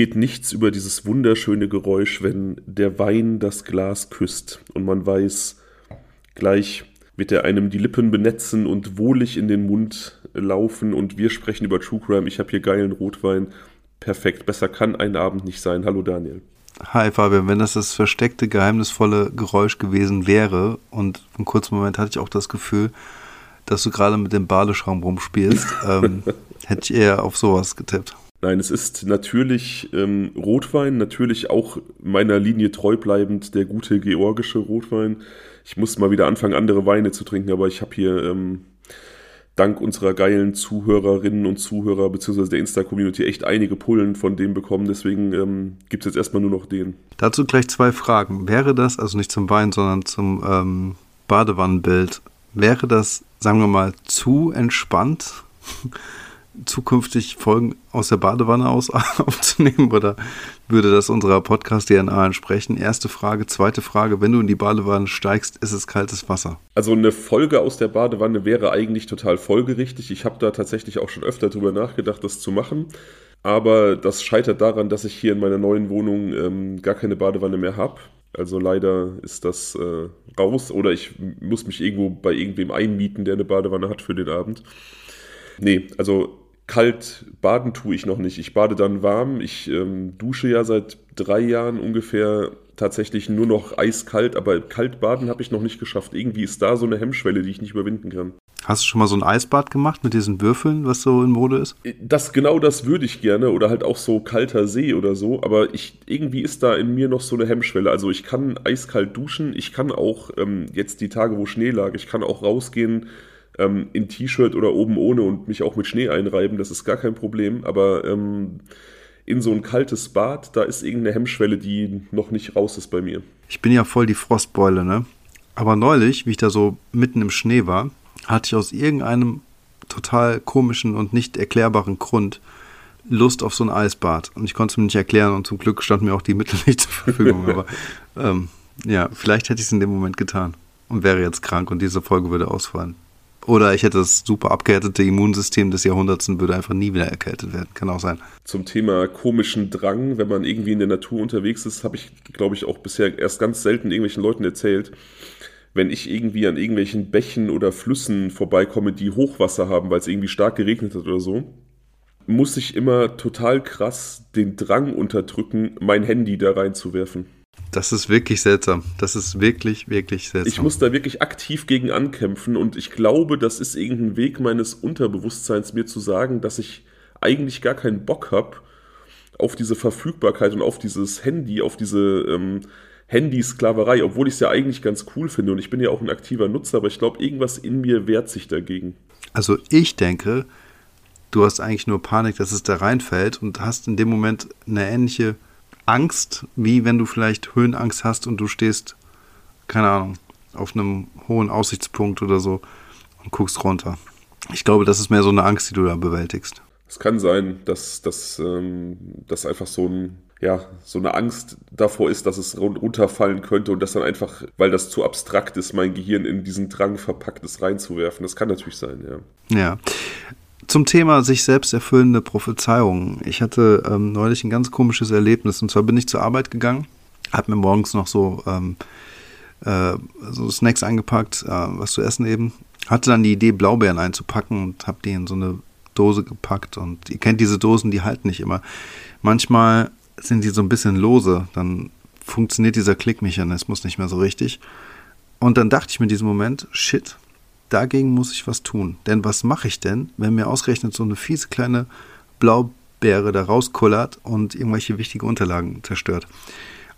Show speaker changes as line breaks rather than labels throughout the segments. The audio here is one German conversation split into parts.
Es geht nichts über dieses wunderschöne Geräusch, wenn der Wein das Glas küsst und man weiß, gleich wird er einem die Lippen benetzen und wohlig in den Mund laufen und wir sprechen über True Crime. Ich habe hier geilen Rotwein. Perfekt, besser kann ein Abend nicht sein. Hallo Daniel.
Hi Fabian, wenn das das versteckte, geheimnisvolle Geräusch gewesen wäre und einen kurzen Moment hatte ich auch das Gefühl, dass du gerade mit dem Badeschramm rumspielst, ähm, hätte ich eher auf sowas getippt.
Nein, es ist natürlich ähm, Rotwein, natürlich auch meiner Linie treu bleibend der gute georgische Rotwein. Ich muss mal wieder anfangen, andere Weine zu trinken, aber ich habe hier ähm, dank unserer geilen Zuhörerinnen und Zuhörer beziehungsweise der Insta-Community echt einige Pullen von dem bekommen. Deswegen ähm, gibt es jetzt erstmal nur noch den.
Dazu gleich zwei Fragen. Wäre das, also nicht zum Wein, sondern zum ähm, Badewannenbild, wäre das, sagen wir mal, zu entspannt? zukünftig Folgen aus der Badewanne aus aufzunehmen oder würde das unserer Podcast-DNA entsprechen? Erste Frage. Zweite Frage, wenn du in die Badewanne steigst, ist es kaltes Wasser?
Also eine Folge aus der Badewanne wäre eigentlich total folgerichtig. Ich habe da tatsächlich auch schon öfter drüber nachgedacht, das zu machen. Aber das scheitert daran, dass ich hier in meiner neuen Wohnung ähm, gar keine Badewanne mehr habe. Also leider ist das äh, raus oder ich muss mich irgendwo bei irgendwem einmieten, der eine Badewanne hat für den Abend. Nee, also kalt baden tue ich noch nicht. Ich bade dann warm. Ich ähm, dusche ja seit drei Jahren ungefähr tatsächlich nur noch eiskalt, aber kalt baden habe ich noch nicht geschafft. Irgendwie ist da so eine Hemmschwelle, die ich nicht überwinden kann.
Hast du schon mal so ein Eisbad gemacht mit diesen Würfeln, was so in Mode ist?
Das genau das würde ich gerne oder halt auch so kalter See oder so, aber ich irgendwie ist da in mir noch so eine Hemmschwelle. Also ich kann eiskalt duschen, ich kann auch ähm, jetzt die Tage, wo Schnee lag, ich kann auch rausgehen ähm, in T-Shirt oder oben ohne und mich auch mit Schnee einreiben, das ist gar kein Problem. Aber ähm, in so ein kaltes Bad, da ist irgendeine Hemmschwelle, die noch nicht raus ist bei mir.
Ich bin ja voll die Frostbeule, ne? Aber neulich, wie ich da so mitten im Schnee war, hatte ich aus irgendeinem total komischen und nicht erklärbaren Grund Lust auf so ein Eisbad. Und ich konnte es mir nicht erklären und zum Glück standen mir auch die Mittel nicht zur Verfügung. Aber ähm, ja, vielleicht hätte ich es in dem Moment getan und wäre jetzt krank und diese Folge würde ausfallen. Oder ich hätte das super abgehärtete Immunsystem des Jahrhunderts und würde einfach nie wieder erkältet werden. Kann auch sein.
Zum Thema komischen Drang, wenn man irgendwie in der Natur unterwegs ist, habe ich, glaube ich, auch bisher erst ganz selten irgendwelchen Leuten erzählt. Wenn ich irgendwie an irgendwelchen Bächen oder Flüssen vorbeikomme, die Hochwasser haben, weil es irgendwie stark geregnet hat oder so, muss ich immer total krass den Drang unterdrücken, mein Handy da reinzuwerfen.
Das ist wirklich seltsam. Das ist wirklich, wirklich seltsam.
Ich muss da wirklich aktiv gegen ankämpfen und ich glaube, das ist irgendein Weg meines Unterbewusstseins, mir zu sagen, dass ich eigentlich gar keinen Bock habe auf diese Verfügbarkeit und auf dieses Handy, auf diese ähm, Handysklaverei, obwohl ich es ja eigentlich ganz cool finde und ich bin ja auch ein aktiver Nutzer, aber ich glaube, irgendwas in mir wehrt sich dagegen.
Also ich denke, du hast eigentlich nur Panik, dass es da reinfällt und hast in dem Moment eine ähnliche Angst, wie wenn du vielleicht Höhenangst hast und du stehst, keine Ahnung, auf einem hohen Aussichtspunkt oder so und guckst runter. Ich glaube, das ist mehr so eine Angst, die du da bewältigst.
Es kann sein, dass das ähm, dass einfach so ein ja, so eine Angst davor ist, dass es runterfallen könnte und dass dann einfach, weil das zu abstrakt ist, mein Gehirn in diesen Drang verpackt ist, reinzuwerfen. Das kann natürlich sein, ja.
Ja. Zum Thema sich selbst erfüllende Prophezeiungen. Ich hatte ähm, neulich ein ganz komisches Erlebnis. Und zwar bin ich zur Arbeit gegangen, habe mir morgens noch so, ähm, äh, so Snacks eingepackt, äh, was zu essen eben. Hatte dann die Idee, Blaubeeren einzupacken und habe die in so eine Dose gepackt. Und ihr kennt diese Dosen, die halten nicht immer. Manchmal sind die so ein bisschen lose. Dann funktioniert dieser Klickmechanismus nicht mehr so richtig. Und dann dachte ich mir in diesem Moment, shit, dagegen muss ich was tun. Denn was mache ich denn, wenn mir ausgerechnet so eine fiese kleine Blaubeere da rauskullert und irgendwelche wichtige Unterlagen zerstört?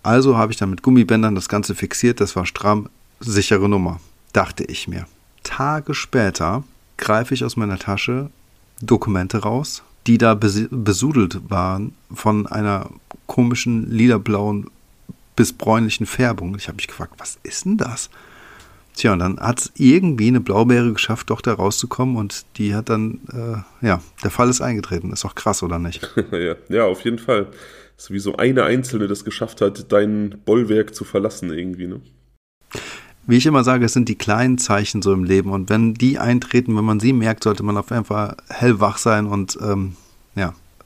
Also habe ich dann mit Gummibändern das Ganze fixiert. Das war stramm, sichere Nummer, dachte ich mir. Tage später greife ich aus meiner Tasche Dokumente raus, die da besudelt waren von einer komischen lila-blauen bis bräunlichen Färbung. Ich habe mich gefragt, was ist denn das? Tja, und dann hat es irgendwie eine Blaubeere geschafft, doch da rauszukommen und die hat dann, äh, ja, der Fall ist eingetreten. Ist auch krass, oder nicht?
ja, ja, auf jeden Fall. Ist wie so eine Einzelne das geschafft hat, dein Bollwerk zu verlassen irgendwie, ne?
Wie ich immer sage, es sind die kleinen Zeichen so im Leben und wenn die eintreten, wenn man sie merkt, sollte man auf jeden Fall hellwach sein und ähm,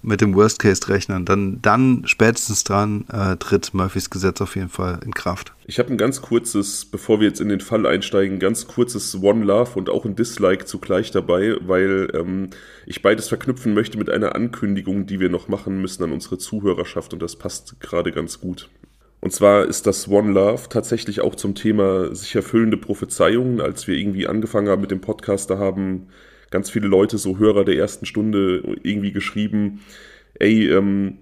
mit dem Worst Case rechnen, dann, dann spätestens dran äh, tritt Murphys Gesetz auf jeden Fall in Kraft.
Ich habe ein ganz kurzes, bevor wir jetzt in den Fall einsteigen, ganz kurzes One Love und auch ein Dislike zugleich dabei, weil ähm, ich beides verknüpfen möchte mit einer Ankündigung, die wir noch machen müssen an unsere Zuhörerschaft und das passt gerade ganz gut. Und zwar ist das One Love tatsächlich auch zum Thema sich erfüllende Prophezeiungen. Als wir irgendwie angefangen haben mit dem Podcast, da haben ganz viele Leute, so Hörer der ersten Stunde, irgendwie geschrieben, ey, ähm,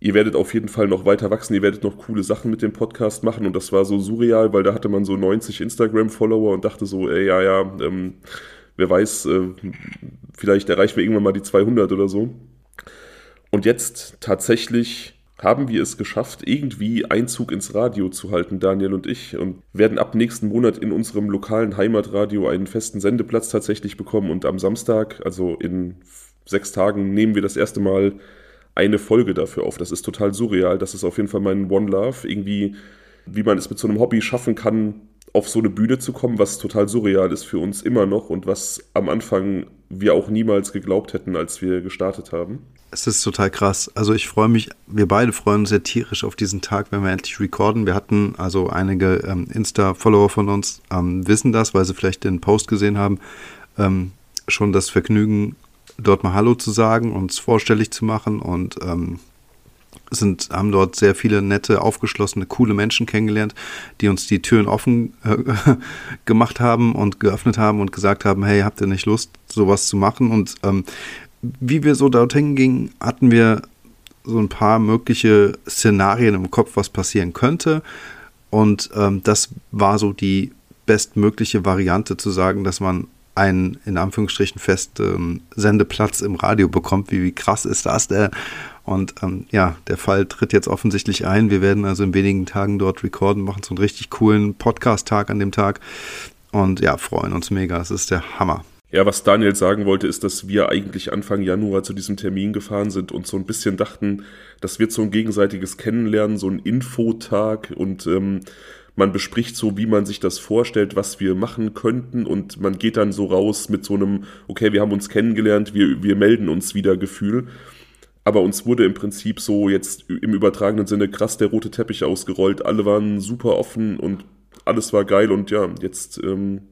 ihr werdet auf jeden Fall noch weiter wachsen, ihr werdet noch coole Sachen mit dem Podcast machen und das war so surreal, weil da hatte man so 90 Instagram-Follower und dachte so, ey, ja, ja, ähm, wer weiß, äh, vielleicht erreichen wir irgendwann mal die 200 oder so. Und jetzt tatsächlich haben wir es geschafft, irgendwie Einzug ins Radio zu halten, Daniel und ich, und werden ab nächsten Monat in unserem lokalen Heimatradio einen festen Sendeplatz tatsächlich bekommen. Und am Samstag, also in sechs Tagen, nehmen wir das erste Mal eine Folge dafür auf. Das ist total surreal. Das ist auf jeden Fall mein One Love. Irgendwie, wie man es mit so einem Hobby schaffen kann, auf so eine Bühne zu kommen, was total surreal ist für uns immer noch und was am Anfang wir auch niemals geglaubt hätten, als wir gestartet haben.
Es ist total krass. Also ich freue mich, wir beide freuen uns sehr tierisch auf diesen Tag, wenn wir endlich recorden. Wir hatten also einige ähm, Insta-Follower von uns ähm, wissen das, weil sie vielleicht den Post gesehen haben, ähm, schon das Vergnügen, dort mal Hallo zu sagen, uns vorstellig zu machen und ähm, sind, haben dort sehr viele nette, aufgeschlossene, coole Menschen kennengelernt, die uns die Türen offen äh, gemacht haben und geöffnet haben und gesagt haben, hey, habt ihr nicht Lust, sowas zu machen? Und ähm, wie wir so dorthin gingen, hatten wir so ein paar mögliche Szenarien im Kopf, was passieren könnte. Und ähm, das war so die bestmögliche Variante zu sagen, dass man einen in Anführungsstrichen festen ähm, Sendeplatz im Radio bekommt. Wie, wie krass ist das denn? Und ähm, ja, der Fall tritt jetzt offensichtlich ein. Wir werden also in wenigen Tagen dort recorden, machen so einen richtig coolen Podcast-Tag an dem Tag. Und ja, freuen uns mega. Es ist der Hammer.
Ja, was Daniel sagen wollte, ist, dass wir eigentlich Anfang Januar zu diesem Termin gefahren sind und so ein bisschen dachten, das wird so ein gegenseitiges Kennenlernen, so ein Infotag und ähm, man bespricht so, wie man sich das vorstellt, was wir machen könnten und man geht dann so raus mit so einem, okay, wir haben uns kennengelernt, wir, wir melden uns wieder Gefühl. Aber uns wurde im Prinzip so jetzt im übertragenen Sinne krass der rote Teppich ausgerollt. Alle waren super offen und alles war geil und ja, jetzt ähm,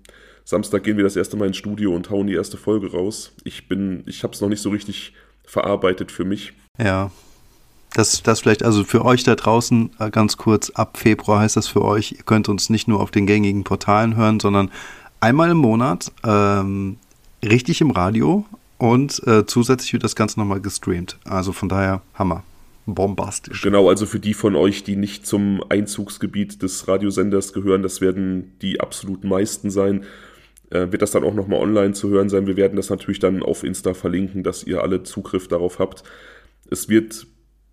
Samstag gehen wir das erste Mal ins Studio und hauen die erste Folge raus. Ich bin, ich habe es noch nicht so richtig verarbeitet für mich.
Ja. Das, das vielleicht, also für euch da draußen äh, ganz kurz, ab Februar heißt das für euch, ihr könnt uns nicht nur auf den gängigen Portalen hören, sondern einmal im Monat ähm, richtig im Radio und äh, zusätzlich wird das Ganze nochmal gestreamt. Also von daher Hammer bombastisch.
Genau, also für die von euch, die nicht zum Einzugsgebiet des Radiosenders gehören, das werden die absolut meisten sein äh, wird das dann auch nochmal online zu hören sein. Wir werden das natürlich dann auf Insta verlinken, dass ihr alle Zugriff darauf habt. Es wird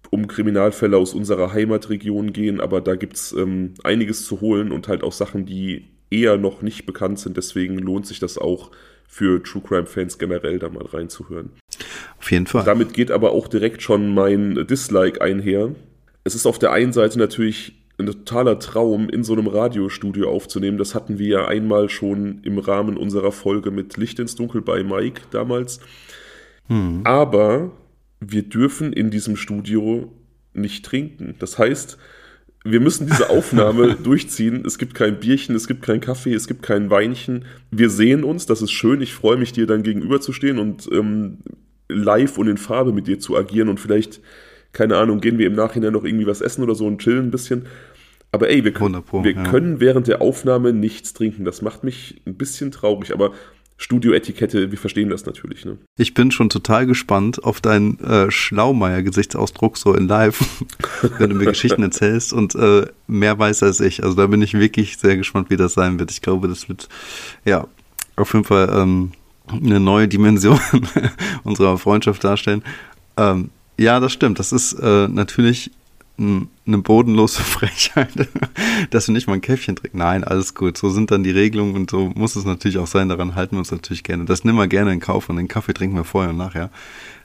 um Kriminalfälle aus unserer Heimatregion gehen, aber da gibt es ähm, einiges zu holen und halt auch Sachen, die eher noch nicht bekannt sind. Deswegen lohnt sich das auch für True Crime-Fans generell da mal reinzuhören.
Auf jeden Fall.
Damit geht aber auch direkt schon mein Dislike einher. Es ist auf der einen Seite natürlich ein totaler Traum, in so einem Radiostudio aufzunehmen. Das hatten wir ja einmal schon im Rahmen unserer Folge mit Licht ins Dunkel bei Mike damals. Hm. Aber wir dürfen in diesem Studio nicht trinken. Das heißt, wir müssen diese Aufnahme durchziehen. Es gibt kein Bierchen, es gibt kein Kaffee, es gibt kein Weinchen. Wir sehen uns, das ist schön. Ich freue mich, dir dann gegenüberzustehen und ähm, live und in Farbe mit dir zu agieren und vielleicht keine Ahnung, gehen wir im Nachhinein noch irgendwie was essen oder so und chillen ein bisschen. Aber ey, wir, können, wir ja. können während der Aufnahme nichts trinken. Das macht mich ein bisschen traurig, aber Studioetikette, wir verstehen das natürlich. Ne?
Ich bin schon total gespannt auf deinen äh, Schlaumeier-Gesichtsausdruck so in live, wenn du mir Geschichten erzählst und äh, mehr weiß als ich. Also da bin ich wirklich sehr gespannt, wie das sein wird. Ich glaube, das wird ja auf jeden Fall ähm, eine neue Dimension unserer Freundschaft darstellen. Ähm, ja, das stimmt. Das ist äh, natürlich eine bodenlose Frechheit, dass wir nicht mal ein Käffchen trinken. Nein, alles gut. So sind dann die Regelungen und so muss es natürlich auch sein. Daran halten wir uns natürlich gerne. Das nehmen wir gerne in Kauf und den Kaffee trinken wir vorher und nachher.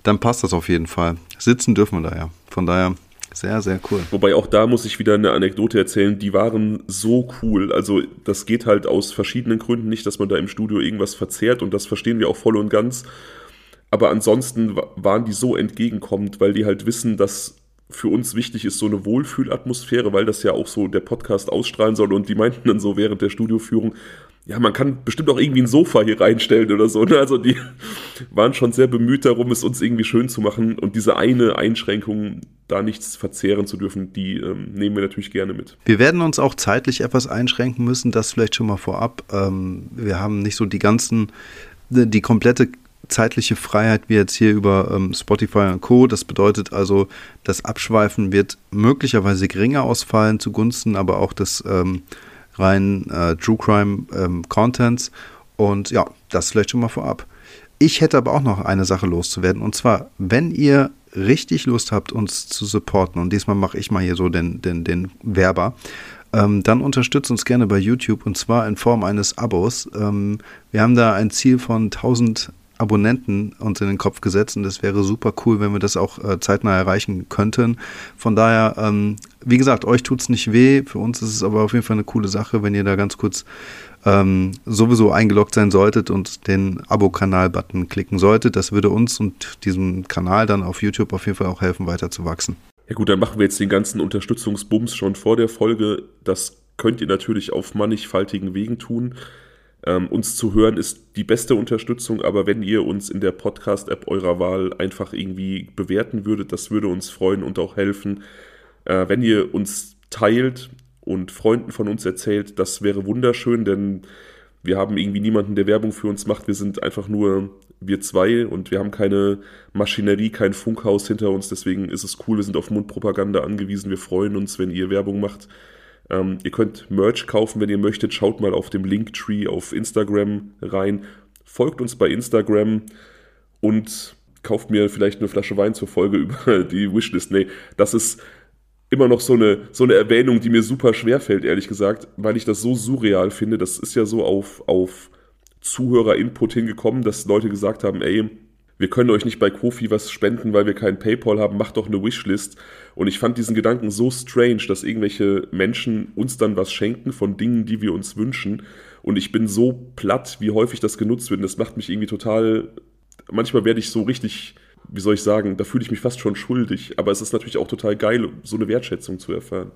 Dann passt das auf jeden Fall. Sitzen dürfen wir da ja. Von daher sehr, sehr cool.
Wobei auch da muss ich wieder eine Anekdote erzählen. Die waren so cool. Also das geht halt aus verschiedenen Gründen nicht, dass man da im Studio irgendwas verzehrt und das verstehen wir auch voll und ganz. aber ansonsten waren die so entgegenkommend, weil die halt wissen, dass für uns wichtig ist so eine Wohlfühlatmosphäre, weil das ja auch so der Podcast ausstrahlen soll und die meinten dann so während der Studioführung, ja, man kann bestimmt auch irgendwie ein Sofa hier reinstellen oder so. Ne? Also die waren schon sehr bemüht darum, es uns irgendwie schön zu machen. Und diese eine Einschränkung, da nichts verzehren zu dürfen, die ähm, nehmen wir natürlich gerne mit.
Wir werden uns auch zeitlich etwas einschränken müssen, das vielleicht schon mal vorab. Ähm, wir haben nicht so die ganzen, die komplette zeitliche Freiheit wie jetzt hier über ähm, Spotify und Co. Das bedeutet also, das Abschweifen wird möglicherweise geringer ausfallen zugunsten aber auch des ähm, rein äh, True Crime ähm, Contents. Und ja, das vielleicht schon mal vorab. Ich hätte aber auch noch eine Sache loszuwerden. Und zwar, wenn ihr richtig Lust habt, uns zu supporten, und diesmal mache ich mal hier so den, den, den Werber, ähm, dann unterstützt uns gerne bei YouTube und zwar in Form eines Abos. Ähm, wir haben da ein Ziel von 1000 Abonnenten uns in den Kopf gesetzt und es wäre super cool, wenn wir das auch äh, zeitnah erreichen könnten. Von daher, ähm, wie gesagt, euch tut es nicht weh, für uns ist es aber auf jeden Fall eine coole Sache, wenn ihr da ganz kurz ähm, sowieso eingeloggt sein solltet und den Abo-Kanal-Button klicken solltet. Das würde uns und diesem Kanal dann auf YouTube auf jeden Fall auch helfen, weiter zu wachsen.
Ja gut, dann machen wir jetzt den ganzen Unterstützungsbums schon vor der Folge. Das könnt ihr natürlich auf mannigfaltigen Wegen tun. Ähm, uns zu hören ist die beste Unterstützung, aber wenn ihr uns in der Podcast-App eurer Wahl einfach irgendwie bewerten würdet, das würde uns freuen und auch helfen. Äh, wenn ihr uns teilt und Freunden von uns erzählt, das wäre wunderschön, denn wir haben irgendwie niemanden, der Werbung für uns macht. Wir sind einfach nur wir zwei und wir haben keine Maschinerie, kein Funkhaus hinter uns. Deswegen ist es cool, wir sind auf Mundpropaganda angewiesen. Wir freuen uns, wenn ihr Werbung macht. Ähm, ihr könnt Merch kaufen, wenn ihr möchtet. Schaut mal auf dem Linktree auf Instagram rein. Folgt uns bei Instagram und kauft mir vielleicht eine Flasche Wein zur Folge über die Wishlist. Nee, das ist immer noch so eine, so eine Erwähnung, die mir super schwer fällt, ehrlich gesagt, weil ich das so surreal finde. Das ist ja so auf, auf Zuhörer-Input hingekommen, dass Leute gesagt haben, ey, wir können euch nicht bei Kofi was spenden, weil wir keinen PayPal haben, macht doch eine Wishlist. Und ich fand diesen Gedanken so strange, dass irgendwelche Menschen uns dann was schenken von Dingen, die wir uns wünschen. Und ich bin so platt, wie häufig das genutzt wird. Und das macht mich irgendwie total. Manchmal werde ich so richtig, wie soll ich sagen, da fühle ich mich fast schon schuldig. Aber es ist natürlich auch total geil, so eine Wertschätzung zu erfahren.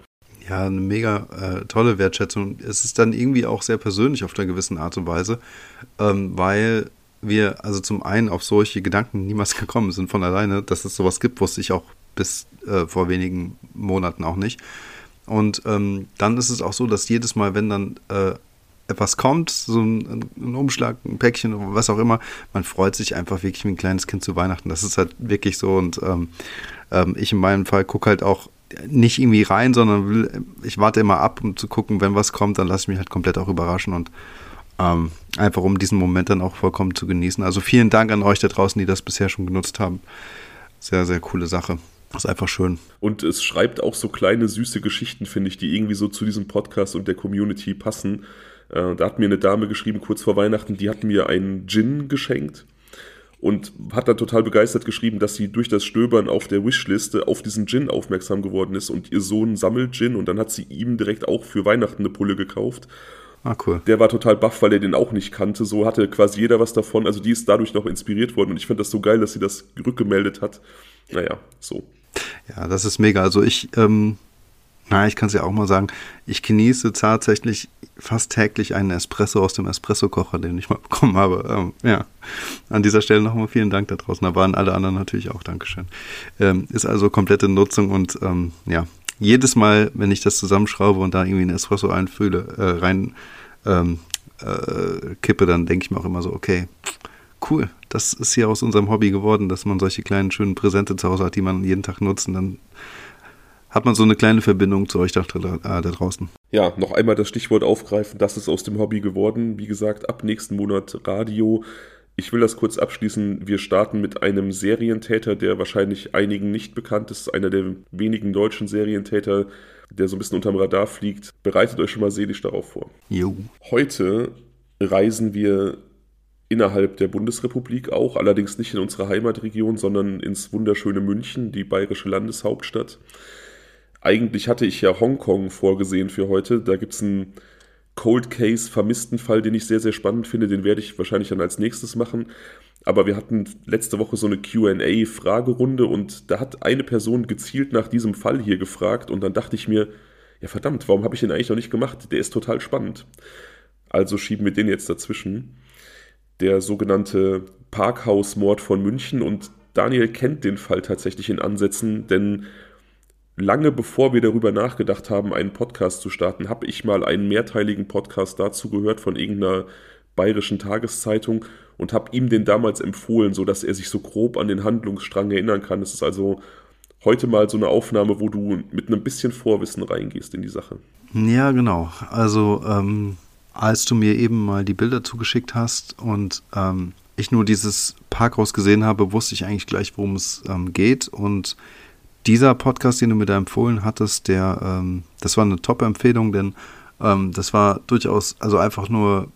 Ja, eine mega äh, tolle Wertschätzung. Es ist dann irgendwie auch sehr persönlich auf einer gewissen Art und Weise, ähm, weil wir also zum einen auf solche Gedanken niemals gekommen sind von alleine, dass es sowas gibt, wusste ich auch bis äh, vor wenigen Monaten auch nicht. Und ähm, dann ist es auch so, dass jedes Mal, wenn dann äh, etwas kommt, so ein, ein, Umschlag, ein Päckchen, was auch immer, man freut sich einfach wirklich wie ein kleines Kind zu Weihnachten. Das ist halt wirklich so. Und ähm, ähm, ich in meinem Fall gucke halt auch nicht irgendwie rein, sondern will, ich warte immer ab, um zu gucken, wenn was kommt, dann lasse ich mich halt komplett auch überraschen und ähm, einfach um diesen Moment dann auch vollkommen zu genießen. Also vielen Dank an euch da draußen, die das bisher schon genutzt haben. Sehr, sehr coole Sache. Ist einfach schön.
Und es schreibt auch so kleine, süße Geschichten, finde ich, die irgendwie so zu diesem Podcast und der Community passen. Äh, da hat mir eine Dame geschrieben, kurz vor Weihnachten, die hat mir einen Gin geschenkt und hat dann total begeistert geschrieben, dass sie durch das Stöbern auf der Wishliste auf diesen Gin aufmerksam geworden ist und ihr Sohn sammelt Gin und dann hat sie ihm direkt auch für Weihnachten eine Pulle gekauft. Ah, cool. Der war total baff, weil er den auch nicht kannte. So hatte quasi jeder was davon. Also die ist dadurch noch inspiriert worden und ich finde das so geil, dass sie das rückgemeldet hat. Naja, so.
Ja, das ist mega. Also ich, ähm, na, ich kann es ja auch mal sagen, ich genieße tatsächlich fast täglich einen Espresso aus dem Espresso-Kocher, den ich mal bekommen habe. Ähm, ja, an dieser Stelle nochmal vielen Dank da draußen, aber an alle anderen natürlich auch Dankeschön. Ähm, ist also komplette Nutzung und ähm, ja, jedes Mal, wenn ich das zusammenschraube und da irgendwie ein Espresso einfühle, äh, rein ähm, äh, kippe, dann denke ich mir auch immer so, okay, cool, das ist hier aus unserem Hobby geworden, dass man solche kleinen schönen Präsente zu Hause hat, die man jeden Tag nutzt und dann hat man so eine kleine Verbindung zu euch da, da draußen.
Ja, noch einmal das Stichwort aufgreifen, das ist aus dem Hobby geworden. Wie gesagt, ab nächsten Monat Radio. Ich will das kurz abschließen. Wir starten mit einem Serientäter, der wahrscheinlich einigen nicht bekannt ist, einer der wenigen deutschen Serientäter, der so ein bisschen unterm Radar fliegt. Bereitet euch schon mal seelisch darauf vor.
Jo.
Heute reisen wir innerhalb der Bundesrepublik auch, allerdings nicht in unsere Heimatregion, sondern ins wunderschöne München, die bayerische Landeshauptstadt. Eigentlich hatte ich ja Hongkong vorgesehen für heute. Da gibt es einen Cold Case Vermisstenfall, den ich sehr, sehr spannend finde. Den werde ich wahrscheinlich dann als nächstes machen. aber wir hatten letzte Woche so eine QA-Fragerunde und da hat eine Person gezielt nach diesem Fall hier gefragt und dann dachte ich mir, ja verdammt, warum habe ich den eigentlich noch nicht gemacht? Der ist total spannend. Also schieben wir den jetzt dazwischen. Der sogenannte Parkhausmord von München und Daniel kennt den Fall tatsächlich in Ansätzen, denn lange bevor wir darüber nachgedacht haben, einen Podcast zu starten, habe ich mal einen mehrteiligen Podcast dazu gehört von irgendeiner bayerischen Tageszeitung und habe ihm den damals empfohlen, sodass er sich so grob an den Handlungsstrang erinnern kann. Es ist also heute mal so eine Aufnahme, wo du mit einem bisschen Vorwissen reingehst in die Sache.
Ja, genau. Also ähm, als du mir eben mal die Bilder zugeschickt hast und ähm, ich nur dieses Parkhaus gesehen habe, wusste ich eigentlich gleich, worum es ähm, geht und dieser Podcast, den du mir da empfohlen hattest, der, ähm, das war eine Top-Empfehlung, denn ähm, das war durchaus, also einfach nur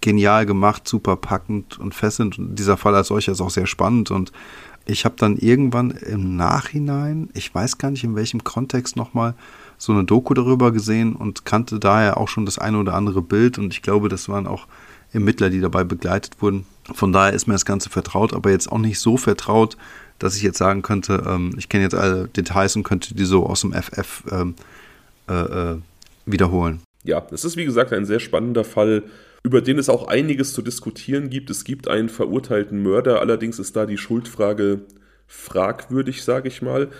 genial gemacht, super packend und fesselnd. Und dieser Fall als solcher ist auch sehr spannend. Und ich habe dann irgendwann im Nachhinein, ich weiß gar nicht in welchem Kontext nochmal, so eine Doku darüber gesehen und kannte daher auch schon das eine oder andere Bild. Und ich glaube, das waren auch Ermittler, die dabei begleitet wurden. Von daher ist mir das Ganze vertraut, aber jetzt auch nicht so vertraut, dass ich jetzt sagen könnte, ähm, ich kenne jetzt alle Details und könnte die so aus dem FF ähm, äh, äh, wiederholen.
Ja, es ist wie gesagt ein sehr spannender Fall, über den es auch einiges zu diskutieren gibt. Es gibt einen verurteilten Mörder, allerdings ist da die Schuldfrage fragwürdig, sage ich mal.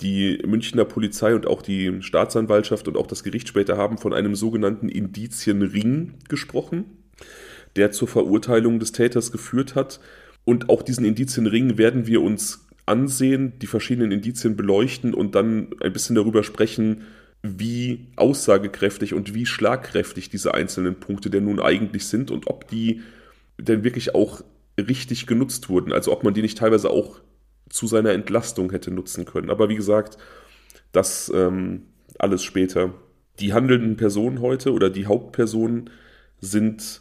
Die Münchner Polizei und auch die Staatsanwaltschaft und auch das Gericht später haben von einem sogenannten Indizienring gesprochen, der zur Verurteilung des Täters geführt hat. Und auch diesen Indizienring werden wir uns ansehen, die verschiedenen Indizien beleuchten und dann ein bisschen darüber sprechen, wie aussagekräftig und wie schlagkräftig diese einzelnen Punkte denn nun eigentlich sind und ob die denn wirklich auch richtig genutzt wurden. Also ob man die nicht teilweise auch zu seiner Entlastung hätte nutzen können. Aber wie gesagt, das ähm, alles später. Die handelnden Personen heute oder die Hauptpersonen sind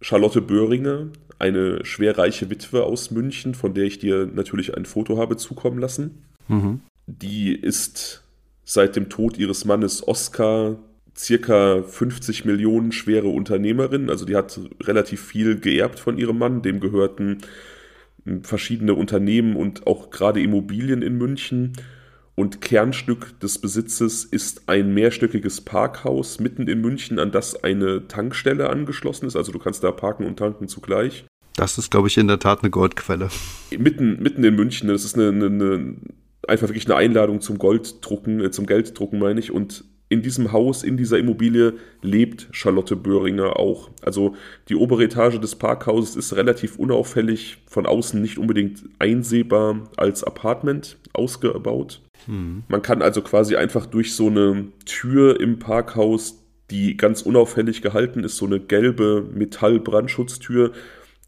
Charlotte Böhringer, eine schwerreiche Witwe aus München, von der ich dir natürlich ein Foto habe zukommen lassen. Mhm. Die ist seit dem Tod ihres Mannes Oskar circa 50 Millionen schwere Unternehmerin. Also die hat relativ viel geerbt von ihrem Mann. Dem gehörten verschiedene Unternehmen und auch gerade Immobilien in München. Und Kernstück des Besitzes ist ein mehrstöckiges Parkhaus mitten in München, an das eine Tankstelle angeschlossen ist. Also du kannst da parken und tanken zugleich.
Das ist, glaube ich, in der Tat eine Goldquelle.
Mitten, mitten in München. Das ist eine, eine, eine einfach wirklich eine Einladung zum Golddrucken, äh, zum Gelddrucken meine ich. Und in diesem Haus, in dieser Immobilie lebt Charlotte Böhringer auch. Also die obere Etage des Parkhauses ist relativ unauffällig, von außen nicht unbedingt einsehbar als Apartment ausgebaut. Man kann also quasi einfach durch so eine Tür im Parkhaus, die ganz unauffällig gehalten ist, so eine gelbe Metallbrandschutztür,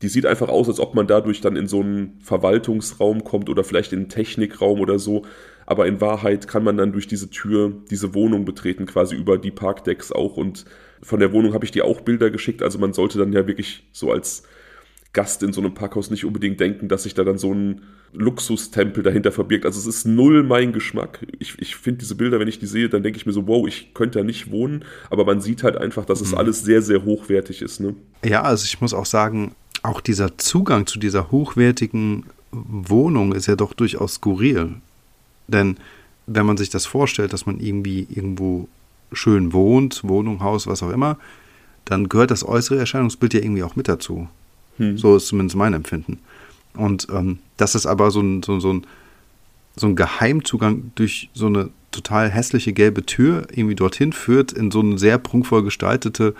die sieht einfach aus, als ob man dadurch dann in so einen Verwaltungsraum kommt oder vielleicht in einen Technikraum oder so. Aber in Wahrheit kann man dann durch diese Tür diese Wohnung betreten, quasi über die Parkdecks auch. Und von der Wohnung habe ich dir auch Bilder geschickt. Also man sollte dann ja wirklich so als Gast in so einem Parkhaus nicht unbedingt denken, dass sich da dann so ein Luxustempel dahinter verbirgt. Also es ist null mein Geschmack. Ich, ich finde diese Bilder, wenn ich die sehe, dann denke ich mir so, wow, ich könnte da nicht wohnen. Aber man sieht halt einfach, dass es mhm. alles sehr, sehr hochwertig ist. Ne?
Ja, also ich muss auch sagen, auch dieser Zugang zu dieser hochwertigen Wohnung ist ja doch durchaus skurril. Denn wenn man sich das vorstellt, dass man irgendwie irgendwo schön wohnt, Wohnung, Haus, was auch immer, dann gehört das äußere Erscheinungsbild ja irgendwie auch mit dazu. Hm. So ist zumindest mein Empfinden. Und ähm, dass es aber so ein, so, so, ein, so ein Geheimzugang durch so eine total hässliche gelbe Tür irgendwie dorthin führt, in so eine sehr prunkvoll gestaltete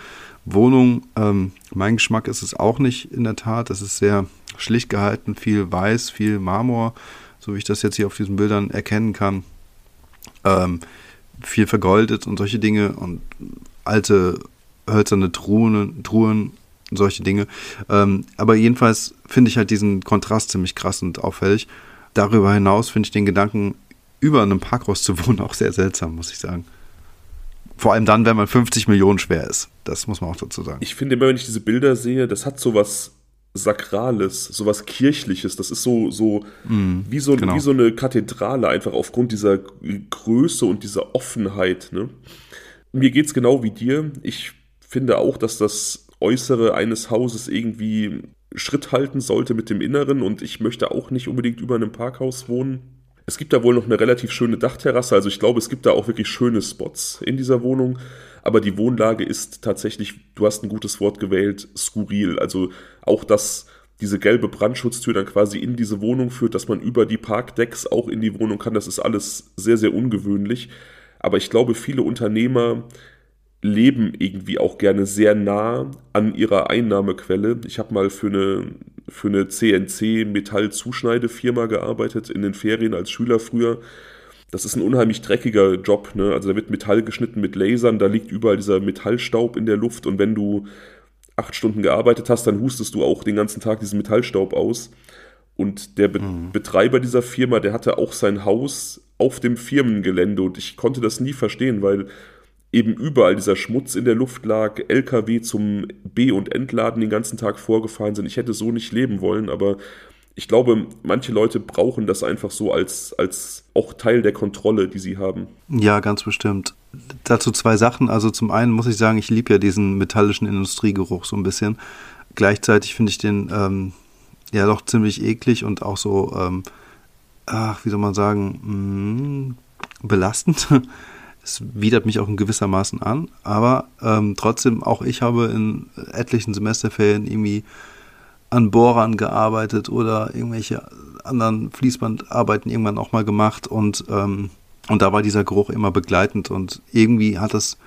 Wohnung, ähm, mein Geschmack ist es auch nicht in der Tat. Es ist sehr schlicht gehalten, viel Weiß, viel Marmor, so wie ich das jetzt hier auf diesen Bildern erkennen kann. Ähm, viel vergoldet und solche Dinge und alte hölzerne Truhen, Truhen solche Dinge. Ähm, aber jedenfalls finde ich halt diesen Kontrast ziemlich krass und auffällig. Darüber hinaus finde ich den Gedanken, über einem Parkhaus zu wohnen, auch sehr seltsam, muss ich sagen. Vor allem dann, wenn man 50 Millionen schwer ist. Das muss man auch dazu sagen.
Ich finde immer, wenn ich diese Bilder sehe, das hat so was Sakrales, so was Kirchliches. Das ist so, so, mm, wie, so genau. wie so eine Kathedrale, einfach aufgrund dieser Größe und dieser Offenheit. Ne? Mir geht es genau wie dir. Ich finde auch, dass das Äußere eines Hauses irgendwie Schritt halten sollte mit dem Inneren und ich möchte auch nicht unbedingt über einem Parkhaus wohnen. Es gibt da wohl noch eine relativ schöne Dachterrasse, also ich glaube, es gibt da auch wirklich schöne Spots in dieser Wohnung, aber die Wohnlage ist tatsächlich, du hast ein gutes Wort gewählt, skurril. Also auch das diese gelbe Brandschutztür dann quasi in diese Wohnung führt, dass man über die Parkdecks auch in die Wohnung kann. Das ist alles sehr, sehr ungewöhnlich. Aber ich glaube, viele Unternehmer leben irgendwie auch gerne sehr nah an ihrer Einnahmequelle. Ich habe mal für eine, für eine CNC-Metallzuschneidefirma gearbeitet in den Ferien als Schüler früher. Das ist ein unheimlich dreckiger Job. Ne? Also da wird Metall geschnitten mit Lasern, da liegt überall dieser Metallstaub in der Luft und wenn du acht Stunden gearbeitet hast, dann hustest du auch den ganzen Tag diesen Metallstaub aus. Und der Be mhm. Betreiber dieser Firma, der hatte auch sein Haus auf dem Firmengelände und ich konnte das nie verstehen, weil eben überall dieser Schmutz in der Luft lag, LKW zum B- und Entladen den ganzen Tag vorgefahren sind. Ich hätte so nicht leben wollen, aber ich glaube, manche Leute brauchen das einfach so als, als auch Teil der Kontrolle, die sie haben.
Ja, ganz bestimmt. Dazu zwei Sachen. Also zum einen muss ich sagen, ich liebe ja diesen metallischen Industriegeruch so ein bisschen. Gleichzeitig finde ich den ähm, ja doch ziemlich eklig und auch so, ähm, ach, wie soll man sagen, mh, mm, belastend. Es widert mich auch in gewisser Maßen an, aber ähm, trotzdem, auch ich habe in etlichen Semesterferien irgendwie an Bohrern gearbeitet oder irgendwelche anderen Fließbandarbeiten irgendwann auch mal gemacht und, ähm, und da war dieser Geruch immer begleitend und irgendwie hat es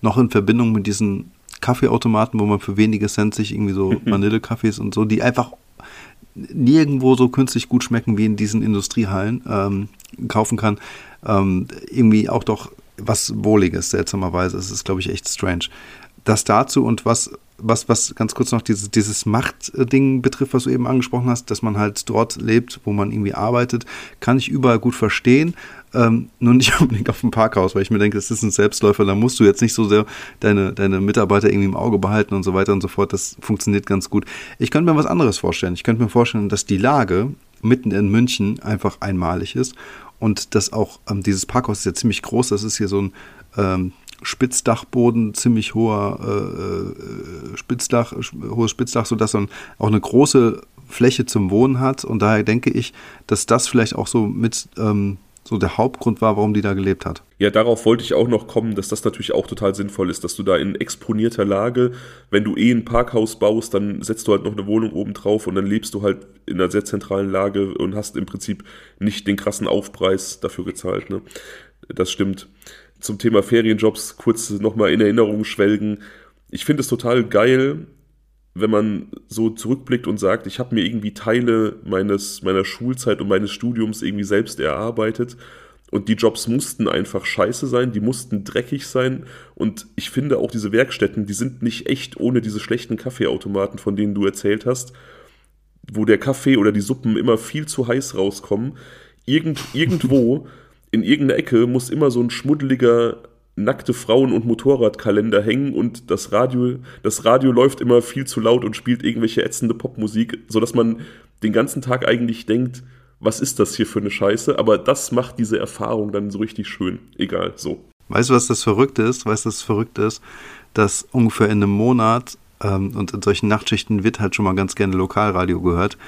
noch in Verbindung mit diesen Kaffeeautomaten, wo man für wenige Cent sich irgendwie so Vanillekaffees und so, die einfach nirgendwo so künstlich gut schmecken wie in diesen Industriehallen ähm, kaufen kann, ähm, irgendwie auch doch was Wohliges, seltsamerweise. Es ist, glaube ich, echt strange. Das dazu und was was, was ganz kurz noch dieses, dieses Machtding betrifft, was du eben angesprochen hast, dass man halt dort lebt, wo man irgendwie arbeitet, kann ich überall gut verstehen. Ähm, nur nicht unbedingt auf dem Parkhaus, weil ich mir denke, das ist ein Selbstläufer, da musst du jetzt nicht so sehr deine, deine Mitarbeiter irgendwie im Auge behalten und so weiter und so fort. Das funktioniert ganz gut. Ich könnte mir was anderes vorstellen. Ich könnte mir vorstellen, dass die Lage mitten in München einfach einmalig ist und dass auch ähm, dieses Parkhaus ist ja ziemlich groß. Das ist hier so ein ähm, Spitzdachboden, ziemlich hoher äh, äh, Spitzdach, hohes Spitzdach, sodass man auch eine große Fläche zum Wohnen hat. Und daher denke ich, dass das vielleicht auch so mit ähm, so der Hauptgrund war, warum die da gelebt hat.
Ja, darauf wollte ich auch noch kommen, dass das natürlich auch total sinnvoll ist, dass du da in exponierter Lage, wenn du eh ein Parkhaus baust, dann setzt du halt noch eine Wohnung oben drauf und dann lebst du halt in einer sehr zentralen Lage und hast im Prinzip nicht den krassen Aufpreis dafür gezahlt. Ne? Das stimmt zum Thema Ferienjobs kurz nochmal in Erinnerung schwelgen. Ich finde es total geil, wenn man so zurückblickt und sagt, ich habe mir irgendwie Teile meines, meiner Schulzeit und meines Studiums irgendwie selbst erarbeitet. Und die Jobs mussten einfach scheiße sein, die mussten dreckig sein. Und ich finde auch diese Werkstätten, die sind nicht echt ohne diese schlechten Kaffeeautomaten, von denen du erzählt hast, wo der Kaffee oder die Suppen immer viel zu heiß rauskommen. Irgend, irgendwo in irgendeiner Ecke muss immer so ein schmuddeliger nackte Frauen- und Motorradkalender hängen und das Radio, das Radio läuft immer viel zu laut und spielt irgendwelche ätzende Popmusik, sodass man den ganzen Tag eigentlich denkt, was ist das hier für eine Scheiße? Aber das macht diese Erfahrung dann so richtig schön. Egal, so.
Weißt du, was das Verrückte ist? Weißt du, was das Verrückte ist? Dass ungefähr in einem Monat ähm, und in solchen Nachtschichten wird halt schon mal ganz gerne Lokalradio gehört,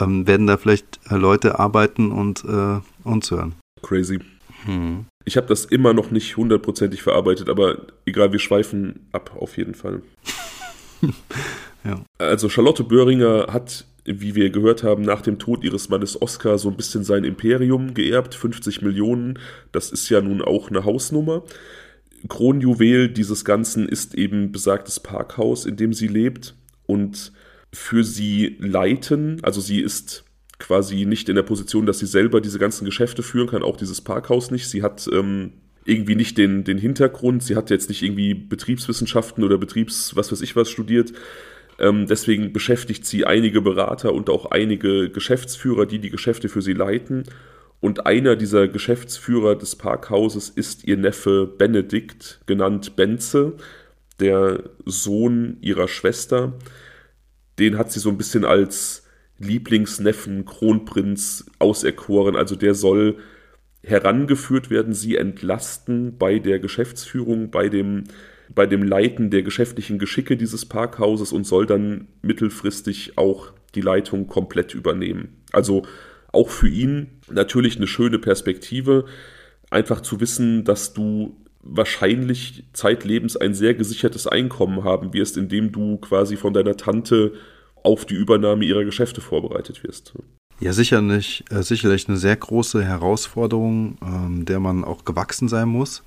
ähm, werden da vielleicht Leute arbeiten und äh, uns hören
crazy. Hm. Ich habe das immer noch nicht hundertprozentig verarbeitet, aber egal, wir schweifen ab auf jeden Fall. ja. Also Charlotte Böhringer hat, wie wir gehört haben, nach dem Tod ihres Mannes Oscar so ein bisschen sein Imperium geerbt, 50 Millionen. Das ist ja nun auch eine Hausnummer. Kronjuwel dieses Ganzen ist eben besagtes Parkhaus, in dem sie lebt und für sie leiten, also sie ist quasi nicht in der Position, dass sie selber diese ganzen Geschäfte führen kann, auch dieses Parkhaus nicht. Sie hat ähm, irgendwie nicht den, den Hintergrund, sie hat jetzt nicht irgendwie Betriebswissenschaften oder Betriebs, was weiß ich was studiert. Ähm, deswegen beschäftigt sie einige Berater und auch einige Geschäftsführer, die die Geschäfte für sie leiten. Und einer dieser Geschäftsführer des Parkhauses ist ihr Neffe Benedikt, genannt Benze, der Sohn ihrer Schwester. Den hat sie so ein bisschen als Lieblingsneffen Kronprinz auserkoren. Also der soll herangeführt werden, sie entlasten bei der Geschäftsführung, bei dem bei dem Leiten der geschäftlichen Geschicke dieses Parkhauses und soll dann mittelfristig auch die Leitung komplett übernehmen. Also auch für ihn natürlich eine schöne Perspektive, einfach zu wissen, dass du wahrscheinlich zeitlebens ein sehr gesichertes Einkommen haben wirst, indem du quasi von deiner Tante auf die Übernahme ihrer Geschäfte vorbereitet wirst.
Ja, sicherlich, äh, sicherlich eine sehr große Herausforderung, ähm, der man auch gewachsen sein muss.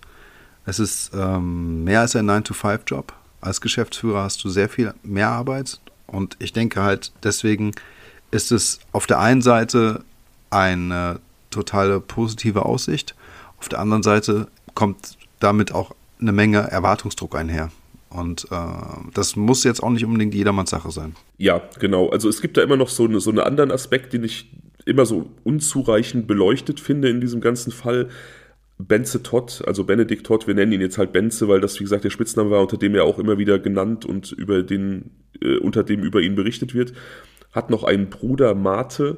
Es ist ähm, mehr als ein 9-to-5-Job. Als Geschäftsführer hast du sehr viel mehr Arbeit und ich denke halt, deswegen ist es auf der einen Seite eine totale positive Aussicht, auf der anderen Seite kommt damit auch eine Menge Erwartungsdruck einher. Und äh, das muss jetzt auch nicht unbedingt jedermanns Sache sein.
Ja, genau. Also es gibt da immer noch so, eine, so einen anderen Aspekt, den ich immer so unzureichend beleuchtet finde in diesem ganzen Fall. Benze Todd, also Benedikt Todd, wir nennen ihn jetzt halt Benze, weil das, wie gesagt, der Spitzname war, unter dem er auch immer wieder genannt und über den, äh, unter dem über ihn berichtet wird, hat noch einen Bruder Mate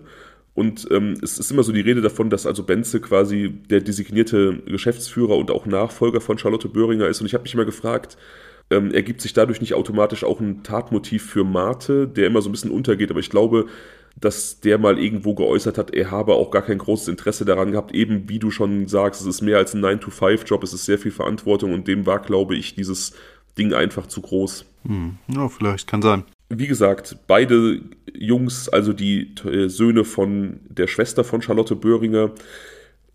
und ähm, es ist immer so die Rede davon, dass also Benze quasi der designierte Geschäftsführer und auch Nachfolger von Charlotte Böhringer ist. Und ich habe mich immer gefragt, ähm, ergibt sich dadurch nicht automatisch auch ein Tatmotiv für Mate, der immer so ein bisschen untergeht. Aber ich glaube, dass der mal irgendwo geäußert hat, er habe auch gar kein großes Interesse daran gehabt, eben wie du schon sagst, es ist mehr als ein 9-to-5-Job, es ist sehr viel Verantwortung und dem war, glaube ich, dieses Ding einfach zu groß.
Hm. Ja, vielleicht kann sein.
Wie gesagt, beide Jungs, also die äh, Söhne von der Schwester von Charlotte Böhringer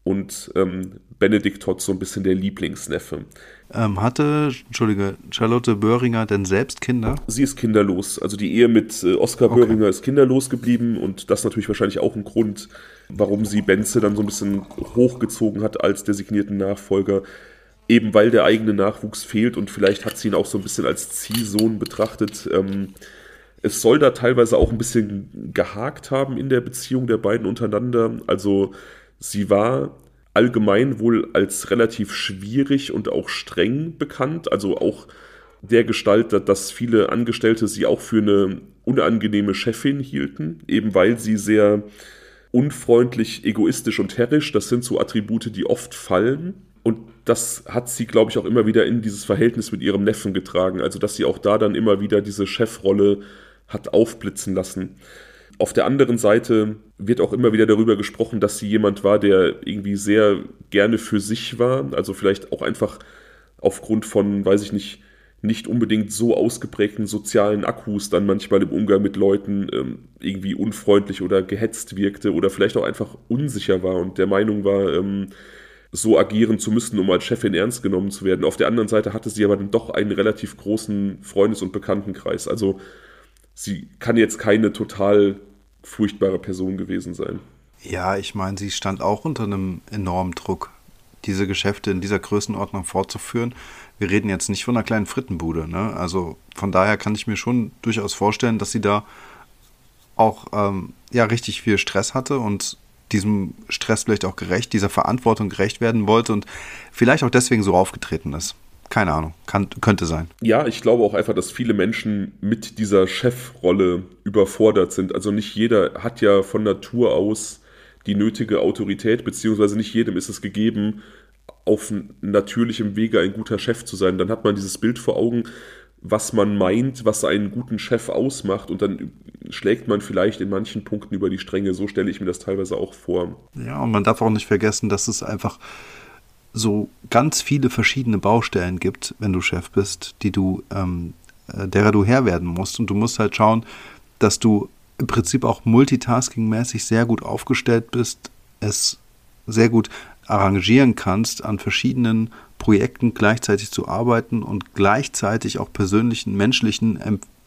und ähm, Benedikt Todd so ein bisschen der Lieblingsneffe.
Ähm, hatte, Entschuldige, Charlotte Böhringer denn selbst Kinder?
Sie ist kinderlos. Also die Ehe mit äh, Oskar okay. Böhringer ist kinderlos geblieben und das natürlich wahrscheinlich auch ein Grund, warum sie Benze dann so ein bisschen hochgezogen hat als designierten Nachfolger. Eben weil der eigene Nachwuchs fehlt und vielleicht hat sie ihn auch so ein bisschen als Ziehsohn betrachtet. Ähm, es soll da teilweise auch ein bisschen gehakt haben in der Beziehung der beiden untereinander. Also sie war allgemein wohl als relativ schwierig und auch streng bekannt. Also auch der Gestalt, dass viele Angestellte sie auch für eine unangenehme Chefin hielten, eben weil sie sehr unfreundlich, egoistisch und herrisch, das sind so Attribute, die oft fallen. Und das hat sie, glaube ich, auch immer wieder in dieses Verhältnis mit ihrem Neffen getragen. Also, dass sie auch da dann immer wieder diese Chefrolle hat aufblitzen lassen. Auf der anderen Seite wird auch immer wieder darüber gesprochen, dass sie jemand war, der irgendwie sehr gerne für sich war. Also vielleicht auch einfach aufgrund von, weiß ich nicht, nicht unbedingt so ausgeprägten sozialen Akkus dann manchmal im Umgang mit Leuten ähm, irgendwie unfreundlich oder gehetzt wirkte oder vielleicht auch einfach unsicher war und der Meinung war, ähm, so agieren zu müssen, um als Chefin ernst genommen zu werden. Auf der anderen Seite hatte sie aber dann doch einen relativ großen Freundes- und Bekanntenkreis. Also sie kann jetzt keine total furchtbare Person gewesen sein.
Ja, ich meine, sie stand auch unter einem enormen Druck, diese Geschäfte in dieser Größenordnung fortzuführen. Wir reden jetzt nicht von einer kleinen Frittenbude. Ne? Also von daher kann ich mir schon durchaus vorstellen, dass sie da auch ähm, ja richtig viel Stress hatte und diesem Stress vielleicht auch gerecht, dieser Verantwortung gerecht werden wollte und vielleicht auch deswegen so aufgetreten ist. Keine Ahnung, kann, könnte sein.
Ja, ich glaube auch einfach, dass viele Menschen mit dieser Chefrolle überfordert sind. Also nicht jeder hat ja von Natur aus die nötige Autorität, beziehungsweise nicht jedem ist es gegeben, auf natürlichem Wege ein guter Chef zu sein. Dann hat man dieses Bild vor Augen, was man meint, was einen guten Chef ausmacht und dann schlägt man vielleicht in manchen Punkten über die Stränge. So stelle ich mir das teilweise auch vor.
Ja, und man darf auch nicht vergessen, dass es einfach so ganz viele verschiedene Baustellen gibt, wenn du Chef bist, die du, ähm, äh, derer du Herr werden musst. Und du musst halt schauen, dass du im Prinzip auch multitasking-mäßig sehr gut aufgestellt bist, es sehr gut arrangieren kannst, an verschiedenen Projekten gleichzeitig zu arbeiten und gleichzeitig auch persönlichen, menschlichen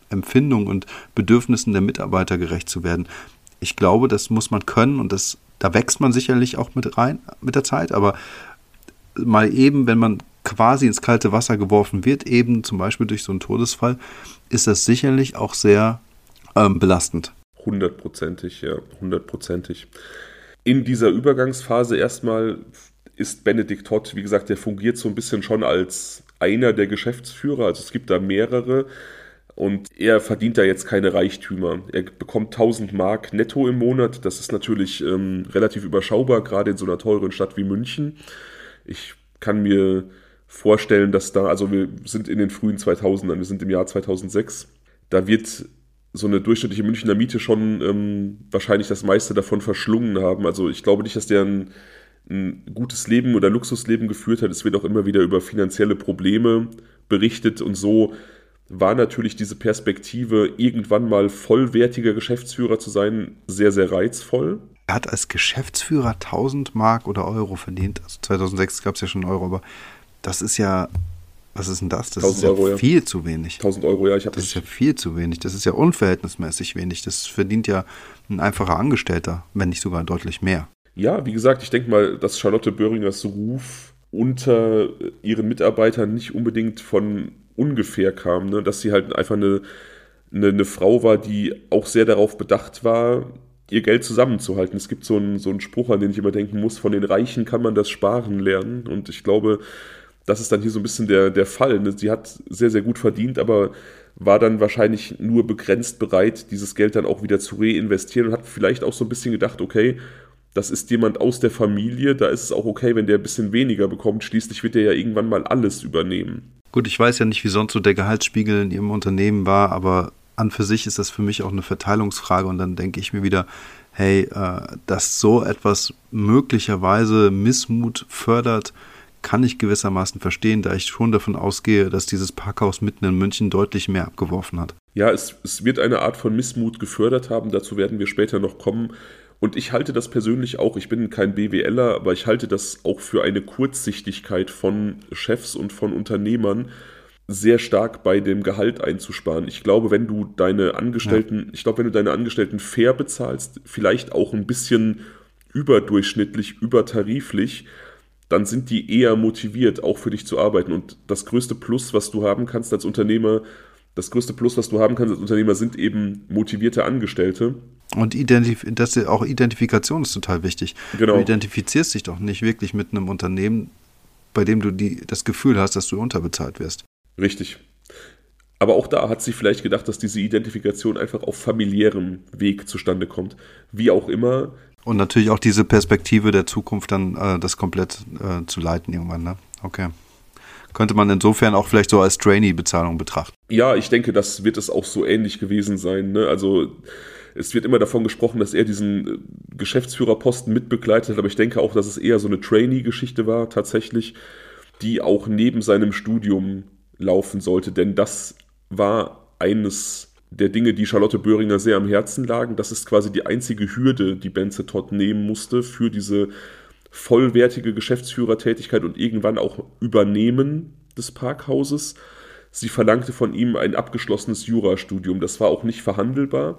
Empfindungen und Bedürfnissen der Mitarbeiter gerecht zu werden. Ich glaube, das muss man können und das, da wächst man sicherlich auch mit rein mit der Zeit, aber mal eben, wenn man quasi ins kalte Wasser geworfen wird, eben zum Beispiel durch so einen Todesfall, ist das sicherlich auch sehr ähm, belastend.
Hundertprozentig, ja, hundertprozentig. In dieser Übergangsphase erstmal ist Benedikt Todd, wie gesagt, der fungiert so ein bisschen schon als einer der Geschäftsführer, also es gibt da mehrere und er verdient da jetzt keine Reichtümer. Er bekommt 1000 Mark netto im Monat, das ist natürlich ähm, relativ überschaubar, gerade in so einer teuren Stadt wie München. Ich kann mir vorstellen, dass da, also wir sind in den frühen 2000ern, wir sind im Jahr 2006, da wird so eine durchschnittliche Münchner Miete schon ähm, wahrscheinlich das meiste davon verschlungen haben. Also ich glaube nicht, dass der ein, ein gutes Leben oder Luxusleben geführt hat. Es wird auch immer wieder über finanzielle Probleme berichtet und so war natürlich diese Perspektive, irgendwann mal vollwertiger Geschäftsführer zu sein, sehr, sehr reizvoll.
Er hat als Geschäftsführer 1000 Mark oder Euro verdient. Also 2006 gab es ja schon Euro, aber das ist ja was ist denn das? Das ist ja Euro, viel ja. zu wenig.
1000 Euro, ja. Ich
das ist ja viel zu wenig. Das ist ja unverhältnismäßig wenig. Das verdient ja ein einfacher Angestellter, wenn nicht sogar deutlich mehr.
Ja, wie gesagt, ich denke mal, dass Charlotte Böhringers Ruf unter ihren Mitarbeitern nicht unbedingt von ungefähr kam. Ne? Dass sie halt einfach eine, eine, eine Frau war, die auch sehr darauf bedacht war, ihr Geld zusammenzuhalten. Es gibt so einen, so einen Spruch, an den ich immer denken muss, von den Reichen kann man das Sparen lernen. Und ich glaube, das ist dann hier so ein bisschen der, der Fall. Ne? Sie hat sehr, sehr gut verdient, aber war dann wahrscheinlich nur begrenzt bereit, dieses Geld dann auch wieder zu reinvestieren und hat vielleicht auch so ein bisschen gedacht, okay, das ist jemand aus der Familie, da ist es auch okay, wenn der ein bisschen weniger bekommt. Schließlich wird er ja irgendwann mal alles übernehmen.
Gut, ich weiß ja nicht, wie sonst so der Gehaltsspiegel in Ihrem Unternehmen war, aber an für sich ist das für mich auch eine Verteilungsfrage und dann denke ich mir wieder, hey, äh, dass so etwas möglicherweise Missmut fördert, kann ich gewissermaßen verstehen, da ich schon davon ausgehe, dass dieses Parkhaus mitten in München deutlich mehr abgeworfen hat.
Ja, es, es wird eine Art von Missmut gefördert haben, dazu werden wir später noch kommen. Und ich halte das persönlich auch, ich bin kein BWLer, aber ich halte das auch für eine Kurzsichtigkeit von Chefs und von Unternehmern, sehr stark bei dem Gehalt einzusparen. Ich glaube, wenn du deine Angestellten, ja. ich glaube, wenn du deine Angestellten fair bezahlst, vielleicht auch ein bisschen überdurchschnittlich, übertariflich, dann sind die eher motiviert, auch für dich zu arbeiten. Und das größte Plus, was du haben kannst als Unternehmer, das größte Plus, was du haben kannst als Unternehmer, sind eben motivierte Angestellte.
Und Identif das auch Identifikation ist total wichtig. Genau. Du identifizierst dich doch nicht wirklich mit einem Unternehmen, bei dem du die, das Gefühl hast, dass du unterbezahlt wirst.
Richtig. Aber auch da hat sie vielleicht gedacht, dass diese Identifikation einfach auf familiärem Weg zustande kommt. Wie auch immer,
und natürlich auch diese Perspektive der Zukunft dann äh, das komplett äh, zu leiten irgendwann, ne? Okay. Könnte man insofern auch vielleicht so als Trainee-Bezahlung betrachten.
Ja, ich denke, das wird es auch so ähnlich gewesen sein. Ne? Also es wird immer davon gesprochen, dass er diesen äh, Geschäftsführerposten mitbegleitet hat, aber ich denke auch, dass es eher so eine Trainee-Geschichte war, tatsächlich, die auch neben seinem Studium laufen sollte, denn das war eines der Dinge, die Charlotte Böhringer sehr am Herzen lagen. Das ist quasi die einzige Hürde, die Benze Todd nehmen musste für diese vollwertige Geschäftsführertätigkeit und irgendwann auch Übernehmen des Parkhauses. Sie verlangte von ihm ein abgeschlossenes Jurastudium. Das war auch nicht verhandelbar,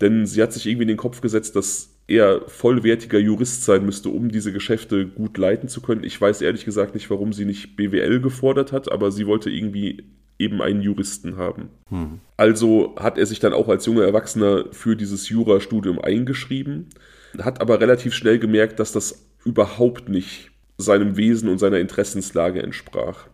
denn sie hat sich irgendwie in den Kopf gesetzt, dass er vollwertiger Jurist sein müsste, um diese Geschäfte gut leiten zu können. Ich weiß ehrlich gesagt nicht, warum sie nicht BWL gefordert hat, aber sie wollte irgendwie eben einen Juristen haben. Hm. Also hat er sich dann auch als junger Erwachsener für dieses Jurastudium eingeschrieben, hat aber relativ schnell gemerkt, dass das überhaupt nicht seinem Wesen und seiner Interessenslage entsprach.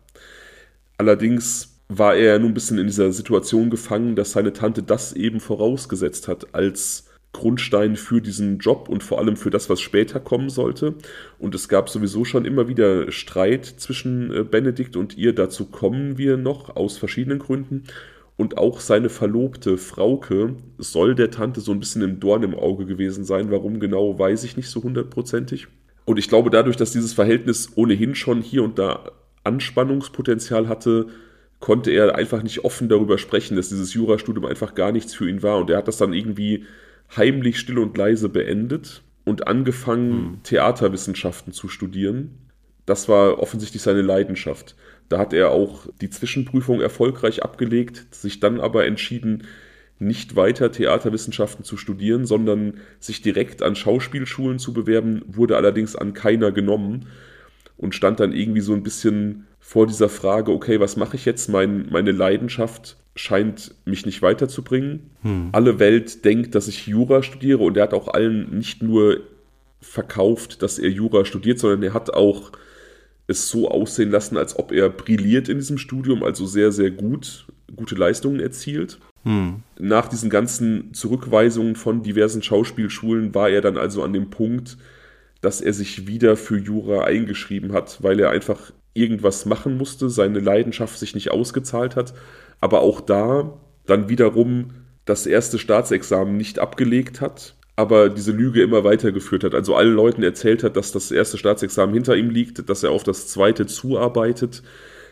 Allerdings war er nun ein bisschen in dieser Situation gefangen, dass seine Tante das eben vorausgesetzt hat als Grundstein für diesen Job und vor allem für das, was später kommen sollte. Und es gab sowieso schon immer wieder Streit zwischen äh, Benedikt und ihr. Dazu kommen wir noch aus verschiedenen Gründen. Und auch seine Verlobte Frauke soll der Tante so ein bisschen im Dorn im Auge gewesen sein. Warum genau, weiß ich nicht so hundertprozentig. Und ich glaube, dadurch, dass dieses Verhältnis ohnehin schon hier und da Anspannungspotenzial hatte, konnte er einfach nicht offen darüber sprechen, dass dieses Jurastudium einfach gar nichts für ihn war. Und er hat das dann irgendwie heimlich still und leise beendet und angefangen, hm. Theaterwissenschaften zu studieren. Das war offensichtlich seine Leidenschaft. Da hat er auch die Zwischenprüfung erfolgreich abgelegt, sich dann aber entschieden, nicht weiter Theaterwissenschaften zu studieren, sondern sich direkt an Schauspielschulen zu bewerben, wurde allerdings an keiner genommen und stand dann irgendwie so ein bisschen vor dieser Frage, okay, was mache ich jetzt? Mein, meine Leidenschaft scheint mich nicht weiterzubringen. Hm. Alle Welt denkt, dass ich Jura studiere und er hat auch allen nicht nur verkauft, dass er Jura studiert, sondern er hat auch es so aussehen lassen, als ob er brilliert in diesem Studium, also sehr, sehr gut, gute Leistungen erzielt. Hm. Nach diesen ganzen Zurückweisungen von diversen Schauspielschulen war er dann also an dem Punkt, dass er sich wieder für Jura eingeschrieben hat, weil er einfach irgendwas machen musste, seine Leidenschaft sich nicht ausgezahlt hat, aber auch da dann wiederum das erste Staatsexamen nicht abgelegt hat, aber diese Lüge immer weitergeführt hat. Also allen Leuten erzählt hat, dass das erste Staatsexamen hinter ihm liegt, dass er auf das zweite zuarbeitet,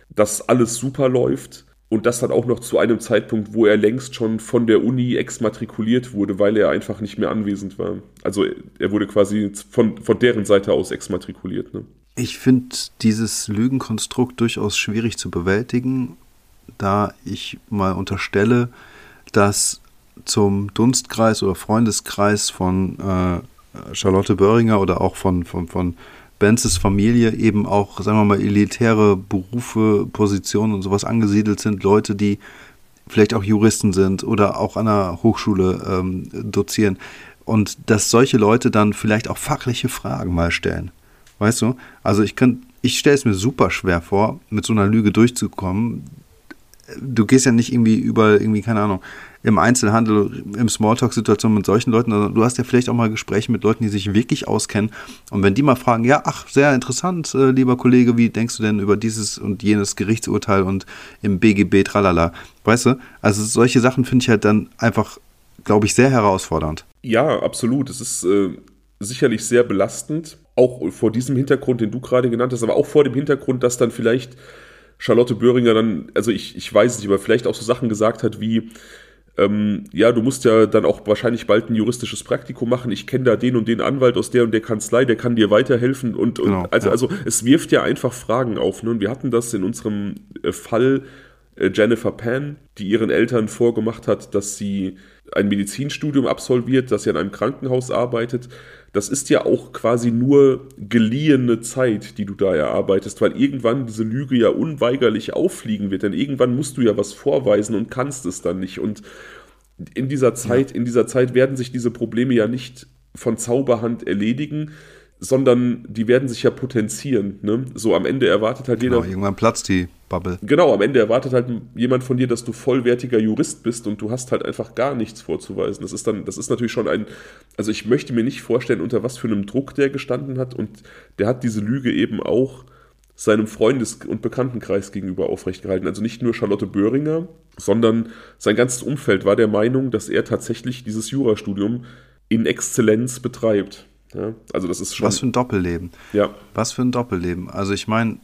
dass alles super läuft und das dann auch noch zu einem Zeitpunkt, wo er längst schon von der Uni exmatrikuliert wurde, weil er einfach nicht mehr anwesend war. Also er wurde quasi von, von deren Seite aus exmatrikuliert. Ne?
Ich finde dieses Lügenkonstrukt durchaus schwierig zu bewältigen, da ich mal unterstelle, dass zum Dunstkreis oder Freundeskreis von äh, Charlotte Böhringer oder auch von, von, von Benzes Familie eben auch, sagen wir mal, elitäre Berufe, Positionen und sowas angesiedelt sind, Leute, die vielleicht auch Juristen sind oder auch an einer Hochschule ähm, dozieren. Und dass solche Leute dann vielleicht auch fachliche Fragen mal stellen. Weißt du? Also ich kann, ich stelle es mir super schwer vor, mit so einer Lüge durchzukommen. Du gehst ja nicht irgendwie über, irgendwie, keine Ahnung, im Einzelhandel, im Smalltalk-Situation mit solchen Leuten, sondern du hast ja vielleicht auch mal Gespräche mit Leuten, die sich wirklich auskennen. Und wenn die mal fragen, ja, ach, sehr interessant, äh, lieber Kollege, wie denkst du denn über dieses und jenes Gerichtsurteil und im BGB, tralala, weißt du? Also solche Sachen finde ich halt dann einfach, glaube ich, sehr herausfordernd.
Ja, absolut. Es ist äh, sicherlich sehr belastend, auch vor diesem Hintergrund, den du gerade genannt hast, aber auch vor dem Hintergrund, dass dann vielleicht Charlotte Böhringer dann, also ich, ich weiß es nicht, aber vielleicht auch so Sachen gesagt hat wie, ähm, ja, du musst ja dann auch wahrscheinlich bald ein juristisches Praktikum machen. Ich kenne da den und den Anwalt aus der und der Kanzlei, der kann dir weiterhelfen. Und, und genau, also, ja. also es wirft ja einfach Fragen auf. Ne? Und wir hatten das in unserem äh, Fall äh, Jennifer Pan, die ihren Eltern vorgemacht hat, dass sie ein Medizinstudium absolviert, dass sie an einem Krankenhaus arbeitet das ist ja auch quasi nur geliehene Zeit, die du da erarbeitest, weil irgendwann diese Lüge ja unweigerlich auffliegen wird, denn irgendwann musst du ja was vorweisen und kannst es dann nicht. Und in dieser Zeit, ja. in dieser Zeit werden sich diese Probleme ja nicht von Zauberhand erledigen, sondern die werden sich ja potenzieren. Ne? So am Ende erwartet halt
genau,
jeder.
Irgendwann platzt die Bubble.
Genau, am Ende erwartet halt jemand von dir, dass du vollwertiger Jurist bist und du hast halt einfach gar nichts vorzuweisen. Das ist dann, das ist natürlich schon ein. Also ich möchte mir nicht vorstellen, unter was für einem Druck der gestanden hat und der hat diese Lüge eben auch seinem Freundes- und Bekanntenkreis gegenüber aufrechtgehalten. Also nicht nur Charlotte Böhringer, sondern sein ganzes Umfeld war der Meinung, dass er tatsächlich dieses Jurastudium in Exzellenz betreibt. Ja, also das ist schon.
Was für ein Doppelleben.
Ja.
Was für ein Doppelleben. Also ich meine,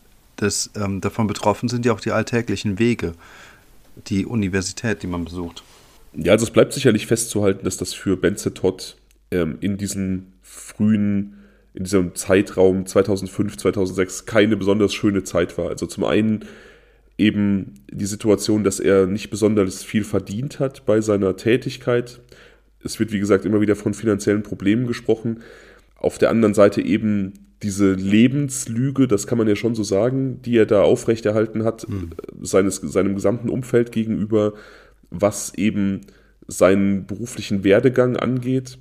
ähm, davon betroffen sind ja auch die alltäglichen Wege, die Universität, die man besucht.
Ja, also es bleibt sicherlich festzuhalten, dass das für Benze Todd ähm, in diesen frühen, in diesem Zeitraum 2005, 2006 keine besonders schöne Zeit war. Also zum einen eben die Situation, dass er nicht besonders viel verdient hat bei seiner Tätigkeit. Es wird, wie gesagt, immer wieder von finanziellen Problemen gesprochen auf der anderen Seite eben diese Lebenslüge, das kann man ja schon so sagen, die er da aufrechterhalten hat, mhm. seines, seinem gesamten Umfeld gegenüber, was eben seinen beruflichen Werdegang angeht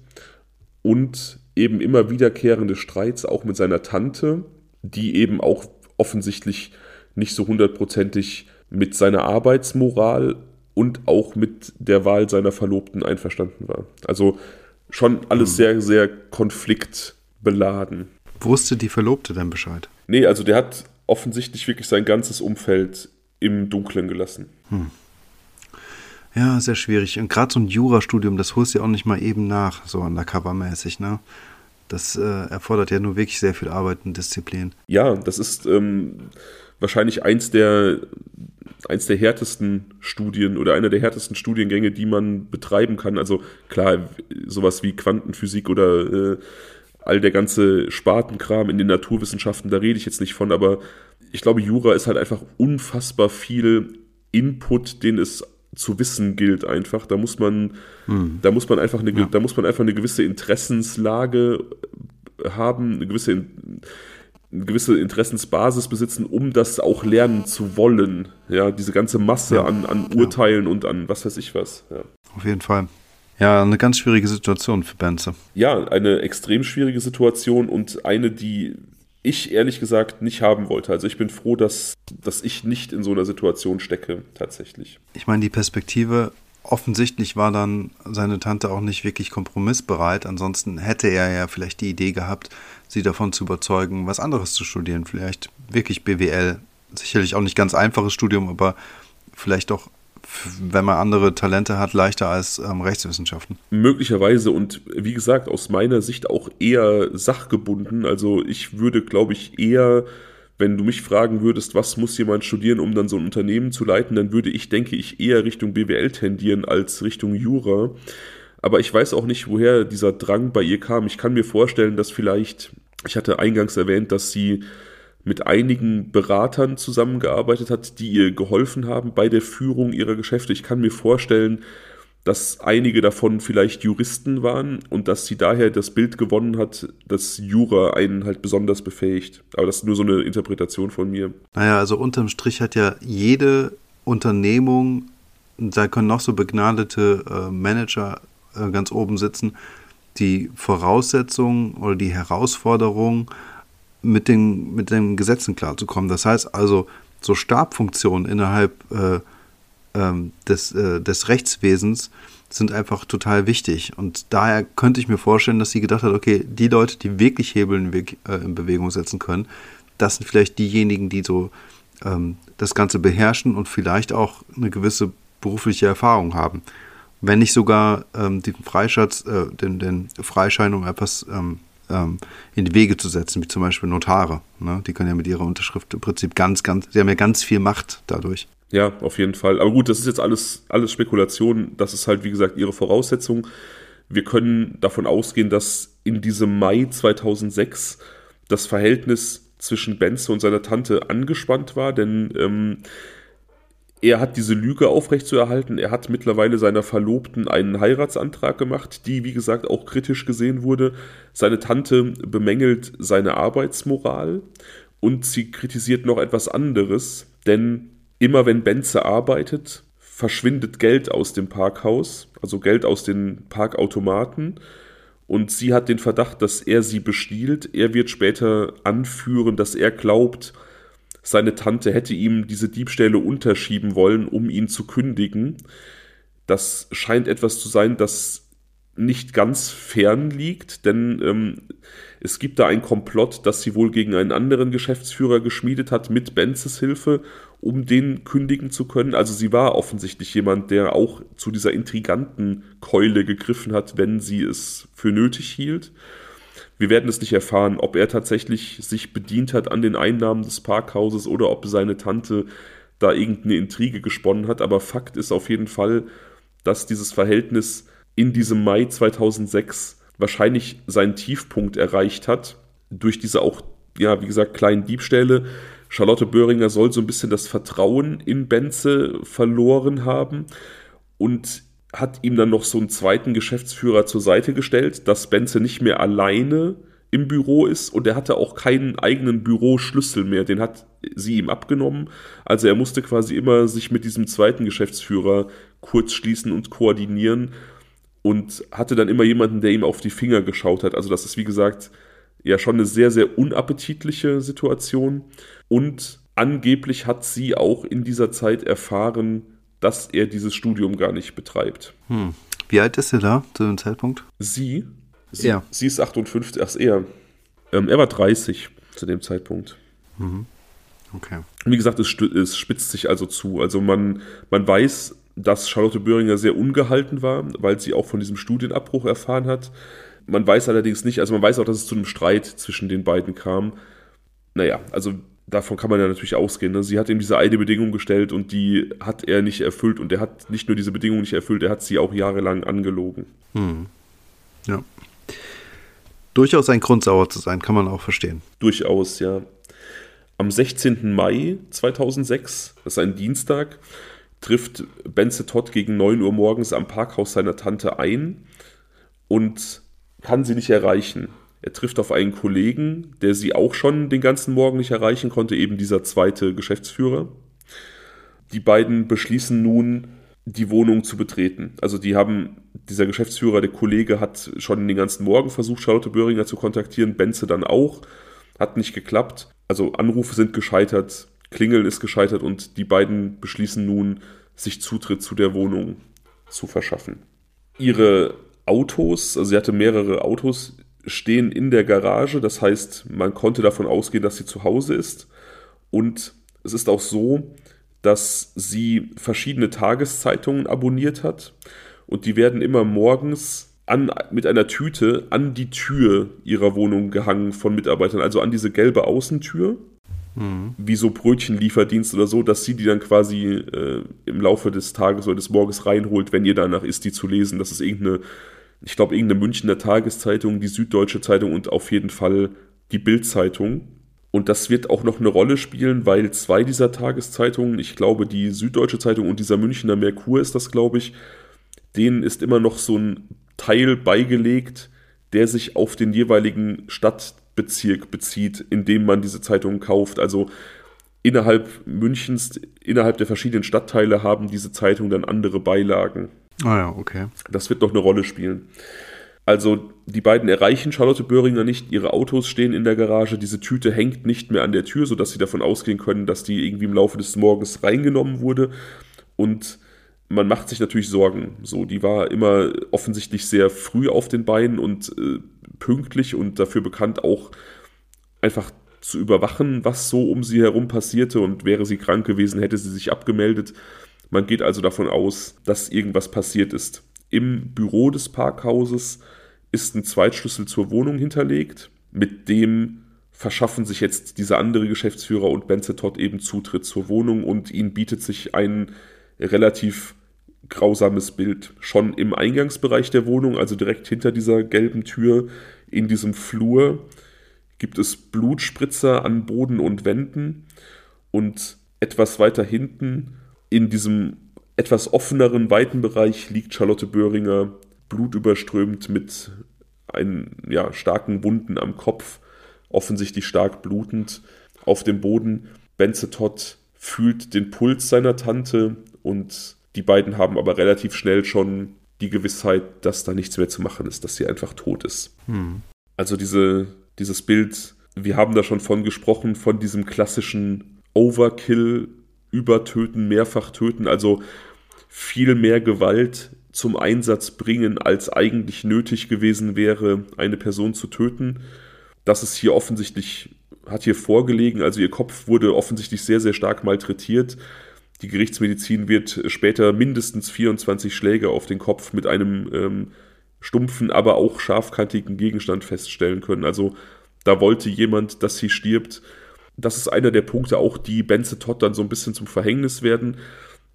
und eben immer wiederkehrende Streits auch mit seiner Tante, die eben auch offensichtlich nicht so hundertprozentig mit seiner Arbeitsmoral und auch mit der Wahl seiner Verlobten einverstanden war. Also schon alles mhm. sehr, sehr konfliktbeladen.
Wusste die Verlobte denn Bescheid?
Nee, also der hat offensichtlich wirklich sein ganzes Umfeld im Dunkeln gelassen. Hm.
Ja, sehr schwierig. Und gerade so ein Jurastudium, das holst du ja auch nicht mal eben nach, so undercover-mäßig, ne? Das äh, erfordert ja nur wirklich sehr viel Arbeit und Disziplin.
Ja, das ist ähm, wahrscheinlich eins der eins der härtesten Studien oder einer der härtesten Studiengänge, die man betreiben kann. Also klar, sowas wie Quantenphysik oder äh, all der ganze Spartenkram in den Naturwissenschaften, da rede ich jetzt nicht von, aber ich glaube, Jura ist halt einfach unfassbar viel Input, den es zu wissen gilt einfach. Da muss man, hm. da muss man einfach eine, ja. da muss man einfach eine gewisse Interessenslage haben, eine gewisse eine gewisse Interessensbasis besitzen, um das auch lernen zu wollen. Ja, diese ganze Masse ja. an, an Urteilen ja. und an was weiß ich was. Ja.
Auf jeden Fall. Ja, eine ganz schwierige Situation für Benze.
Ja, eine extrem schwierige Situation und eine, die ich ehrlich gesagt nicht haben wollte. Also ich bin froh, dass, dass ich nicht in so einer Situation stecke, tatsächlich.
Ich meine, die Perspektive offensichtlich war dann seine Tante auch nicht wirklich kompromissbereit. Ansonsten hätte er ja vielleicht die Idee gehabt, sie davon zu überzeugen, was anderes zu studieren. Vielleicht wirklich BWL. Sicherlich auch nicht ganz einfaches Studium, aber vielleicht auch, wenn man andere Talente hat, leichter als ähm, Rechtswissenschaften.
Möglicherweise und wie gesagt, aus meiner Sicht auch eher sachgebunden. Also ich würde, glaube ich, eher wenn du mich fragen würdest, was muss jemand studieren, um dann so ein Unternehmen zu leiten, dann würde ich, denke ich, eher Richtung BWL tendieren als Richtung Jura. Aber ich weiß auch nicht, woher dieser Drang bei ihr kam. Ich kann mir vorstellen, dass vielleicht, ich hatte eingangs erwähnt, dass sie mit einigen Beratern zusammengearbeitet hat, die ihr geholfen haben bei der Führung ihrer Geschäfte. Ich kann mir vorstellen, dass einige davon vielleicht Juristen waren und dass sie daher das Bild gewonnen hat, dass Jura einen halt besonders befähigt. Aber das ist nur so eine Interpretation von mir.
Naja, also unterm Strich hat ja jede Unternehmung, da können noch so begnadete äh, Manager äh, ganz oben sitzen, die Voraussetzungen oder die Herausforderung, mit den, mit den Gesetzen klarzukommen. Das heißt also, so Stabfunktionen innerhalb äh, ähm, des, äh, des Rechtswesens sind einfach total wichtig. Und daher könnte ich mir vorstellen, dass sie gedacht hat, okay, die Leute, die wirklich Hebel in, äh, in Bewegung setzen können, das sind vielleicht diejenigen, die so ähm, das Ganze beherrschen und vielleicht auch eine gewisse berufliche Erfahrung haben. Wenn nicht sogar ähm, den Freischatz, äh, den, den Freischein, um etwas ähm, ähm, in die Wege zu setzen, wie zum Beispiel Notare. Ne? Die können ja mit ihrer Unterschrift im Prinzip ganz, ganz, sie haben ja ganz viel Macht dadurch.
Ja, auf jeden Fall. Aber gut, das ist jetzt alles, alles Spekulation. Das ist halt, wie gesagt, ihre Voraussetzung. Wir können davon ausgehen, dass in diesem Mai 2006 das Verhältnis zwischen Benze und seiner Tante angespannt war, denn ähm, er hat diese Lüge aufrechtzuerhalten. Er hat mittlerweile seiner Verlobten einen Heiratsantrag gemacht, die, wie gesagt, auch kritisch gesehen wurde. Seine Tante bemängelt seine Arbeitsmoral und sie kritisiert noch etwas anderes, denn immer wenn Benze arbeitet, verschwindet Geld aus dem Parkhaus, also Geld aus den Parkautomaten. Und sie hat den Verdacht, dass er sie bestiehlt. Er wird später anführen, dass er glaubt, seine Tante hätte ihm diese Diebstähle unterschieben wollen, um ihn zu kündigen. Das scheint etwas zu sein, das nicht ganz fern liegt, denn ähm, es gibt da ein Komplott, das sie wohl gegen einen anderen Geschäftsführer geschmiedet hat mit Benzes Hilfe um den kündigen zu können. Also sie war offensichtlich jemand, der auch zu dieser intriganten Keule gegriffen hat, wenn sie es für nötig hielt. Wir werden es nicht erfahren, ob er tatsächlich sich bedient hat an den Einnahmen des Parkhauses oder ob seine Tante da irgendeine Intrige gesponnen hat. Aber Fakt ist auf jeden Fall, dass dieses Verhältnis in diesem Mai 2006 wahrscheinlich seinen Tiefpunkt erreicht hat. Durch diese auch, ja, wie gesagt, kleinen Diebstähle Charlotte Böhringer soll so ein bisschen das Vertrauen in Benze verloren haben und hat ihm dann noch so einen zweiten Geschäftsführer zur Seite gestellt, dass Benze nicht mehr alleine im Büro ist und er hatte auch keinen eigenen Büroschlüssel mehr, den hat sie ihm abgenommen. Also er musste quasi immer sich mit diesem zweiten Geschäftsführer kurz schließen und koordinieren und hatte dann immer jemanden, der ihm auf die Finger geschaut hat. Also das ist wie gesagt ja schon eine sehr, sehr unappetitliche Situation. Und angeblich hat sie auch in dieser Zeit erfahren, dass er dieses Studium gar nicht betreibt.
Hm. Wie alt ist er da zu dem Zeitpunkt?
Sie? Sie, ja. sie ist 58, ach er. Ähm, er war 30 zu dem Zeitpunkt. Mhm.
Okay.
Wie gesagt, es, es, spitzt sich also zu. Also man, man weiß, dass Charlotte Böhringer sehr ungehalten war, weil sie auch von diesem Studienabbruch erfahren hat. Man weiß allerdings nicht, also man weiß auch, dass es zu einem Streit zwischen den beiden kam. Naja, also davon kann man ja natürlich ausgehen. Ne? Sie hat ihm diese eine Bedingung gestellt und die hat er nicht erfüllt und er hat nicht nur diese Bedingung nicht erfüllt, er hat sie auch jahrelang angelogen. Hm.
Ja. Durchaus ein Grund, sauer zu sein, kann man auch verstehen.
Durchaus, ja. Am 16. Mai 2006, das ist ein Dienstag, trifft Benze Todd gegen 9 Uhr morgens am Parkhaus seiner Tante ein und kann sie nicht erreichen. Er trifft auf einen Kollegen, der sie auch schon den ganzen Morgen nicht erreichen konnte, eben dieser zweite Geschäftsführer. Die beiden beschließen nun, die Wohnung zu betreten. Also die haben, dieser Geschäftsführer, der Kollege, hat schon den ganzen Morgen versucht, Charlotte Böhringer zu kontaktieren, Benze dann auch, hat nicht geklappt. Also Anrufe sind gescheitert, Klingeln ist gescheitert und die beiden beschließen nun, sich Zutritt zu der Wohnung zu verschaffen. Ihre Autos, also sie hatte mehrere Autos, stehen in der Garage. Das heißt, man konnte davon ausgehen, dass sie zu Hause ist. Und es ist auch so, dass sie verschiedene Tageszeitungen abonniert hat. Und die werden immer morgens an, mit einer Tüte an die Tür ihrer Wohnung gehangen von Mitarbeitern, also an diese gelbe Außentür. Mhm. Wie so Brötchenlieferdienst oder so, dass sie die dann quasi äh, im Laufe des Tages oder des Morgens reinholt, wenn ihr danach ist, die zu lesen. Das ist irgendeine ich glaube, irgendeine Münchner Tageszeitung, die Süddeutsche Zeitung und auf jeden Fall die Bild-Zeitung. Und das wird auch noch eine Rolle spielen, weil zwei dieser Tageszeitungen, ich glaube, die Süddeutsche Zeitung und dieser Münchner Merkur ist das, glaube ich, denen ist immer noch so ein Teil beigelegt, der sich auf den jeweiligen Stadtbezirk bezieht, in dem man diese Zeitungen kauft. Also innerhalb Münchens, innerhalb der verschiedenen Stadtteile haben diese Zeitungen dann andere Beilagen.
Ah ja, okay.
Das wird noch eine Rolle spielen. Also die beiden erreichen Charlotte Böhringer nicht, ihre Autos stehen in der Garage, diese Tüte hängt nicht mehr an der Tür, sodass sie davon ausgehen können, dass die irgendwie im Laufe des Morgens reingenommen wurde. Und man macht sich natürlich Sorgen. So, die war immer offensichtlich sehr früh auf den Beinen und äh, pünktlich und dafür bekannt auch einfach zu überwachen, was so um sie herum passierte und wäre sie krank gewesen, hätte sie sich abgemeldet. Man geht also davon aus, dass irgendwas passiert ist. Im Büro des Parkhauses ist ein Zweitschlüssel zur Wohnung hinterlegt, mit dem verschaffen sich jetzt dieser andere Geschäftsführer und Benze Todd eben Zutritt zur Wohnung und ihnen bietet sich ein relativ grausames Bild schon im Eingangsbereich der Wohnung, also direkt hinter dieser gelben Tür in diesem Flur gibt es Blutspritzer an Boden und Wänden und etwas weiter hinten in diesem etwas offeneren, weiten Bereich liegt Charlotte Böhringer blutüberströmt mit einen ja, starken Wunden am Kopf, offensichtlich stark blutend auf dem Boden. Benze Todd fühlt den Puls seiner Tante und die beiden haben aber relativ schnell schon die Gewissheit, dass da nichts mehr zu machen ist, dass sie einfach tot ist. Hm. Also diese, dieses Bild, wir haben da schon von gesprochen, von diesem klassischen Overkill übertöten, mehrfach töten, also viel mehr Gewalt zum Einsatz bringen, als eigentlich nötig gewesen wäre, eine Person zu töten. Das ist hier offensichtlich, hat hier vorgelegen, also ihr Kopf wurde offensichtlich sehr, sehr stark malträtiert. Die Gerichtsmedizin wird später mindestens 24 Schläge auf den Kopf mit einem ähm, stumpfen, aber auch scharfkantigen Gegenstand feststellen können. Also da wollte jemand, dass sie stirbt das ist einer der Punkte auch, die Benze Todd dann so ein bisschen zum Verhängnis werden.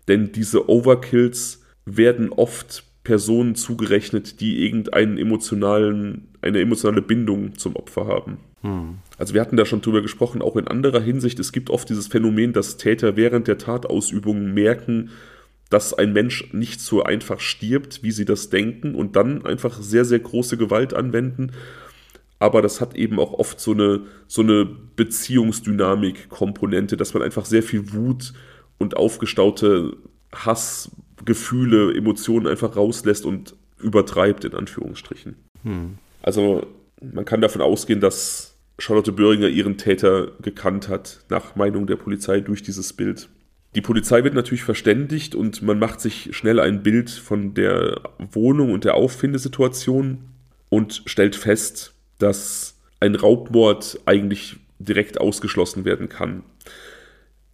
Denn diese Overkills werden oft Personen zugerechnet, die irgendeinen emotionalen, eine emotionale Bindung zum Opfer haben. Hm. Also wir hatten da schon drüber gesprochen, auch in anderer Hinsicht. Es gibt oft dieses Phänomen, dass Täter während der Tatausübung merken, dass ein Mensch nicht so einfach stirbt, wie sie das denken und dann einfach sehr, sehr große Gewalt anwenden aber das hat eben auch oft so eine, so eine Beziehungsdynamik-Komponente, dass man einfach sehr viel Wut und aufgestaute Hassgefühle, Emotionen einfach rauslässt und übertreibt, in Anführungsstrichen. Hm. Also man kann davon ausgehen, dass Charlotte Böhringer ihren Täter gekannt hat, nach Meinung der Polizei durch dieses Bild. Die Polizei wird natürlich verständigt und man macht sich schnell ein Bild von der Wohnung und der Auffindesituation und stellt fest, dass ein Raubmord eigentlich direkt ausgeschlossen werden kann.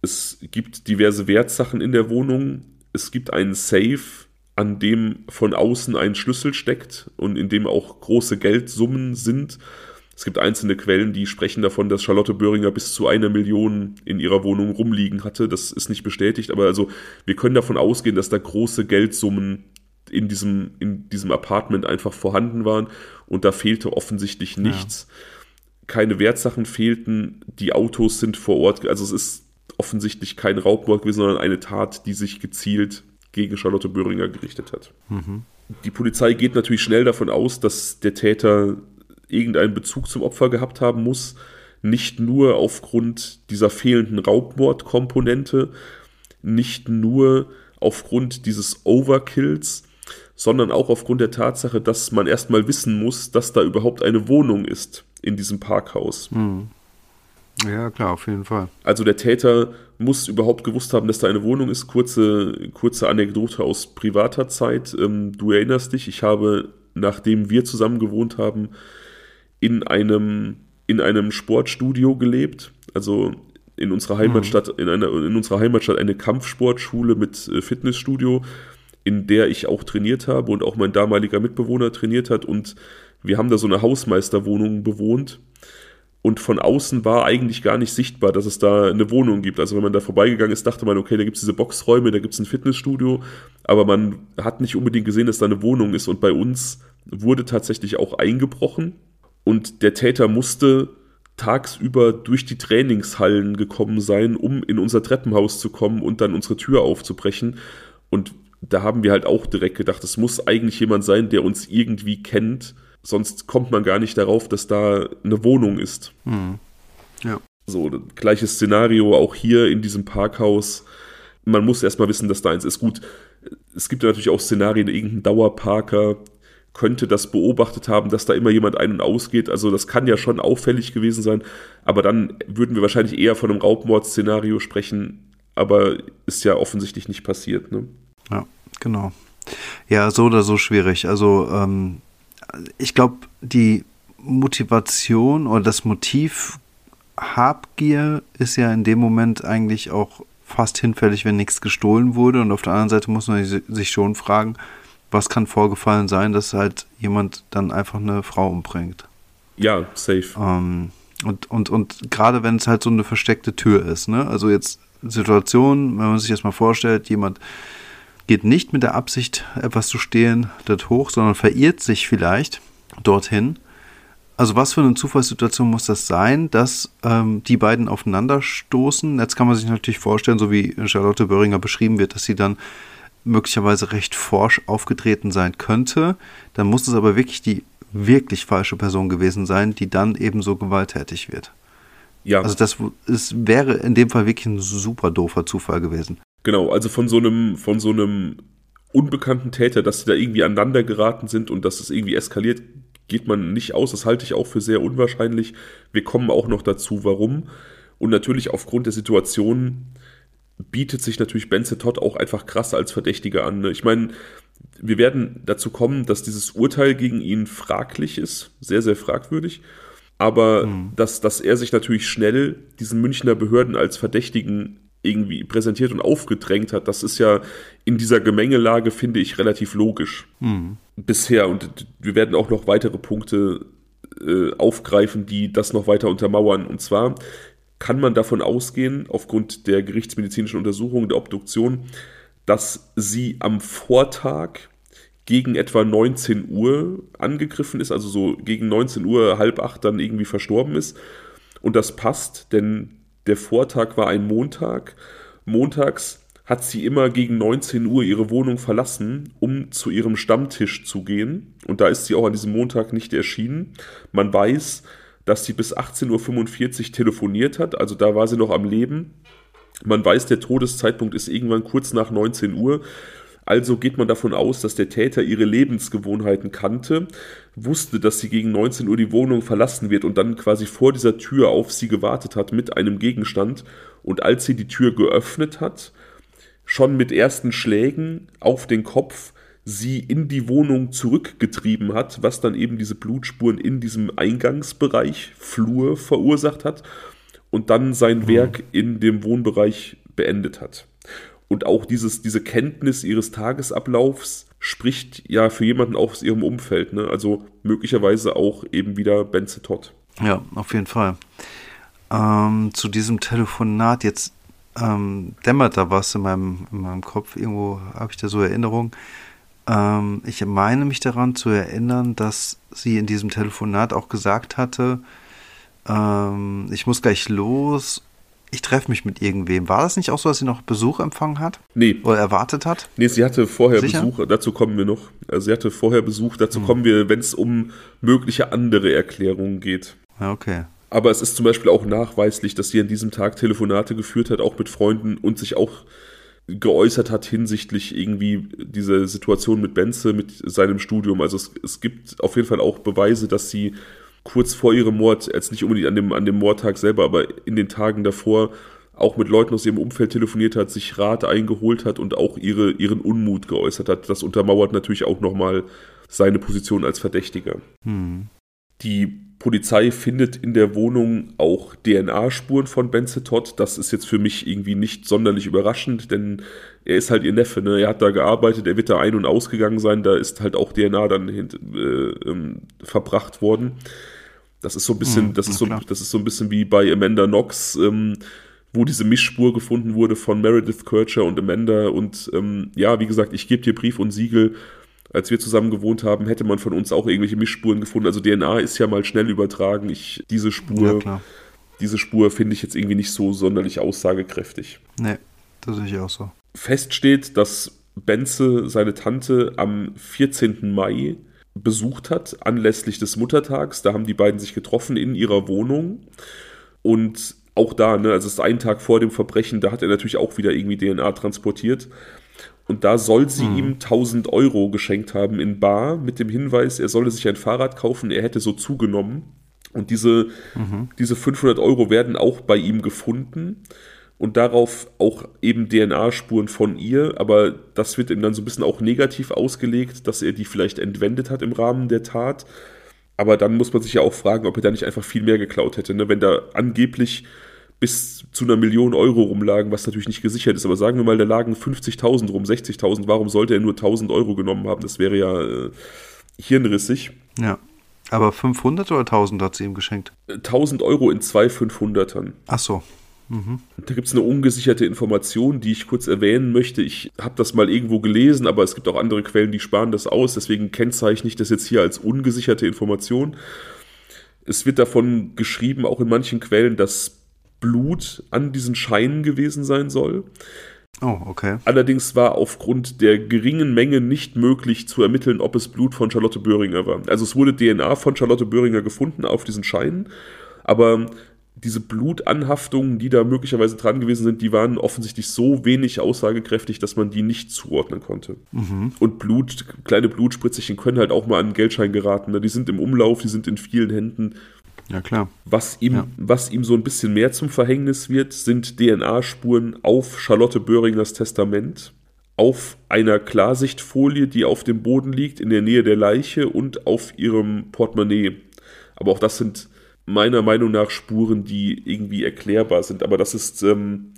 Es gibt diverse Wertsachen in der Wohnung. Es gibt einen Safe, an dem von außen ein Schlüssel steckt und in dem auch große Geldsummen sind. Es gibt einzelne Quellen, die sprechen davon, dass Charlotte Böhringer bis zu einer Million in ihrer Wohnung rumliegen hatte. Das ist nicht bestätigt, aber also wir können davon ausgehen, dass da große Geldsummen in diesem, in diesem Apartment einfach vorhanden waren und da fehlte offensichtlich nichts. Ja. Keine Wertsachen fehlten, die Autos sind vor Ort, also es ist offensichtlich kein Raubmord gewesen, sondern eine Tat, die sich gezielt gegen Charlotte Böhringer gerichtet hat. Mhm. Die Polizei geht natürlich schnell davon aus, dass der Täter irgendeinen Bezug zum Opfer gehabt haben muss, nicht nur aufgrund dieser fehlenden Raubmordkomponente, nicht nur aufgrund dieses Overkills, sondern auch aufgrund der Tatsache, dass man erstmal wissen muss, dass da überhaupt eine Wohnung ist in diesem Parkhaus. Hm.
Ja, klar, auf jeden Fall.
Also der Täter muss überhaupt gewusst haben, dass da eine Wohnung ist. Kurze, kurze Anekdote aus privater Zeit. Ähm, du erinnerst dich, ich habe, nachdem wir zusammen gewohnt haben, in einem, in einem Sportstudio gelebt. Also in unserer Heimatstadt, mhm. in, einer, in unserer Heimatstadt eine Kampfsportschule mit äh, Fitnessstudio, in der ich auch trainiert habe und auch mein damaliger Mitbewohner trainiert hat. Und wir haben da so eine Hausmeisterwohnung bewohnt und von außen war eigentlich gar nicht sichtbar, dass es da eine Wohnung gibt. Also wenn man da vorbeigegangen ist, dachte man, okay, da gibt es diese Boxräume, da gibt es ein Fitnessstudio, aber man hat nicht unbedingt gesehen, dass da eine Wohnung ist. Und bei uns wurde tatsächlich auch eingebrochen und der Täter musste tagsüber durch die Trainingshallen gekommen sein, um in unser Treppenhaus zu kommen und dann unsere Tür aufzubrechen. Und da haben wir halt auch direkt gedacht, es muss eigentlich jemand sein, der uns irgendwie kennt Sonst kommt man gar nicht darauf, dass da eine Wohnung ist.
Mhm. Ja.
So, gleiches Szenario auch hier in diesem Parkhaus. Man muss erstmal wissen, dass da eins ist. Gut, es gibt ja natürlich auch Szenarien, irgendein Dauerparker könnte das beobachtet haben, dass da immer jemand ein- und ausgeht. Also das kann ja schon auffällig gewesen sein. Aber dann würden wir wahrscheinlich eher von einem Raubmordszenario sprechen. Aber ist ja offensichtlich nicht passiert. Ne?
Ja, genau. Ja, so oder so schwierig. Also ähm, ich glaube, die Motivation oder das Motiv Habgier ist ja in dem Moment eigentlich auch fast hinfällig, wenn nichts gestohlen wurde. Und auf der anderen Seite muss man sich schon fragen, was kann vorgefallen sein, dass halt jemand dann einfach eine Frau umbringt.
Ja, safe.
Ähm, und, und, und gerade wenn es halt so eine versteckte Tür ist, ne? Also jetzt Situation, wenn man sich das mal vorstellt, jemand geht nicht mit der Absicht, etwas zu stehlen, dort hoch, sondern verirrt sich vielleicht dorthin. Also was für eine Zufallssituation muss das sein, dass ähm, die beiden aufeinanderstoßen? Jetzt kann man sich natürlich vorstellen, so wie Charlotte Böhringer beschrieben wird, dass sie dann möglicherweise recht forsch aufgetreten sein könnte. Dann muss es aber wirklich die wirklich falsche Person gewesen sein, die dann eben so gewalttätig wird. Ja. Also das ist, wäre in dem Fall wirklich ein super doofer Zufall gewesen.
Genau, also von so einem, von so einem unbekannten Täter, dass sie da irgendwie aneinander geraten sind und dass es irgendwie eskaliert, geht man nicht aus. Das halte ich auch für sehr unwahrscheinlich. Wir kommen auch noch dazu, warum. Und natürlich aufgrund der Situation bietet sich natürlich Benze Todd auch einfach krass als Verdächtiger an. Ne? Ich meine, wir werden dazu kommen, dass dieses Urteil gegen ihn fraglich ist, sehr, sehr fragwürdig. Aber mhm. dass, dass er sich natürlich schnell diesen Münchner Behörden als Verdächtigen irgendwie präsentiert und aufgedrängt hat, das ist ja in dieser Gemengelage, finde ich, relativ logisch. Mhm. Bisher. Und wir werden auch noch weitere Punkte äh, aufgreifen, die das noch weiter untermauern. Und zwar kann man davon ausgehen, aufgrund der gerichtsmedizinischen Untersuchung, der Obduktion, dass sie am Vortag gegen etwa 19 Uhr angegriffen ist, also so gegen 19 Uhr, halb acht dann irgendwie verstorben ist. Und das passt, denn der Vortag war ein Montag. Montags hat sie immer gegen 19 Uhr ihre Wohnung verlassen, um zu ihrem Stammtisch zu gehen. Und da ist sie auch an diesem Montag nicht erschienen. Man weiß, dass sie bis 18.45 Uhr telefoniert hat, also da war sie noch am Leben. Man weiß, der Todeszeitpunkt ist irgendwann kurz nach 19 Uhr. Also geht man davon aus, dass der Täter ihre Lebensgewohnheiten kannte, wusste, dass sie gegen 19 Uhr die Wohnung verlassen wird und dann quasi vor dieser Tür auf sie gewartet hat mit einem Gegenstand. Und als sie die Tür geöffnet hat, schon mit ersten Schlägen auf den Kopf sie in die Wohnung zurückgetrieben hat, was dann eben diese Blutspuren in diesem Eingangsbereich, Flur verursacht hat und dann sein mhm. Werk in dem Wohnbereich beendet hat. Und auch dieses, diese Kenntnis ihres Tagesablaufs spricht ja für jemanden aus ihrem Umfeld. Ne? Also möglicherweise auch eben wieder Benze Todd.
Ja, auf jeden Fall. Ähm, zu diesem Telefonat, jetzt ähm, dämmert da was in meinem, in meinem Kopf. Irgendwo habe ich da so Erinnerungen. Ähm, ich meine mich daran zu erinnern, dass sie in diesem Telefonat auch gesagt hatte, ähm, ich muss gleich los ich treffe mich mit irgendwem. War das nicht auch so, dass sie noch Besuch empfangen hat?
Nee.
Oder erwartet hat?
Nee, sie hatte vorher Sicher? Besuch, dazu kommen wir noch. Also sie hatte vorher Besuch, dazu hm. kommen wir, wenn es um mögliche andere Erklärungen geht.
Ja, okay.
Aber es ist zum Beispiel auch nachweislich, dass sie an diesem Tag Telefonate geführt hat, auch mit Freunden und sich auch geäußert hat hinsichtlich irgendwie dieser Situation mit Benze, mit seinem Studium. Also es, es gibt auf jeden Fall auch Beweise, dass sie kurz vor ihrem Mord, jetzt nicht unbedingt an dem, an dem Mordtag selber, aber in den Tagen davor auch mit Leuten aus ihrem Umfeld telefoniert hat, sich Rat eingeholt hat und auch ihre, ihren Unmut geäußert hat. Das untermauert natürlich auch nochmal seine Position als Verdächtiger. Hm. Die Polizei findet in der Wohnung auch DNA-Spuren von Benze Todd. Das ist jetzt für mich irgendwie nicht sonderlich überraschend, denn er ist halt ihr Neffe. Ne? Er hat da gearbeitet, er wird da ein- und ausgegangen sein. Da ist halt auch DNA dann hint, äh, ähm, verbracht worden. Das ist so ein bisschen, hm, das, ist so, das ist so ein bisschen wie bei Amanda Knox, ähm, wo diese Mischspur gefunden wurde von Meredith Kircher und Amanda. Und ähm, ja, wie gesagt, ich gebe dir Brief und Siegel als wir zusammen gewohnt haben, hätte man von uns auch irgendwelche Mischspuren gefunden. Also DNA ist ja mal schnell übertragen. Ich, diese Spur, ja, diese Spur finde ich jetzt irgendwie nicht so sonderlich aussagekräftig.
Nee, das sehe ich auch so.
Fest steht, dass Benze seine Tante am 14. Mai besucht hat, anlässlich des Muttertags. Da haben die beiden sich getroffen in ihrer Wohnung. Und auch da, ne, also es ist ein Tag vor dem Verbrechen, da hat er natürlich auch wieder irgendwie DNA transportiert. Und da soll sie hm. ihm 1000 Euro geschenkt haben in Bar mit dem Hinweis, er solle sich ein Fahrrad kaufen, er hätte so zugenommen. Und diese, mhm. diese 500 Euro werden auch bei ihm gefunden und darauf auch eben DNA-Spuren von ihr, aber das wird ihm dann so ein bisschen auch negativ ausgelegt, dass er die vielleicht entwendet hat im Rahmen der Tat. Aber dann muss man sich ja auch fragen, ob er da nicht einfach viel mehr geklaut hätte. Ne? Wenn da angeblich bis zu einer Million Euro rumlagen, was natürlich nicht gesichert ist. Aber sagen wir mal, da lagen 50.000 rum, 60.000. Warum sollte er nur 1.000 Euro genommen haben? Das wäre ja äh, hirnrissig.
Ja. Aber 500 oder 1000 hat sie ihm geschenkt?
1000 Euro in zwei 500ern.
Ach so.
Mhm. Da gibt es eine ungesicherte Information, die ich kurz erwähnen möchte. Ich habe das mal irgendwo gelesen, aber es gibt auch andere Quellen, die sparen das aus. Deswegen kennzeichne ich das jetzt hier als ungesicherte Information. Es wird davon geschrieben, auch in manchen Quellen, dass Blut an diesen Scheinen gewesen sein soll.
Oh, okay.
Allerdings war aufgrund der geringen Menge nicht möglich zu ermitteln, ob es Blut von Charlotte Böhringer war. Also es wurde DNA von Charlotte Böhringer gefunden auf diesen Scheinen, aber diese Blutanhaftungen, die da möglicherweise dran gewesen sind, die waren offensichtlich so wenig aussagekräftig, dass man die nicht zuordnen konnte. Mhm. Und Blut, kleine Blutspritzchen können halt auch mal an einen Geldschein geraten. Ne? Die sind im Umlauf, die sind in vielen Händen.
Ja, klar.
Was ihm, ja. was ihm so ein bisschen mehr zum Verhängnis wird, sind DNA-Spuren auf Charlotte Böhringers Testament, auf einer Klarsichtfolie, die auf dem Boden liegt, in der Nähe der Leiche und auf ihrem Portemonnaie. Aber auch das sind meiner Meinung nach Spuren, die irgendwie erklärbar sind. Aber das ist ähm,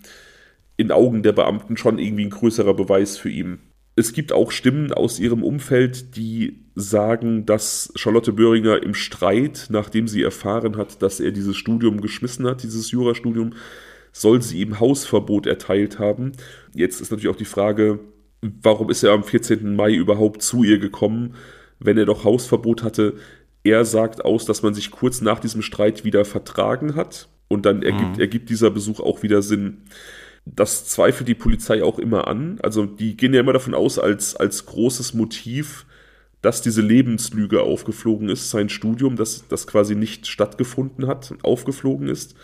in Augen der Beamten schon irgendwie ein größerer Beweis für ihn. Es gibt auch Stimmen aus ihrem Umfeld, die sagen, dass Charlotte Böhringer im Streit, nachdem sie erfahren hat, dass er dieses Studium geschmissen hat, dieses Jurastudium, soll sie ihm Hausverbot erteilt haben. Jetzt ist natürlich auch die Frage, warum ist er am 14. Mai überhaupt zu ihr gekommen, wenn er doch Hausverbot hatte. Er sagt aus, dass man sich kurz nach diesem Streit wieder vertragen hat und dann ergibt, mhm. ergibt dieser Besuch auch wieder Sinn. Das zweifelt die Polizei auch immer an. Also die gehen ja immer davon aus, als, als großes Motiv, dass diese Lebenslüge aufgeflogen ist, sein Studium, das, das quasi nicht stattgefunden hat, aufgeflogen ist,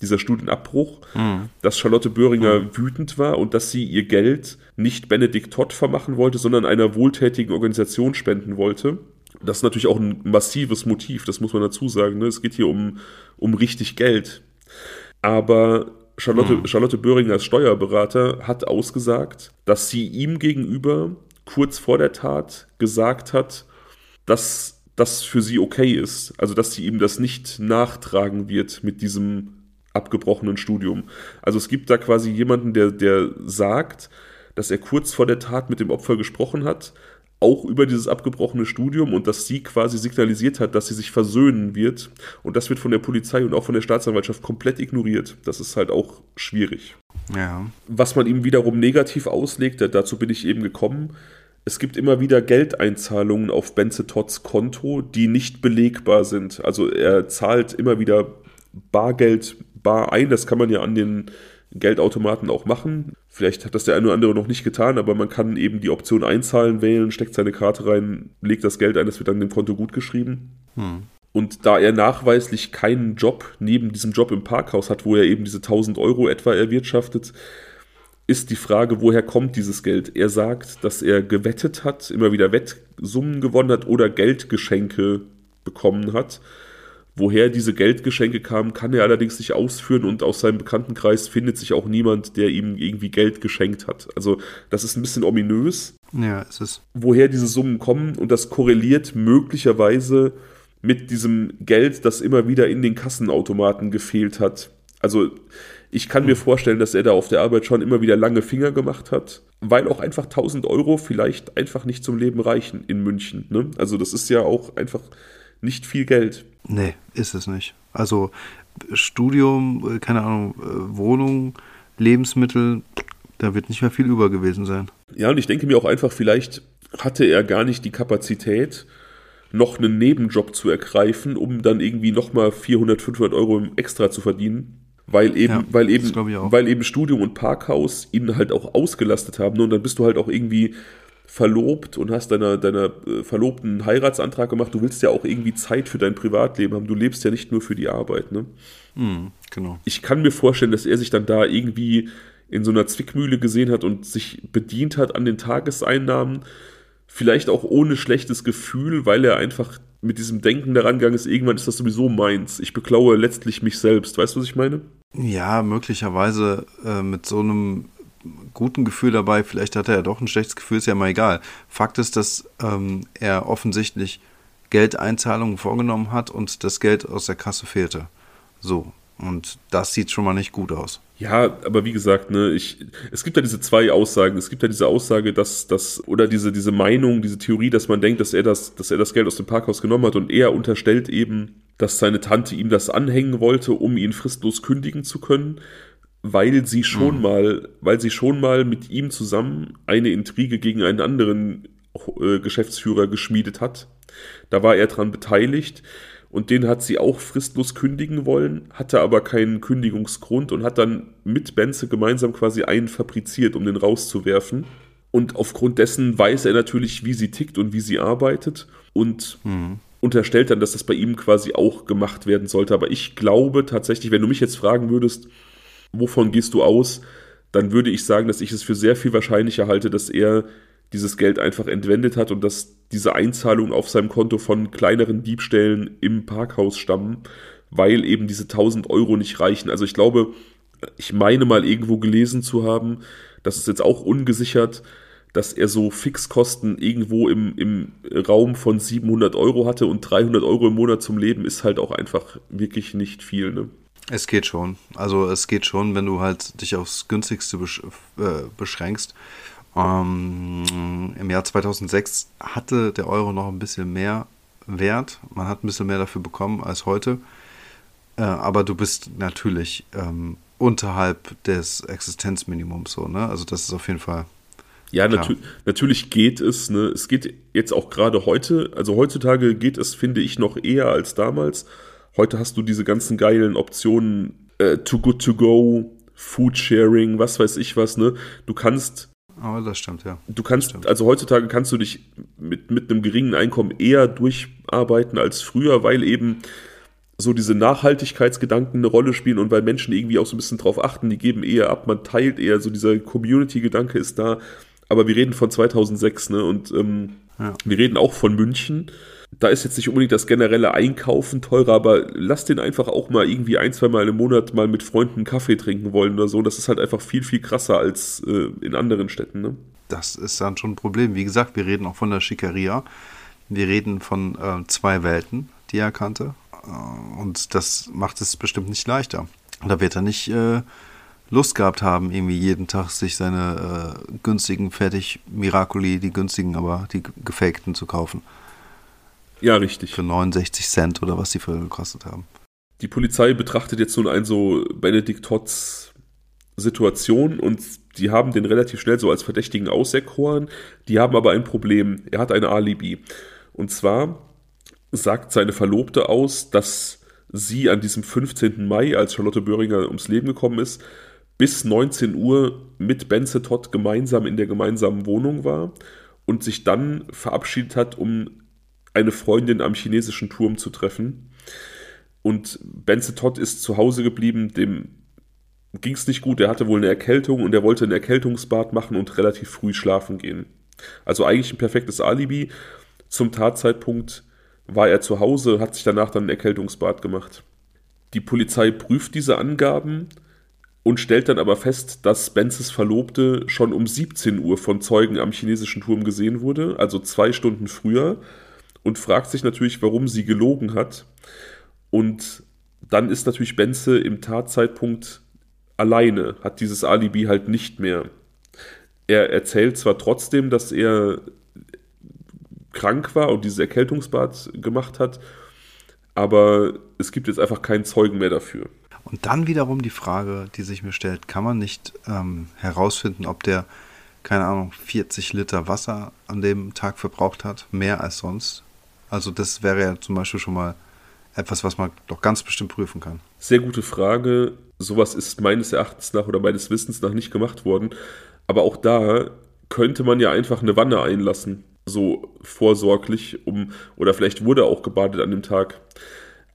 dieser Studienabbruch, mhm. dass Charlotte Böhringer mhm. wütend war und dass sie ihr Geld nicht Benedikt Todd vermachen wollte, sondern einer wohltätigen Organisation spenden wollte. Das ist natürlich auch ein massives Motiv, das muss man dazu sagen. Ne? Es geht hier um, um richtig Geld. Aber Charlotte, mhm. Charlotte Böhringer als Steuerberater hat ausgesagt, dass sie ihm gegenüber kurz vor der Tat gesagt hat, dass das für sie okay ist. Also, dass sie ihm das nicht nachtragen wird mit diesem abgebrochenen Studium. Also, es gibt da quasi jemanden, der, der sagt, dass er kurz vor der Tat mit dem Opfer gesprochen hat, auch über dieses abgebrochene Studium und dass sie quasi signalisiert hat, dass sie sich versöhnen wird. Und das wird von der Polizei und auch von der Staatsanwaltschaft komplett ignoriert. Das ist halt auch schwierig.
Ja.
Was man ihm wiederum negativ auslegt, dazu bin ich eben gekommen. Es gibt immer wieder Geldeinzahlungen auf Benze Todds Konto, die nicht belegbar sind. Also er zahlt immer wieder Bargeld bar ein. Das kann man ja an den Geldautomaten auch machen. Vielleicht hat das der eine oder andere noch nicht getan, aber man kann eben die Option einzahlen wählen, steckt seine Karte rein, legt das Geld ein, das wird dann dem Konto gut geschrieben. Hm. Und da er nachweislich keinen Job neben diesem Job im Parkhaus hat, wo er eben diese 1000 Euro etwa erwirtschaftet, ist die Frage, woher kommt dieses Geld? Er sagt, dass er gewettet hat, immer wieder Wettsummen gewonnen hat oder Geldgeschenke bekommen hat. Woher diese Geldgeschenke kamen, kann er allerdings nicht ausführen und aus seinem Bekanntenkreis findet sich auch niemand, der ihm irgendwie Geld geschenkt hat. Also das ist ein bisschen ominös.
Ja, es ist.
Woher diese Summen kommen und das korreliert möglicherweise mit diesem Geld, das immer wieder in den Kassenautomaten gefehlt hat. Also ich kann mir vorstellen, dass er da auf der Arbeit schon immer wieder lange Finger gemacht hat, weil auch einfach 1000 Euro vielleicht einfach nicht zum Leben reichen in München. Ne? Also das ist ja auch einfach nicht viel Geld.
Nee, ist es nicht. Also Studium, äh, keine Ahnung, äh, Wohnung, Lebensmittel, da wird nicht mehr viel über gewesen sein.
Ja, und ich denke mir auch einfach, vielleicht hatte er gar nicht die Kapazität, noch einen Nebenjob zu ergreifen, um dann irgendwie nochmal 400, 500 Euro extra zu verdienen. Weil eben, ja, weil eben, weil eben Studium und Parkhaus ihn halt auch ausgelastet haben. Und dann bist du halt auch irgendwie verlobt und hast deiner, deiner äh, Verlobten einen Heiratsantrag gemacht, du willst ja auch irgendwie Zeit für dein Privatleben haben. Du lebst ja nicht nur für die Arbeit, ne?
Mm, genau.
Ich kann mir vorstellen, dass er sich dann da irgendwie in so einer Zwickmühle gesehen hat und sich bedient hat an den Tageseinnahmen. Vielleicht auch ohne schlechtes Gefühl, weil er einfach mit diesem Denken daran gegangen ist, irgendwann ist das sowieso meins. Ich beklaue letztlich mich selbst. Weißt du, was ich meine?
Ja, möglicherweise äh, mit so einem guten Gefühl dabei. Vielleicht hatte er doch ein schlechtes Gefühl, ist ja mal egal. Fakt ist, dass ähm, er offensichtlich Geldeinzahlungen vorgenommen hat und das Geld aus der Kasse fehlte. So. Und das sieht schon mal nicht gut aus.
Ja, aber wie gesagt, ne, ich, es gibt ja diese zwei Aussagen. Es gibt ja diese Aussage, dass das, oder diese, diese Meinung, diese Theorie, dass man denkt, dass er das, dass er das Geld aus dem Parkhaus genommen hat und er unterstellt eben, dass seine Tante ihm das anhängen wollte, um ihn fristlos kündigen zu können weil sie schon mhm. mal, weil sie schon mal mit ihm zusammen eine Intrige gegen einen anderen äh, Geschäftsführer geschmiedet hat. Da war er dran beteiligt und den hat sie auch fristlos kündigen wollen, hatte aber keinen Kündigungsgrund und hat dann mit Benze gemeinsam quasi einen fabriziert, um den rauszuwerfen. Und aufgrund dessen weiß er natürlich, wie sie tickt und wie sie arbeitet und mhm. unterstellt dann, dass das bei ihm quasi auch gemacht werden sollte. Aber ich glaube tatsächlich, wenn du mich jetzt fragen würdest, wovon gehst du aus, dann würde ich sagen, dass ich es für sehr viel wahrscheinlicher halte, dass er dieses Geld einfach entwendet hat und dass diese Einzahlungen auf seinem Konto von kleineren Diebstählen im Parkhaus stammen, weil eben diese 1000 Euro nicht reichen. Also ich glaube, ich meine mal irgendwo gelesen zu haben, das ist jetzt auch ungesichert, dass er so Fixkosten irgendwo im, im Raum von 700 Euro hatte und 300 Euro im Monat zum Leben ist halt auch einfach wirklich nicht viel. Ne?
Es geht schon. Also es geht schon, wenn du halt dich aufs günstigste besch äh, beschränkst. Ähm, Im Jahr 2006 hatte der Euro noch ein bisschen mehr Wert. Man hat ein bisschen mehr dafür bekommen als heute. Äh, aber du bist natürlich ähm, unterhalb des Existenzminimums so, ne? Also das ist auf jeden Fall.
Ja, natür natürlich geht es, ne? Es geht jetzt auch gerade heute, also heutzutage geht es, finde ich, noch eher als damals. Heute hast du diese ganzen geilen Optionen, äh, Too Good To Go, Food Sharing, was weiß ich was, ne? Du kannst.
Aber das stimmt, ja.
Du kannst, also heutzutage kannst du dich mit, mit einem geringen Einkommen eher durcharbeiten als früher, weil eben so diese Nachhaltigkeitsgedanken eine Rolle spielen und weil Menschen irgendwie auch so ein bisschen drauf achten, die geben eher ab, man teilt eher, so dieser Community-Gedanke ist da. Aber wir reden von 2006, ne? Und ähm, ja. wir reden auch von München da ist jetzt nicht unbedingt das generelle Einkaufen teurer, aber lass den einfach auch mal irgendwie ein, zwei Mal im Monat mal mit Freunden Kaffee trinken wollen oder so. Das ist halt einfach viel, viel krasser als äh, in anderen Städten. Ne?
Das ist dann schon ein Problem. Wie gesagt, wir reden auch von der Schickeria. Wir reden von äh, zwei Welten, die er kannte. Äh, und das macht es bestimmt nicht leichter. Da wird er nicht äh, Lust gehabt haben, irgendwie jeden Tag sich seine äh, günstigen Fertig Miracoli, die günstigen, aber die gefakten zu kaufen.
Ja, richtig.
Für 69 Cent oder was die früher gekostet haben.
Die Polizei betrachtet jetzt nun ein so Benedikt Totts Situation und die haben den relativ schnell so als Verdächtigen auserkoren. Die haben aber ein Problem. Er hat ein Alibi. Und zwar sagt seine Verlobte aus, dass sie an diesem 15. Mai, als Charlotte Böhringer ums Leben gekommen ist, bis 19 Uhr mit Benze Todd gemeinsam in der gemeinsamen Wohnung war und sich dann verabschiedet hat, um eine Freundin am chinesischen Turm zu treffen. Und Benze Todd ist zu Hause geblieben, dem ging es nicht gut, er hatte wohl eine Erkältung und er wollte ein Erkältungsbad machen und relativ früh schlafen gehen. Also eigentlich ein perfektes Alibi. Zum Tatzeitpunkt war er zu Hause, hat sich danach dann ein Erkältungsbad gemacht. Die Polizei prüft diese Angaben und stellt dann aber fest, dass Spences Verlobte schon um 17 Uhr von Zeugen am chinesischen Turm gesehen wurde, also zwei Stunden früher, und fragt sich natürlich, warum sie gelogen hat. Und dann ist natürlich Benze im Tatzeitpunkt alleine, hat dieses Alibi halt nicht mehr. Er erzählt zwar trotzdem, dass er krank war und dieses Erkältungsbad gemacht hat, aber es gibt jetzt einfach keinen Zeugen mehr dafür.
Und dann wiederum die Frage, die sich mir stellt, kann man nicht ähm, herausfinden, ob der, keine Ahnung, 40 Liter Wasser an dem Tag verbraucht hat, mehr als sonst? Also das wäre ja zum Beispiel schon mal etwas, was man doch ganz bestimmt prüfen kann.
Sehr gute Frage. Sowas ist meines Erachtens nach oder meines Wissens nach nicht gemacht worden. Aber auch da könnte man ja einfach eine Wanne einlassen, so vorsorglich, um, oder vielleicht wurde auch gebadet an dem Tag.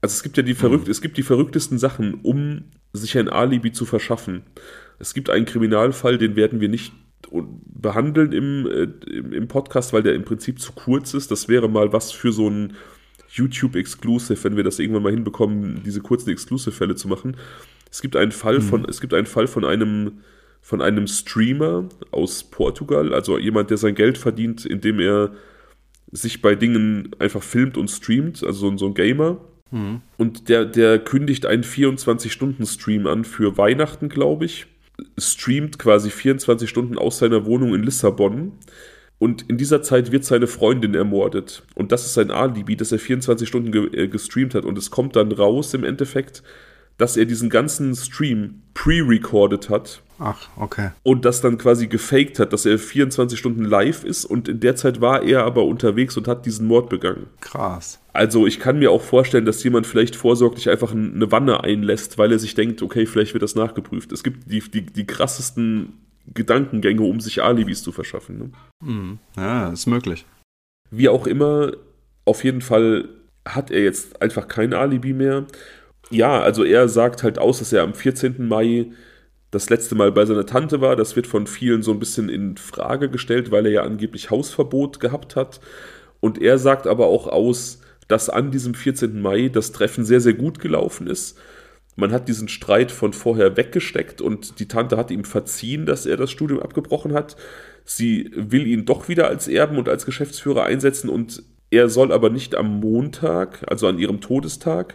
Also es gibt ja die verrückt, mhm. es gibt die verrücktesten Sachen, um sich ein Alibi zu verschaffen. Es gibt einen Kriminalfall, den werden wir nicht behandeln im, äh, im, Podcast, weil der im Prinzip zu kurz ist. Das wäre mal was für so ein YouTube-Exclusive, wenn wir das irgendwann mal hinbekommen, diese kurzen Exclusive-Fälle zu machen. Es gibt einen Fall mhm. von, es gibt einen Fall von einem, von einem Streamer aus Portugal, also jemand, der sein Geld verdient, indem er sich bei Dingen einfach filmt und streamt, also so, so ein Gamer. Mhm. Und der, der kündigt einen 24-Stunden-Stream an für Weihnachten, glaube ich. Streamt quasi 24 Stunden aus seiner Wohnung in Lissabon. Und in dieser Zeit wird seine Freundin ermordet. Und das ist sein Alibi, dass er 24 Stunden ge äh, gestreamt hat. Und es kommt dann raus im Endeffekt, dass er diesen ganzen Stream pre-recorded hat.
Ach, okay.
Und das dann quasi gefaked hat, dass er 24 Stunden live ist und in der Zeit war er aber unterwegs und hat diesen Mord begangen.
Krass.
Also ich kann mir auch vorstellen, dass jemand vielleicht vorsorglich einfach eine Wanne einlässt, weil er sich denkt, okay, vielleicht wird das nachgeprüft. Es gibt die, die, die krassesten Gedankengänge, um sich Alibis zu verschaffen. Ne?
Mhm. Ja, ist möglich.
Wie auch immer, auf jeden Fall hat er jetzt einfach kein Alibi mehr. Ja, also er sagt halt aus, dass er am 14. Mai das letzte Mal bei seiner Tante war. Das wird von vielen so ein bisschen in Frage gestellt, weil er ja angeblich Hausverbot gehabt hat. Und er sagt aber auch aus, dass an diesem 14. Mai das Treffen sehr, sehr gut gelaufen ist. Man hat diesen Streit von vorher weggesteckt und die Tante hat ihm verziehen, dass er das Studium abgebrochen hat. Sie will ihn doch wieder als Erben und als Geschäftsführer einsetzen und er soll aber nicht am Montag, also an ihrem Todestag,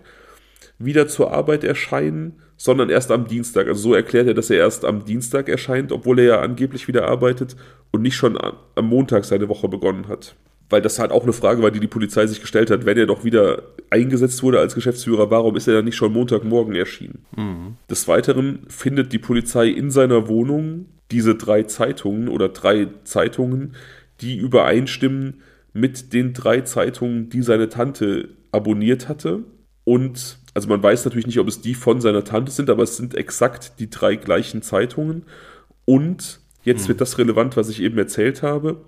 wieder zur Arbeit erscheinen, sondern erst am Dienstag. Also so erklärt er, dass er erst am Dienstag erscheint, obwohl er ja angeblich wieder arbeitet und nicht schon am Montag seine Woche begonnen hat. Weil das halt auch eine Frage war, die die Polizei sich gestellt hat, wenn er doch wieder eingesetzt wurde als Geschäftsführer, warum ist er dann nicht schon Montagmorgen erschienen? Mhm. Des Weiteren findet die Polizei in seiner Wohnung diese drei Zeitungen oder drei Zeitungen, die übereinstimmen mit den drei Zeitungen, die seine Tante abonniert hatte. Und also man weiß natürlich nicht, ob es die von seiner Tante sind, aber es sind exakt die drei gleichen Zeitungen. Und jetzt hm. wird das relevant, was ich eben erzählt habe.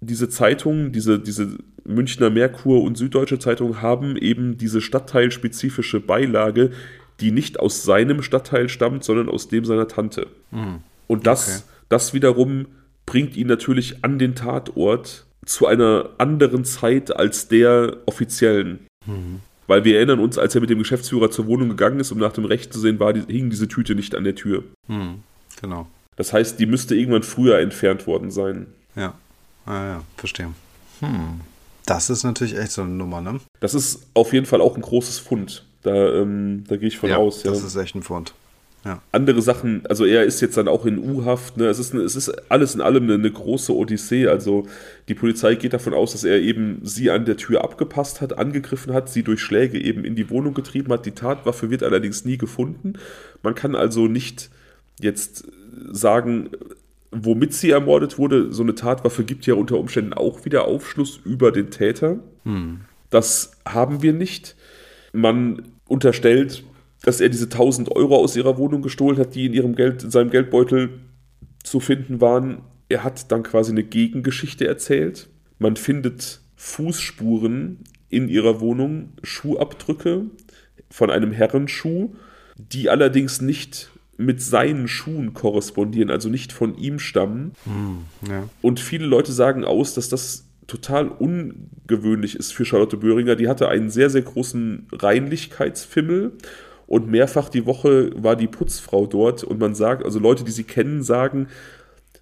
Diese Zeitungen, diese, diese Münchner Merkur und Süddeutsche Zeitung haben eben diese stadtteilspezifische Beilage, die nicht aus seinem Stadtteil stammt, sondern aus dem seiner Tante. Hm. Und das, okay. das wiederum bringt ihn natürlich an den Tatort zu einer anderen Zeit als der offiziellen. Mhm. Weil wir erinnern uns, als er mit dem Geschäftsführer zur Wohnung gegangen ist, um nach dem Recht zu sehen, war, die, hing diese Tüte nicht an der Tür.
Hm, genau.
Das heißt, die müsste irgendwann früher entfernt worden sein.
Ja, ah, ja, verstehe. Hm. Das ist natürlich echt so eine Nummer, ne?
Das ist auf jeden Fall auch ein großes Fund. Da, ähm, da gehe ich von
ja,
aus.
Ja, das ist echt ein Fund.
Ja. Andere Sachen, also er ist jetzt dann auch in U-Haft. Ne? Es, ist es ist alles in allem eine, eine, große Odyssee. Also die Polizei geht davon aus, dass er eben sie an der Tür abgepasst hat, angegriffen hat, sie durch Schläge eben in die Wohnung getrieben hat. Die Tatwaffe wird allerdings nie gefunden. Man kann also nicht jetzt sagen, womit sie ermordet wurde. So eine Tatwaffe gibt ja unter Umständen auch wieder Aufschluss über den Täter. Hm. Das haben wir nicht. Man unterstellt dass er diese 1000 Euro aus ihrer Wohnung gestohlen hat, die in, ihrem Geld, in seinem Geldbeutel zu finden waren. Er hat dann quasi eine Gegengeschichte erzählt. Man findet Fußspuren in ihrer Wohnung, Schuhabdrücke von einem Herrenschuh, die allerdings nicht mit seinen Schuhen korrespondieren, also nicht von ihm stammen. Mm, ja. Und viele Leute sagen aus, dass das total ungewöhnlich ist für Charlotte Böhringer. Die hatte einen sehr, sehr großen Reinlichkeitsfimmel und mehrfach die Woche war die Putzfrau dort und man sagt, also Leute, die sie kennen, sagen,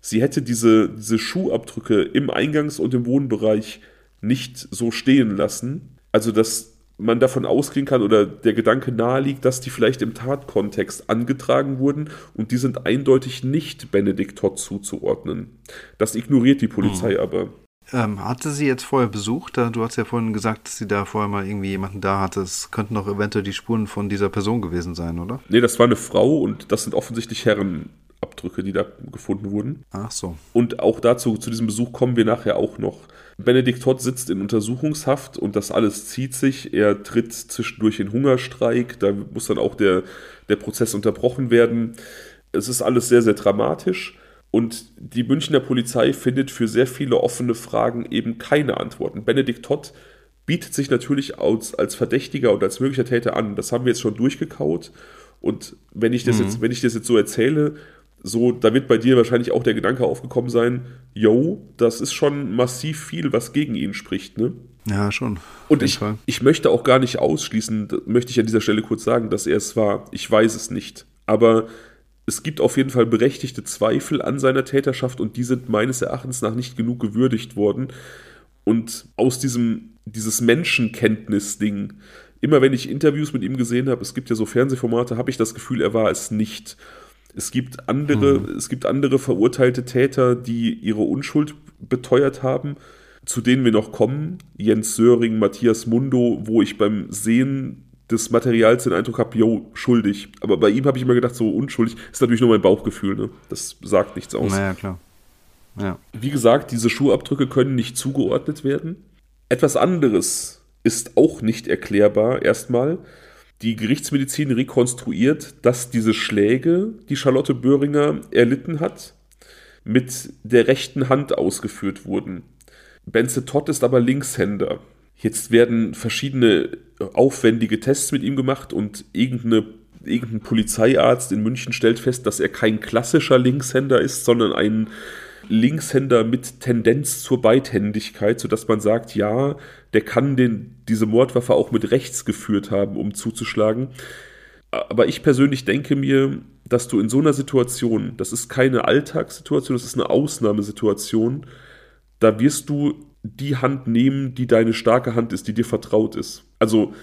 sie hätte diese, diese Schuhabdrücke im Eingangs- und im Wohnbereich nicht so stehen lassen. Also, dass man davon ausgehen kann oder der Gedanke naheliegt, dass die vielleicht im Tatkontext angetragen wurden und die sind eindeutig nicht Benedikt Todd zuzuordnen. Das ignoriert die Polizei mhm. aber.
Ähm, hatte sie jetzt vorher besucht? Du hast ja vorhin gesagt, dass sie da vorher mal irgendwie jemanden da hatte. Es könnten doch eventuell die Spuren von dieser Person gewesen sein, oder?
Nee, das war eine Frau und das sind offensichtlich Herrenabdrücke, die da gefunden wurden.
Ach so.
Und auch dazu, zu diesem Besuch kommen wir nachher auch noch. Benedikt Todd sitzt in Untersuchungshaft und das alles zieht sich. Er tritt zwischendurch in Hungerstreik, da muss dann auch der, der Prozess unterbrochen werden. Es ist alles sehr, sehr dramatisch. Und die Münchner Polizei findet für sehr viele offene Fragen eben keine Antworten. Benedikt Todd bietet sich natürlich als, als Verdächtiger und als möglicher Täter an. Das haben wir jetzt schon durchgekaut. Und wenn ich das, mhm. jetzt, wenn ich das jetzt so erzähle, so, da wird bei dir wahrscheinlich auch der Gedanke aufgekommen sein, yo, das ist schon massiv viel, was gegen ihn spricht, ne?
Ja, schon.
Und ich, ich möchte auch gar nicht ausschließen, möchte ich an dieser Stelle kurz sagen, dass er es war. Ich weiß es nicht. Aber es gibt auf jeden Fall berechtigte Zweifel an seiner Täterschaft und die sind meines Erachtens nach nicht genug gewürdigt worden. Und aus diesem, dieses Menschenkenntnis-Ding, immer wenn ich Interviews mit ihm gesehen habe, es gibt ja so Fernsehformate, habe ich das Gefühl, er war es nicht. Es gibt andere, mhm. es gibt andere verurteilte Täter, die ihre Unschuld beteuert haben, zu denen wir noch kommen. Jens Söring, Matthias Mundo, wo ich beim Sehen des Materials den Eindruck habe, jo, schuldig. Aber bei ihm habe ich immer gedacht, so unschuldig. Ist natürlich nur mein Bauchgefühl, ne? Das sagt nichts aus.
Naja, klar.
Ja. Wie gesagt, diese Schuhabdrücke können nicht zugeordnet werden. Etwas anderes ist auch nicht erklärbar, erstmal die Gerichtsmedizin rekonstruiert, dass diese Schläge, die Charlotte Böhringer erlitten hat, mit der rechten Hand ausgeführt wurden. Benze Todd ist aber Linkshänder. Jetzt werden verschiedene aufwendige Tests mit ihm gemacht und irgendeine, irgendein Polizeiarzt in München stellt fest, dass er kein klassischer Linkshänder ist, sondern ein Linkshänder mit Tendenz zur Beidhändigkeit, sodass man sagt, ja, der kann den, diese Mordwaffe auch mit rechts geführt haben, um zuzuschlagen. Aber ich persönlich denke mir, dass du in so einer Situation, das ist keine Alltagssituation, das ist eine Ausnahmesituation, da wirst du die Hand nehmen, die deine starke Hand ist, die dir vertraut ist. Also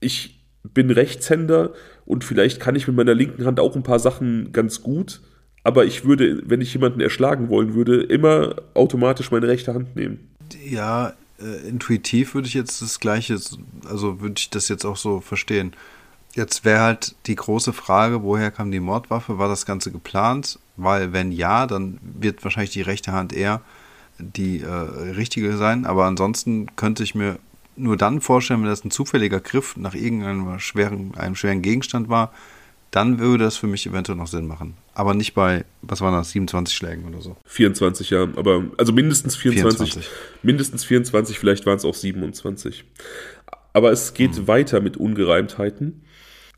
ich bin Rechtshänder und vielleicht kann ich mit meiner linken Hand auch ein paar Sachen ganz gut, aber ich würde, wenn ich jemanden erschlagen wollen würde, immer automatisch meine rechte Hand nehmen.
Ja, äh, intuitiv würde ich jetzt das Gleiche, also würde ich das jetzt auch so verstehen. Jetzt wäre halt die große Frage, woher kam die Mordwaffe? War das Ganze geplant? Weil wenn ja, dann wird wahrscheinlich die rechte Hand eher die äh, richtige sein. Aber ansonsten könnte ich mir nur dann vorstellen, wenn das ein zufälliger Griff nach irgendeinem schweren, einem schweren Gegenstand war, dann würde das für mich eventuell noch Sinn machen. Aber nicht bei, was waren das, 27 Schlägen oder so?
24, ja. Aber, also mindestens 24. 24. Mindestens 24, vielleicht waren es auch 27. Aber es geht hm. weiter mit Ungereimtheiten.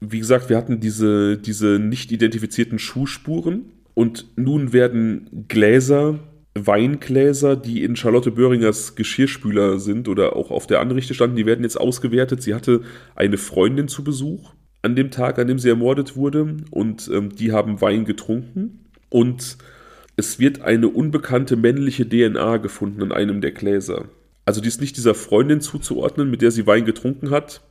Wie gesagt, wir hatten diese, diese nicht identifizierten Schuhspuren und nun werden Gläser, Weingläser, die in Charlotte Böhringers Geschirrspüler sind oder auch auf der Anrichte standen, die werden jetzt ausgewertet. Sie hatte eine Freundin zu Besuch an dem Tag, an dem sie ermordet wurde. Und ähm, die haben Wein getrunken. Und es wird eine unbekannte männliche DNA gefunden an einem der Gläser. Also die ist nicht dieser Freundin zuzuordnen, mit der sie Wein getrunken hat,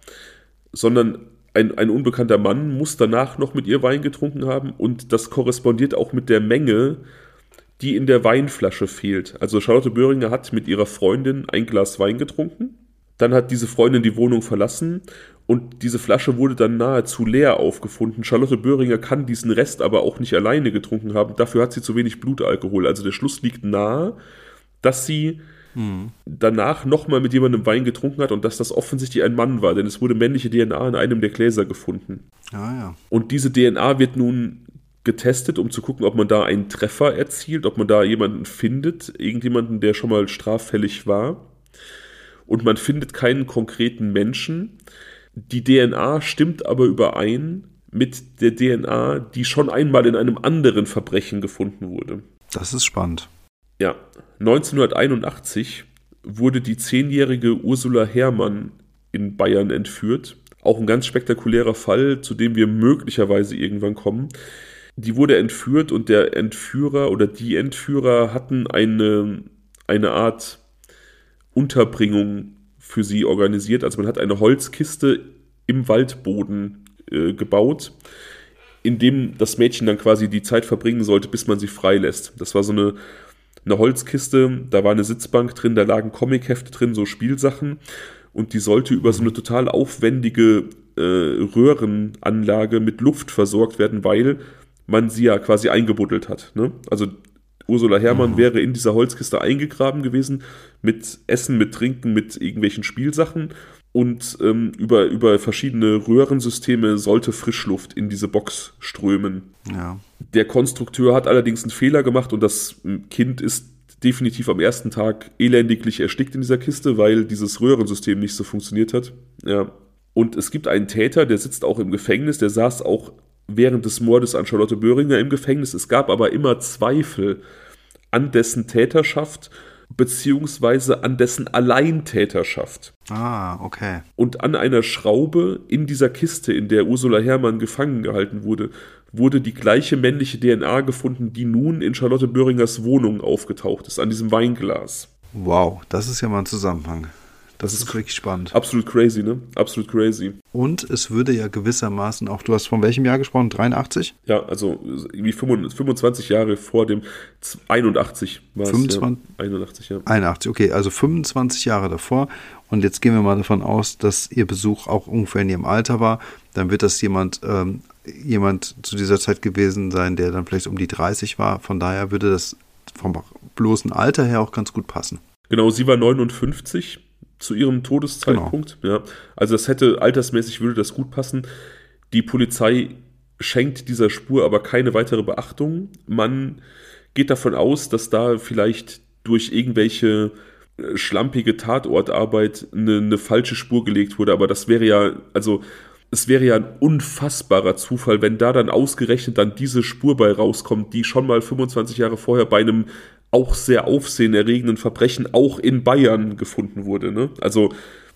sondern ein, ein unbekannter Mann muss danach noch mit ihr Wein getrunken haben und das korrespondiert auch mit der Menge, die in der Weinflasche fehlt. Also Charlotte Böhringer hat mit ihrer Freundin ein Glas Wein getrunken, dann hat diese Freundin die Wohnung verlassen und diese Flasche wurde dann nahezu leer aufgefunden. Charlotte Böhringer kann diesen Rest aber auch nicht alleine getrunken haben. Dafür hat sie zu wenig Blutalkohol. Also der Schluss liegt nahe, dass sie hm. danach nochmal mit jemandem Wein getrunken hat und dass das offensichtlich ein Mann war, denn es wurde männliche DNA in einem der Gläser gefunden.
Ah, ja.
Und diese DNA wird nun getestet, um zu gucken, ob man da einen Treffer erzielt, ob man da jemanden findet, irgendjemanden, der schon mal straffällig war. Und man findet keinen konkreten Menschen. Die DNA stimmt aber überein mit der DNA, die schon einmal in einem anderen Verbrechen gefunden wurde.
Das ist spannend.
Ja, 1981 wurde die zehnjährige Ursula Herrmann in Bayern entführt. Auch ein ganz spektakulärer Fall, zu dem wir möglicherweise irgendwann kommen. Die wurde entführt und der Entführer oder die Entführer hatten eine, eine Art Unterbringung für sie organisiert. Also man hat eine Holzkiste im Waldboden äh, gebaut, in dem das Mädchen dann quasi die Zeit verbringen sollte, bis man sie freilässt. Das war so eine, eine Holzkiste, da war eine Sitzbank drin, da lagen Comichefte drin, so Spielsachen und die sollte über so eine total aufwendige äh, Röhrenanlage mit Luft versorgt werden, weil man sie ja quasi eingebuddelt hat. Ne? Also Ursula Herrmann mhm. wäre in dieser Holzkiste eingegraben gewesen, mit Essen, mit Trinken, mit irgendwelchen Spielsachen. Und ähm, über, über verschiedene Röhrensysteme sollte Frischluft in diese Box strömen.
Ja.
Der Konstrukteur hat allerdings einen Fehler gemacht und das Kind ist definitiv am ersten Tag elendiglich erstickt in dieser Kiste, weil dieses Röhrensystem nicht so funktioniert hat. Ja. Und es gibt einen Täter, der sitzt auch im Gefängnis, der saß auch während des Mordes an Charlotte Böhringer im Gefängnis. Es gab aber immer Zweifel an dessen Täterschaft beziehungsweise an dessen Alleintäterschaft.
Ah, okay.
Und an einer Schraube in dieser Kiste, in der Ursula Herrmann gefangen gehalten wurde, wurde die gleiche männliche DNA gefunden, die nun in Charlotte Böhringers Wohnung aufgetaucht ist, an diesem Weinglas.
Wow, das ist ja mal ein Zusammenhang. Das ist wirklich spannend.
Absolut crazy, ne? Absolut crazy.
Und es würde ja gewissermaßen auch, du hast von welchem Jahr gesprochen? 83?
Ja, also irgendwie 25 Jahre vor dem 81
war 25,
es. Ja, 81, ja.
81, okay, also 25 Jahre davor. Und jetzt gehen wir mal davon aus, dass ihr Besuch auch ungefähr in ihrem Alter war. Dann wird das jemand, ähm, jemand zu dieser Zeit gewesen sein, der dann vielleicht um die 30 war. Von daher würde das vom bloßen Alter her auch ganz gut passen.
Genau, sie war 59 zu ihrem Todeszeitpunkt. Genau. Ja. Also das hätte altersmäßig würde das gut passen. Die Polizei schenkt dieser Spur aber keine weitere Beachtung. Man geht davon aus, dass da vielleicht durch irgendwelche äh, schlampige Tatortarbeit eine, eine falsche Spur gelegt wurde. Aber das wäre ja, also es wäre ja ein unfassbarer Zufall, wenn da dann ausgerechnet dann diese Spur bei rauskommt, die schon mal 25 Jahre vorher bei einem auch sehr aufsehenerregenden Verbrechen auch in Bayern gefunden wurde. Ne? Also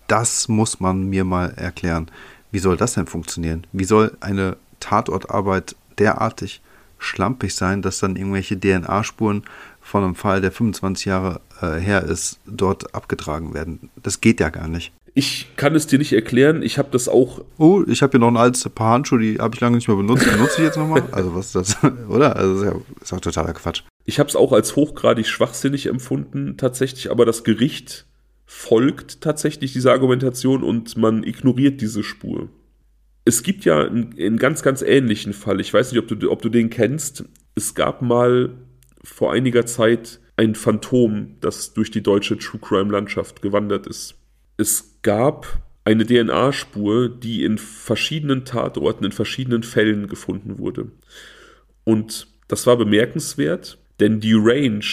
das muss man mir mal erklären. Wie soll das denn funktionieren? Wie soll eine Tatortarbeit derartig schlampig sein, dass dann irgendwelche DNA-Spuren von einem Fall, der 25 Jahre äh, her ist, dort abgetragen werden? Das geht ja gar nicht.
Ich kann es dir nicht erklären. Ich habe das auch.
Oh, ich habe hier noch ein altes Paar Handschuhe, die habe ich lange nicht mehr benutzt. Die nutze ich jetzt nochmal. Also was ist das? Oder? Also ist ja ist auch totaler Quatsch.
Ich habe es auch als hochgradig schwachsinnig empfunden, tatsächlich, aber das Gericht folgt tatsächlich dieser Argumentation und man ignoriert diese Spur. Es gibt ja einen, einen ganz, ganz ähnlichen Fall. Ich weiß nicht, ob du, ob du den kennst. Es gab mal vor einiger Zeit ein Phantom, das durch die deutsche True Crime Landschaft gewandert ist. Es gab eine DNA-Spur, die in verschiedenen Tatorten, in verschiedenen Fällen gefunden wurde. Und das war bemerkenswert, denn die Range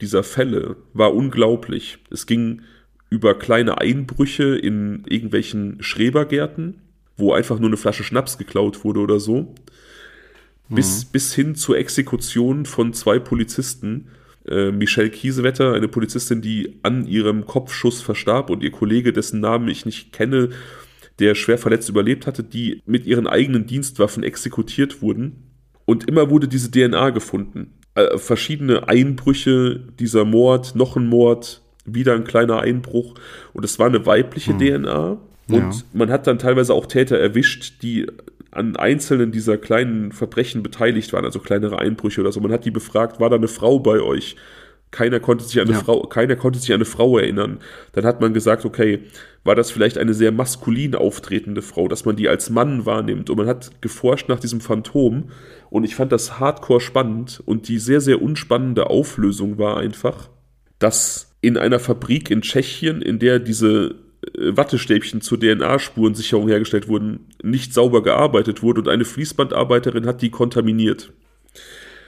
dieser Fälle war unglaublich. Es ging über kleine Einbrüche in irgendwelchen Schrebergärten, wo einfach nur eine Flasche Schnaps geklaut wurde oder so, mhm. bis, bis hin zur Exekution von zwei Polizisten. Äh, Michelle Kiesewetter, eine Polizistin, die an ihrem Kopfschuss verstarb und ihr Kollege, dessen Namen ich nicht kenne, der schwer verletzt überlebt hatte, die mit ihren eigenen Dienstwaffen exekutiert wurden. Und immer wurde diese DNA gefunden äh, verschiedene Einbrüche, dieser Mord, noch ein Mord, wieder ein kleiner Einbruch. Und es war eine weibliche hm. DNA. Und ja. man hat dann teilweise auch Täter erwischt, die an einzelnen dieser kleinen Verbrechen beteiligt waren, also kleinere Einbrüche oder so. Man hat die befragt, war da eine Frau bei euch? Keiner konnte sich an eine ja. Frau, keiner konnte sich an eine Frau erinnern. Dann hat man gesagt, okay, war das vielleicht eine sehr maskulin auftretende Frau, dass man die als Mann wahrnimmt. Und man hat geforscht nach diesem Phantom. Und ich fand das hardcore spannend. Und die sehr, sehr unspannende Auflösung war einfach, dass in einer Fabrik in Tschechien, in der diese äh, Wattestäbchen zur DNA-Spurensicherung hergestellt wurden, nicht sauber gearbeitet wurde und eine Fließbandarbeiterin hat die kontaminiert.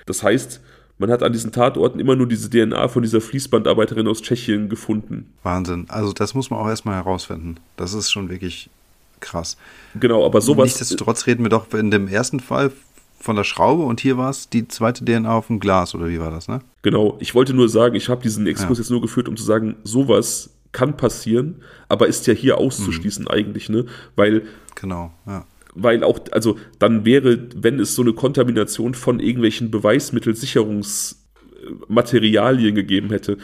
Das heißt, man hat an diesen Tatorten immer nur diese DNA von dieser Fließbandarbeiterin aus Tschechien gefunden.
Wahnsinn. Also das muss man auch erstmal herausfinden. Das ist schon wirklich krass.
Genau, aber sowas.
Nichtsdestotrotz reden wir doch in dem ersten Fall von der Schraube und hier war es die zweite DNA auf dem Glas, oder wie war das, ne?
Genau. Ich wollte nur sagen, ich habe diesen Exkurs ja. jetzt nur geführt, um zu sagen, sowas kann passieren, aber ist ja hier auszuschließen mhm. eigentlich, ne? Weil.
Genau, ja.
Weil auch, also dann wäre, wenn es so eine Kontamination von irgendwelchen Beweismittelsicherungsmaterialien gegeben hätte,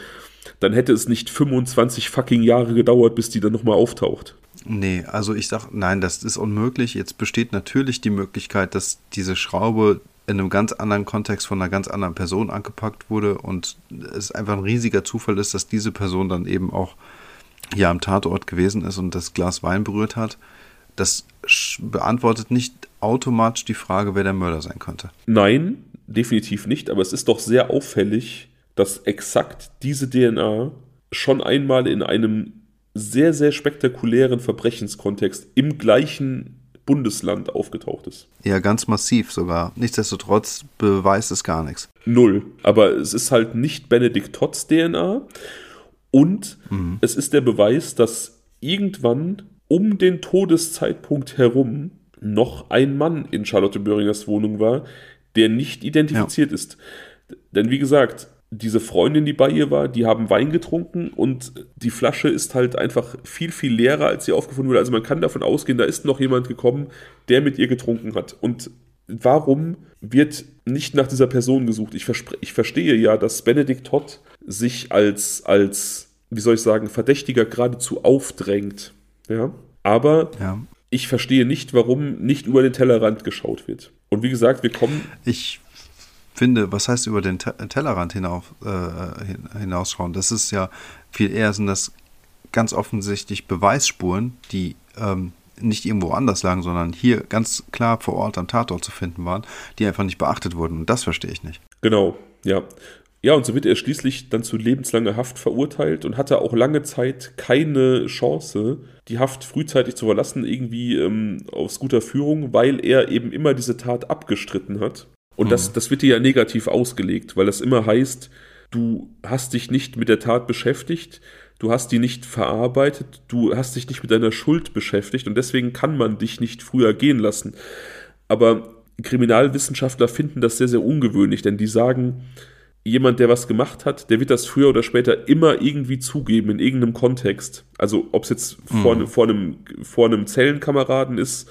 dann hätte es nicht 25 fucking Jahre gedauert, bis die dann nochmal auftaucht.
Nee, also ich sag, nein, das ist unmöglich. Jetzt besteht natürlich die Möglichkeit, dass diese Schraube in einem ganz anderen Kontext von einer ganz anderen Person angepackt wurde und es einfach ein riesiger Zufall ist, dass diese Person dann eben auch hier am Tatort gewesen ist und das Glas Wein berührt hat. Das beantwortet nicht automatisch die Frage, wer der Mörder sein könnte.
Nein, definitiv nicht, aber es ist doch sehr auffällig, dass exakt diese DNA schon einmal in einem sehr, sehr spektakulären Verbrechenskontext im gleichen Bundesland aufgetaucht ist.
Ja, ganz massiv sogar. Nichtsdestotrotz beweist es gar nichts.
Null. Aber es ist halt nicht Benedikt Totts DNA und mhm. es ist der Beweis, dass irgendwann um den Todeszeitpunkt herum noch ein Mann in Charlotte Böringers Wohnung war, der nicht identifiziert ja. ist. Denn wie gesagt, diese Freundin, die bei ihr war, die haben Wein getrunken und die Flasche ist halt einfach viel, viel leerer, als sie aufgefunden wurde. Also man kann davon ausgehen, da ist noch jemand gekommen, der mit ihr getrunken hat. Und warum wird nicht nach dieser Person gesucht? Ich, ich verstehe ja, dass Benedikt Todd sich als, als, wie soll ich sagen, Verdächtiger geradezu aufdrängt. Ja. Aber ja. ich verstehe nicht, warum nicht über den Tellerrand geschaut wird. Und wie gesagt, wir kommen.
Ich finde, was heißt über den Tellerrand hinauf, äh, hinausschauen? Das ist ja viel eher sind das ganz offensichtlich Beweisspuren, die ähm, nicht irgendwo anders lagen, sondern hier ganz klar vor Ort am Tatort zu finden waren, die einfach nicht beachtet wurden. Und das verstehe ich nicht.
Genau, ja. Ja, und so wird er schließlich dann zu lebenslanger Haft verurteilt und hatte auch lange Zeit keine Chance, die Haft frühzeitig zu verlassen, irgendwie ähm, aus guter Führung, weil er eben immer diese Tat abgestritten hat. Und mhm. das, das wird dir ja negativ ausgelegt, weil das immer heißt, du hast dich nicht mit der Tat beschäftigt, du hast die nicht verarbeitet, du hast dich nicht mit deiner Schuld beschäftigt und deswegen kann man dich nicht früher gehen lassen. Aber Kriminalwissenschaftler finden das sehr, sehr ungewöhnlich, denn die sagen, jemand, der was gemacht hat, der wird das früher oder später immer irgendwie zugeben in irgendeinem Kontext. Also ob es jetzt mhm. vor, vor, einem, vor einem Zellenkameraden ist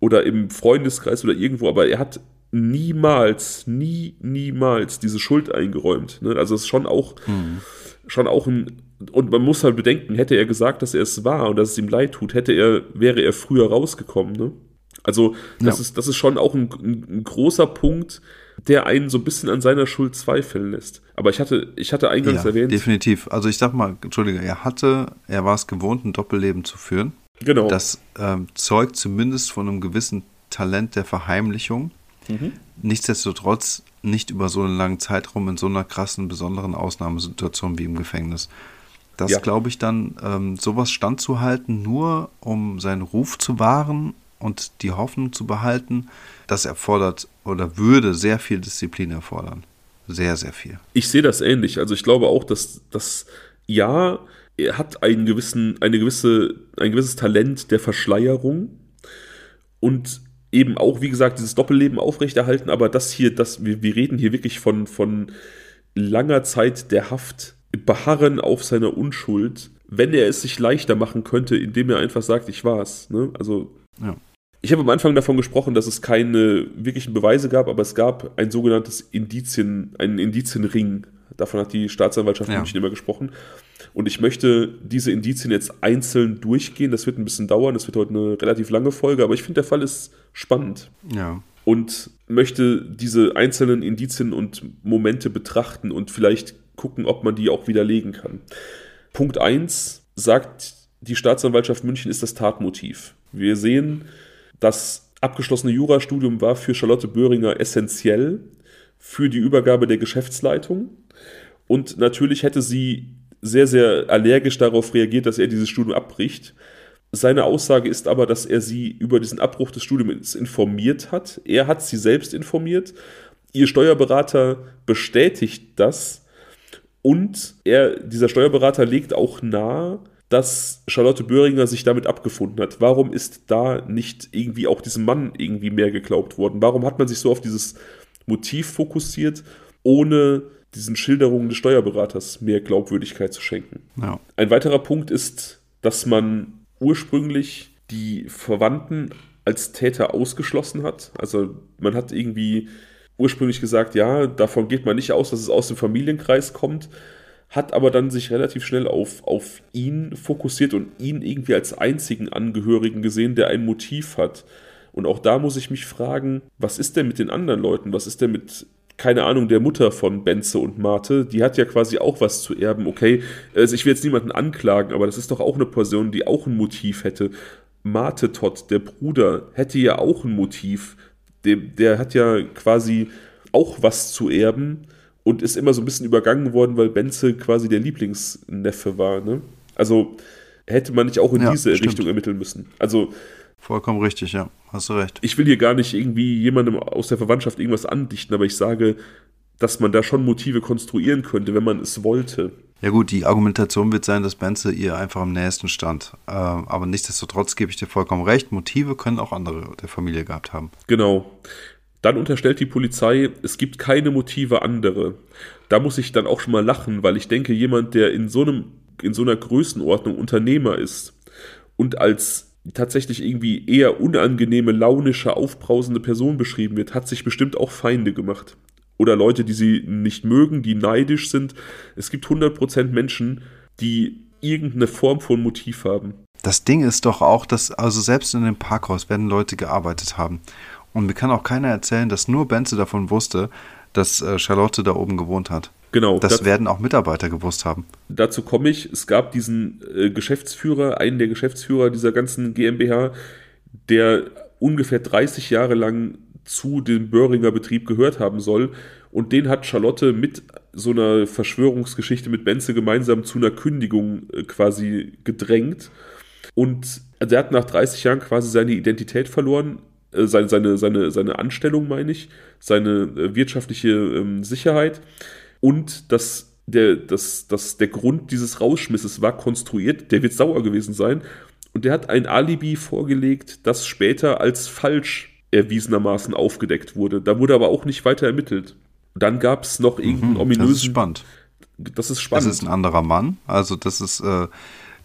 oder im Freundeskreis oder irgendwo, aber er hat niemals, nie, niemals diese Schuld eingeräumt. Ne? Also es ist schon auch, mhm. schon auch ein, und man muss halt bedenken, hätte er gesagt, dass er es war und dass es ihm leid tut, hätte er, wäre er früher rausgekommen. Ne? Also das, ja. ist, das ist schon auch ein, ein, ein, großer Punkt, der einen so ein bisschen an seiner Schuld zweifeln lässt. Aber ich hatte, ich hatte eingangs ja, erwähnt.
Definitiv. Also ich sag mal, Entschuldige, er hatte, er war es gewohnt, ein Doppelleben zu führen.
Genau.
Das ähm, zeugt zumindest von einem gewissen Talent der Verheimlichung. Mhm. Nichtsdestotrotz nicht über so einen langen Zeitraum in so einer krassen, besonderen Ausnahmesituation wie im Gefängnis. Das ja. glaube ich dann, ähm, sowas standzuhalten, nur um seinen Ruf zu wahren und die Hoffnung zu behalten, das erfordert oder würde sehr viel Disziplin erfordern. Sehr, sehr viel.
Ich sehe das ähnlich. Also ich glaube auch, dass das ja, er hat einen gewissen, eine gewisse, ein gewisses Talent der Verschleierung und eben auch, wie gesagt, dieses Doppelleben aufrechterhalten, aber das hier, das, wir, wir reden hier wirklich von, von langer Zeit der Haft, beharren auf seiner Unschuld, wenn er es sich leichter machen könnte, indem er einfach sagt, ich war's. Ne? Also, ja. Ich habe am Anfang davon gesprochen, dass es keine wirklichen Beweise gab, aber es gab ein sogenanntes Indizien, einen Indizienring. Davon hat die Staatsanwaltschaft ja. München immer gesprochen. Und ich möchte diese Indizien jetzt einzeln durchgehen. Das wird ein bisschen dauern. Das wird heute eine relativ lange Folge, aber ich finde, der Fall ist spannend.
Ja.
Und möchte diese einzelnen Indizien und Momente betrachten und vielleicht gucken, ob man die auch widerlegen kann. Punkt 1 sagt die Staatsanwaltschaft München ist das Tatmotiv. Wir sehen, das abgeschlossene Jurastudium war für Charlotte Böhringer essentiell für die Übergabe der Geschäftsleitung. Und natürlich hätte sie sehr, sehr allergisch darauf reagiert, dass er dieses Studium abbricht. Seine Aussage ist aber, dass er sie über diesen Abbruch des Studiums informiert hat. Er hat sie selbst informiert. Ihr Steuerberater bestätigt das. Und er, dieser Steuerberater legt auch nahe, dass Charlotte Böhringer sich damit abgefunden hat? Warum ist da nicht irgendwie auch diesem Mann irgendwie mehr geglaubt worden? Warum hat man sich so auf dieses Motiv fokussiert, ohne diesen Schilderungen des Steuerberaters mehr Glaubwürdigkeit zu schenken? Ja. Ein weiterer Punkt ist, dass man ursprünglich die Verwandten als Täter ausgeschlossen hat. Also man hat irgendwie ursprünglich gesagt, ja, davon geht man nicht aus, dass es aus dem Familienkreis kommt, hat aber dann sich relativ schnell auf, auf ihn fokussiert und ihn irgendwie als einzigen Angehörigen gesehen, der ein Motiv hat. Und auch da muss ich mich fragen, was ist denn mit den anderen Leuten? Was ist denn mit, keine Ahnung, der Mutter von Benze und Marte? Die hat ja quasi auch was zu erben. Okay, also ich will jetzt niemanden anklagen, aber das ist doch auch eine Person, die auch ein Motiv hätte. Mate Todd, der Bruder, hätte ja auch ein Motiv. Der, der hat ja quasi auch was zu erben und ist immer so ein bisschen übergangen worden, weil Benze quasi der Lieblingsneffe war. Ne? Also hätte man nicht auch in ja, diese stimmt. Richtung ermitteln müssen. Also
Vollkommen richtig, ja. Hast du recht.
Ich will hier gar nicht irgendwie jemandem aus der Verwandtschaft irgendwas andichten, aber ich sage, dass man da schon Motive konstruieren könnte, wenn man es wollte.
Ja gut, die Argumentation wird sein, dass Benze ihr einfach am nächsten stand. Äh, aber nichtsdestotrotz gebe ich dir vollkommen recht. Motive können auch andere der Familie gehabt haben.
Genau. Dann unterstellt die Polizei, es gibt keine Motive andere. Da muss ich dann auch schon mal lachen, weil ich denke, jemand, der in so einem, in so einer Größenordnung Unternehmer ist und als tatsächlich irgendwie eher unangenehme, launische, aufbrausende Person beschrieben wird, hat sich bestimmt auch Feinde gemacht oder Leute, die sie nicht mögen, die neidisch sind. Es gibt 100% Menschen, die irgendeine Form von Motiv haben.
Das Ding ist doch auch, dass also selbst in dem Parkhaus werden Leute gearbeitet haben. Und mir kann auch keiner erzählen, dass nur Benze davon wusste, dass äh, Charlotte da oben gewohnt hat. Genau. Das, das werden auch Mitarbeiter gewusst haben.
Dazu komme ich. Es gab diesen äh, Geschäftsführer, einen der Geschäftsführer dieser ganzen GmbH, der ungefähr 30 Jahre lang zu dem Böhringer Betrieb gehört haben soll. Und den hat Charlotte mit so einer Verschwörungsgeschichte mit Benze gemeinsam zu einer Kündigung äh, quasi gedrängt. Und also er hat nach 30 Jahren quasi seine Identität verloren, seine, seine, seine, seine Anstellung, meine ich, seine äh, wirtschaftliche ähm, Sicherheit. Und das, der, das, das, der Grund dieses Rausschmisses war konstruiert. Der wird sauer gewesen sein. Und der hat ein Alibi vorgelegt, das später als falsch erwiesenermaßen aufgedeckt wurde. Da wurde aber auch nicht weiter ermittelt. Dann gab es noch irgendeinen mhm, ominösen. Das ist
spannend.
Das ist spannend.
Das ist ein anderer Mann. Also, das ist. Äh,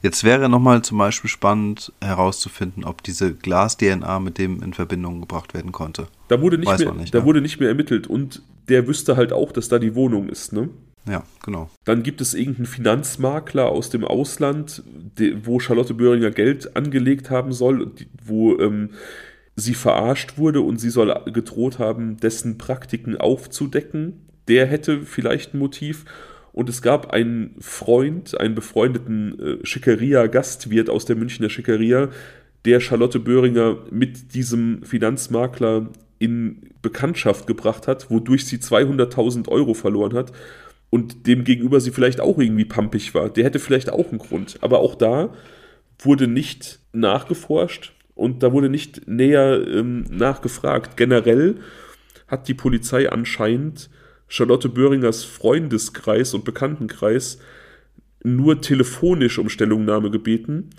jetzt wäre nochmal zum Beispiel spannend herauszufinden, ob diese Glas-DNA mit dem in Verbindung gebracht werden konnte.
Da wurde nicht, mehr, nicht, da ne? wurde nicht mehr ermittelt und der wüsste halt auch, dass da die Wohnung ist, ne?
Ja, genau.
Dann gibt es irgendeinen Finanzmakler aus dem Ausland, wo Charlotte Böhringer Geld angelegt haben soll, wo ähm, sie verarscht wurde und sie soll gedroht haben, dessen Praktiken aufzudecken. Der hätte vielleicht ein Motiv. Und es gab einen Freund, einen befreundeten äh, Schickeria-Gastwirt aus der Münchner Schickeria, der Charlotte Böhringer mit diesem Finanzmakler in Bekanntschaft gebracht hat, wodurch sie 200.000 Euro verloren hat und dem gegenüber sie vielleicht auch irgendwie pampig war. Der hätte vielleicht auch einen Grund. Aber auch da wurde nicht nachgeforscht und da wurde nicht näher ähm, nachgefragt. Generell hat die Polizei anscheinend Charlotte Böhringers Freundeskreis und Bekanntenkreis nur telefonisch um Stellungnahme gebeten.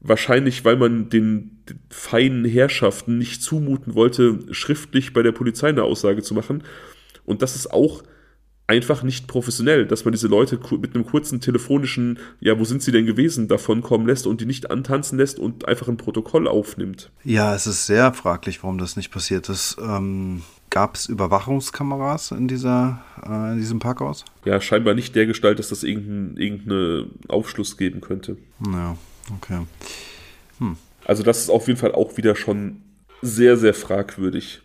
Wahrscheinlich, weil man den, feinen Herrschaften nicht zumuten wollte, schriftlich bei der Polizei eine Aussage zu machen. Und das ist auch einfach nicht professionell, dass man diese Leute mit einem kurzen telefonischen, ja, wo sind sie denn gewesen, davon kommen lässt und die nicht antanzen lässt und einfach ein Protokoll aufnimmt.
Ja, es ist sehr fraglich, warum das nicht passiert ist. Ähm, Gab es Überwachungskameras in, dieser, äh, in diesem Parkhaus?
Ja, scheinbar nicht der Gestalt, dass das irgendeinen irgendeine Aufschluss geben könnte.
Ja, okay.
Hm. Also das ist auf jeden Fall auch wieder schon sehr, sehr fragwürdig.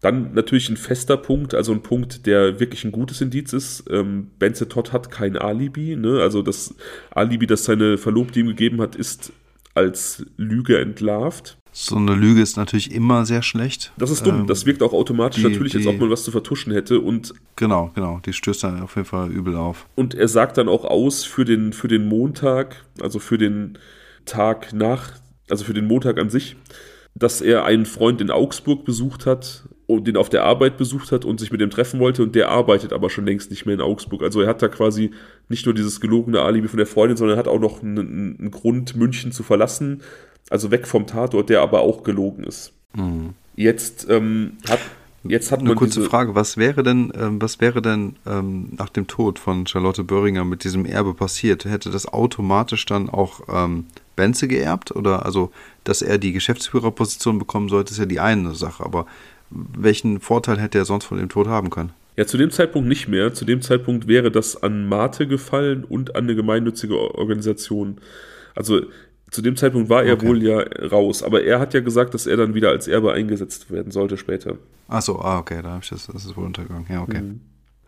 Dann natürlich ein fester Punkt, also ein Punkt, der wirklich ein gutes Indiz ist. Ähm, Benze Todd hat kein Alibi. Ne? Also das Alibi, das seine Verlobte ihm gegeben hat, ist als Lüge entlarvt.
So eine Lüge ist natürlich immer sehr schlecht.
Das ist dumm. Ähm, das wirkt auch automatisch die, natürlich, die, als ob man was zu vertuschen hätte. Und
genau, genau. Die stößt dann auf jeden Fall übel auf.
Und er sagt dann auch aus für den, für den Montag, also für den Tag nach, also für den Montag an sich, dass er einen Freund in Augsburg besucht hat und den auf der Arbeit besucht hat und sich mit dem treffen wollte und der arbeitet aber schon längst nicht mehr in Augsburg. Also er hat da quasi nicht nur dieses gelogene Alibi von der Freundin, sondern er hat auch noch einen, einen Grund, München zu verlassen, also weg vom Tatort, der aber auch gelogen ist. Mhm. Jetzt ähm, hat Jetzt hat
Eine kurze Frage, was wäre denn, ähm, was wäre denn ähm, nach dem Tod von Charlotte Böhringer mit diesem Erbe passiert? Hätte das automatisch dann auch ähm, Benze geerbt? Oder also, dass er die Geschäftsführerposition bekommen sollte, ist ja die eine Sache. Aber welchen Vorteil hätte er sonst von dem Tod haben können?
Ja, zu dem Zeitpunkt nicht mehr. Zu dem Zeitpunkt wäre das an Mate gefallen und an eine gemeinnützige Organisation. Also zu dem Zeitpunkt war er okay. wohl ja raus, aber er hat ja gesagt, dass er dann wieder als Erbe eingesetzt werden sollte später.
Achso, ah, okay, da habe ich das, das ist wohl untergegangen. Ja, okay. Mhm.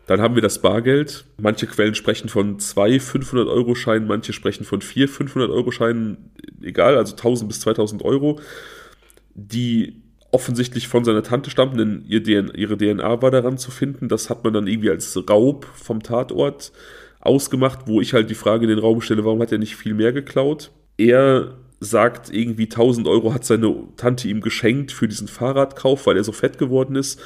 Dann haben wir das Bargeld. Manche Quellen sprechen von zwei 500-Euro-Scheinen, manche sprechen von vier 500-Euro-Scheinen, egal, also 1000 bis 2000 Euro, die offensichtlich von seiner Tante stammten, denn ihre DNA war daran zu finden. Das hat man dann irgendwie als Raub vom Tatort ausgemacht, wo ich halt die Frage in den Raum stelle, warum hat er nicht viel mehr geklaut? Er sagt irgendwie 1000 Euro hat seine Tante ihm geschenkt für diesen Fahrradkauf, weil er so fett geworden ist.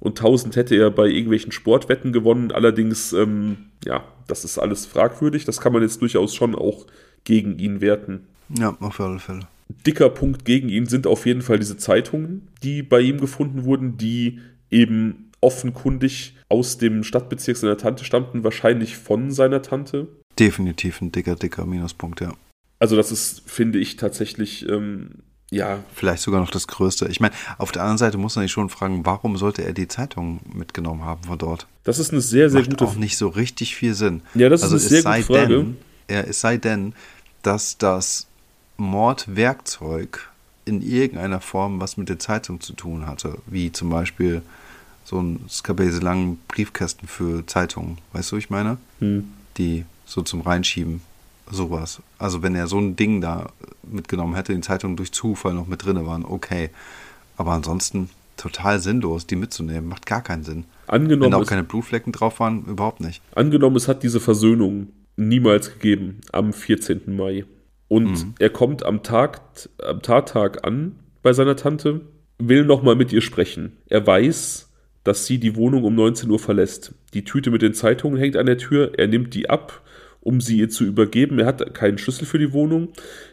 Und 1000 hätte er bei irgendwelchen Sportwetten gewonnen. Allerdings, ähm, ja, das ist alles fragwürdig. Das kann man jetzt durchaus schon auch gegen ihn werten.
Ja, auf alle Fälle
dicker Punkt gegen ihn sind auf jeden Fall diese Zeitungen, die bei ihm gefunden wurden, die eben offenkundig aus dem Stadtbezirk seiner Tante stammten, wahrscheinlich von seiner Tante.
Definitiv ein dicker, dicker Minuspunkt, ja.
Also das ist, finde ich, tatsächlich, ähm, ja.
Vielleicht sogar noch das Größte. Ich meine, auf der anderen Seite muss man sich schon fragen, warum sollte er die Zeitung mitgenommen haben von dort?
Das ist eine sehr, sehr
Macht
gute
auch nicht so richtig viel Sinn.
Ja, das also ist eine sehr gute Frage.
Denn, ja, es sei denn, dass das Mordwerkzeug in irgendeiner Form was mit der Zeitung zu tun hatte, wie zum Beispiel so ein skabese langen Briefkästen für Zeitungen, weißt du, ich meine? Hm. Die so zum Reinschieben, sowas. Also wenn er so ein Ding da mitgenommen hätte, die Zeitungen durch Zufall noch mit drin waren, okay. Aber ansonsten total sinnlos, die mitzunehmen, macht gar keinen Sinn.
Angenommen,
wenn da auch keine Blutflecken drauf waren, überhaupt nicht.
Angenommen, es hat diese Versöhnung niemals gegeben am 14. Mai. Und mhm. er kommt am Tag, am Tattag an bei seiner Tante, will nochmal mit ihr sprechen. Er weiß, dass sie die Wohnung um 19 Uhr verlässt. Die Tüte mit den Zeitungen hängt an der Tür. Er nimmt die ab, um sie ihr zu übergeben. Er hat keinen Schlüssel für die Wohnung.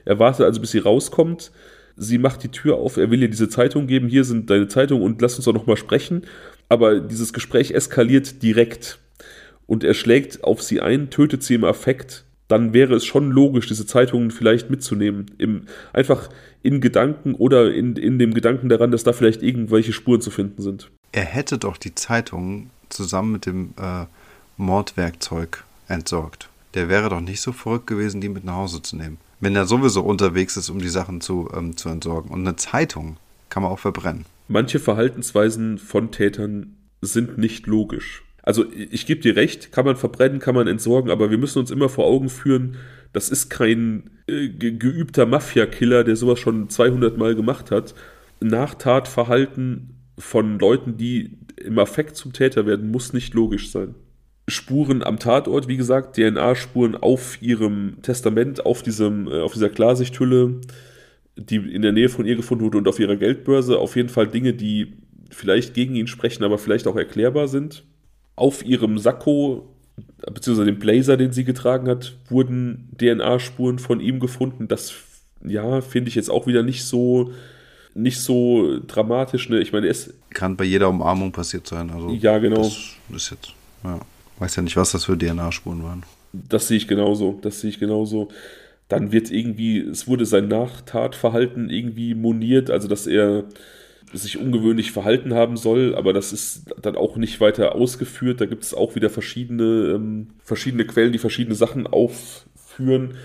Er wartet also, bis sie rauskommt. Sie macht die Tür auf. Er will ihr diese Zeitung geben. Hier sind deine Zeitungen und lass uns doch nochmal sprechen. Aber dieses Gespräch eskaliert direkt. Und er schlägt auf sie ein, tötet sie im Affekt dann wäre es schon logisch, diese Zeitungen vielleicht mitzunehmen. Im, einfach in Gedanken oder in, in dem Gedanken daran, dass da vielleicht irgendwelche Spuren zu finden sind.
Er hätte doch die Zeitungen zusammen mit dem äh, Mordwerkzeug entsorgt. Der wäre doch nicht so verrückt gewesen, die mit nach Hause zu nehmen. Wenn er sowieso unterwegs ist, um die Sachen zu, ähm, zu entsorgen. Und eine Zeitung kann man auch verbrennen.
Manche Verhaltensweisen von Tätern sind nicht logisch. Also ich gebe dir recht, kann man verbrennen, kann man entsorgen, aber wir müssen uns immer vor Augen führen, das ist kein äh, geübter Mafia-Killer, der sowas schon 200 Mal gemacht hat. Nachtatverhalten von Leuten, die im Affekt zum Täter werden, muss nicht logisch sein. Spuren am Tatort, wie gesagt, DNA-Spuren auf ihrem Testament, auf, diesem, äh, auf dieser Klarsichthülle, die in der Nähe von ihr gefunden wurde und auf ihrer Geldbörse. Auf jeden Fall Dinge, die vielleicht gegen ihn sprechen, aber vielleicht auch erklärbar sind auf ihrem Sakko, beziehungsweise dem Blazer, den sie getragen hat, wurden DNA-Spuren von ihm gefunden. Das, ja, finde ich jetzt auch wieder nicht so, nicht so dramatisch. Ne? Ich meine, es
kann bei jeder Umarmung passiert sein. Also
ja, genau.
Das ist jetzt, ja, weiß ja nicht, was das für DNA-Spuren waren.
Das sehe ich genauso. Das sehe ich genauso. Dann wird irgendwie, es wurde sein Nachtatverhalten irgendwie moniert, also dass er sich ungewöhnlich verhalten haben soll, aber das ist dann auch nicht weiter ausgeführt. Da gibt es auch wieder verschiedene, ähm, verschiedene Quellen, die verschiedene Sachen aufführen.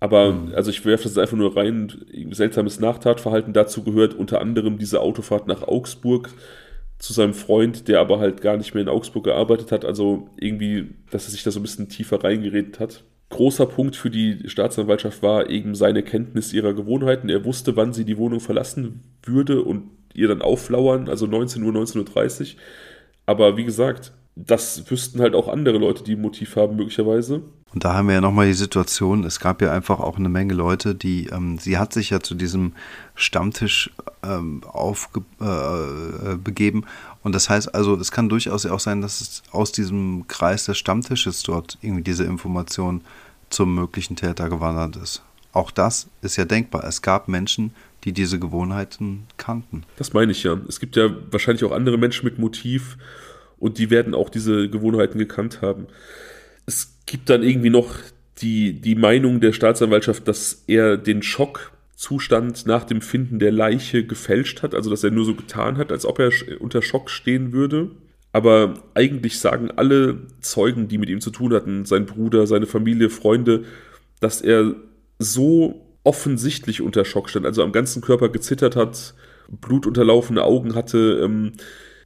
Aber mhm. also ich werfe das einfach nur rein, seltsames Nachtatverhalten. Dazu gehört unter anderem diese Autofahrt nach Augsburg zu seinem Freund, der aber halt gar nicht mehr in Augsburg gearbeitet hat. Also irgendwie, dass er sich da so ein bisschen tiefer reingeredet hat. Großer Punkt für die Staatsanwaltschaft war eben seine Kenntnis ihrer Gewohnheiten. Er wusste, wann sie die Wohnung verlassen würde und ihr dann auflauern, also 19 Uhr, 19.30 Uhr. Aber wie gesagt, das wüssten halt auch andere Leute, die ein Motiv haben, möglicherweise.
Und da haben wir ja nochmal die Situation, es gab ja einfach auch eine Menge Leute, die, ähm, sie hat sich ja zu diesem Stammtisch ähm, aufbegeben. Äh, und das heißt also, es kann durchaus auch sein, dass es aus diesem Kreis des Stammtisches dort irgendwie diese Information zum möglichen Täter gewandert ist. Auch das ist ja denkbar. Es gab Menschen, die diese Gewohnheiten kannten.
Das meine ich ja. Es gibt ja wahrscheinlich auch andere Menschen mit Motiv und die werden auch diese Gewohnheiten gekannt haben. Es gibt dann irgendwie noch die, die Meinung der Staatsanwaltschaft, dass er den Schockzustand nach dem Finden der Leiche gefälscht hat, also dass er nur so getan hat, als ob er unter Schock stehen würde. Aber eigentlich sagen alle Zeugen, die mit ihm zu tun hatten, sein Bruder, seine Familie, Freunde, dass er so offensichtlich unter Schock stand, also am ganzen Körper gezittert hat, blutunterlaufene Augen hatte. Ähm,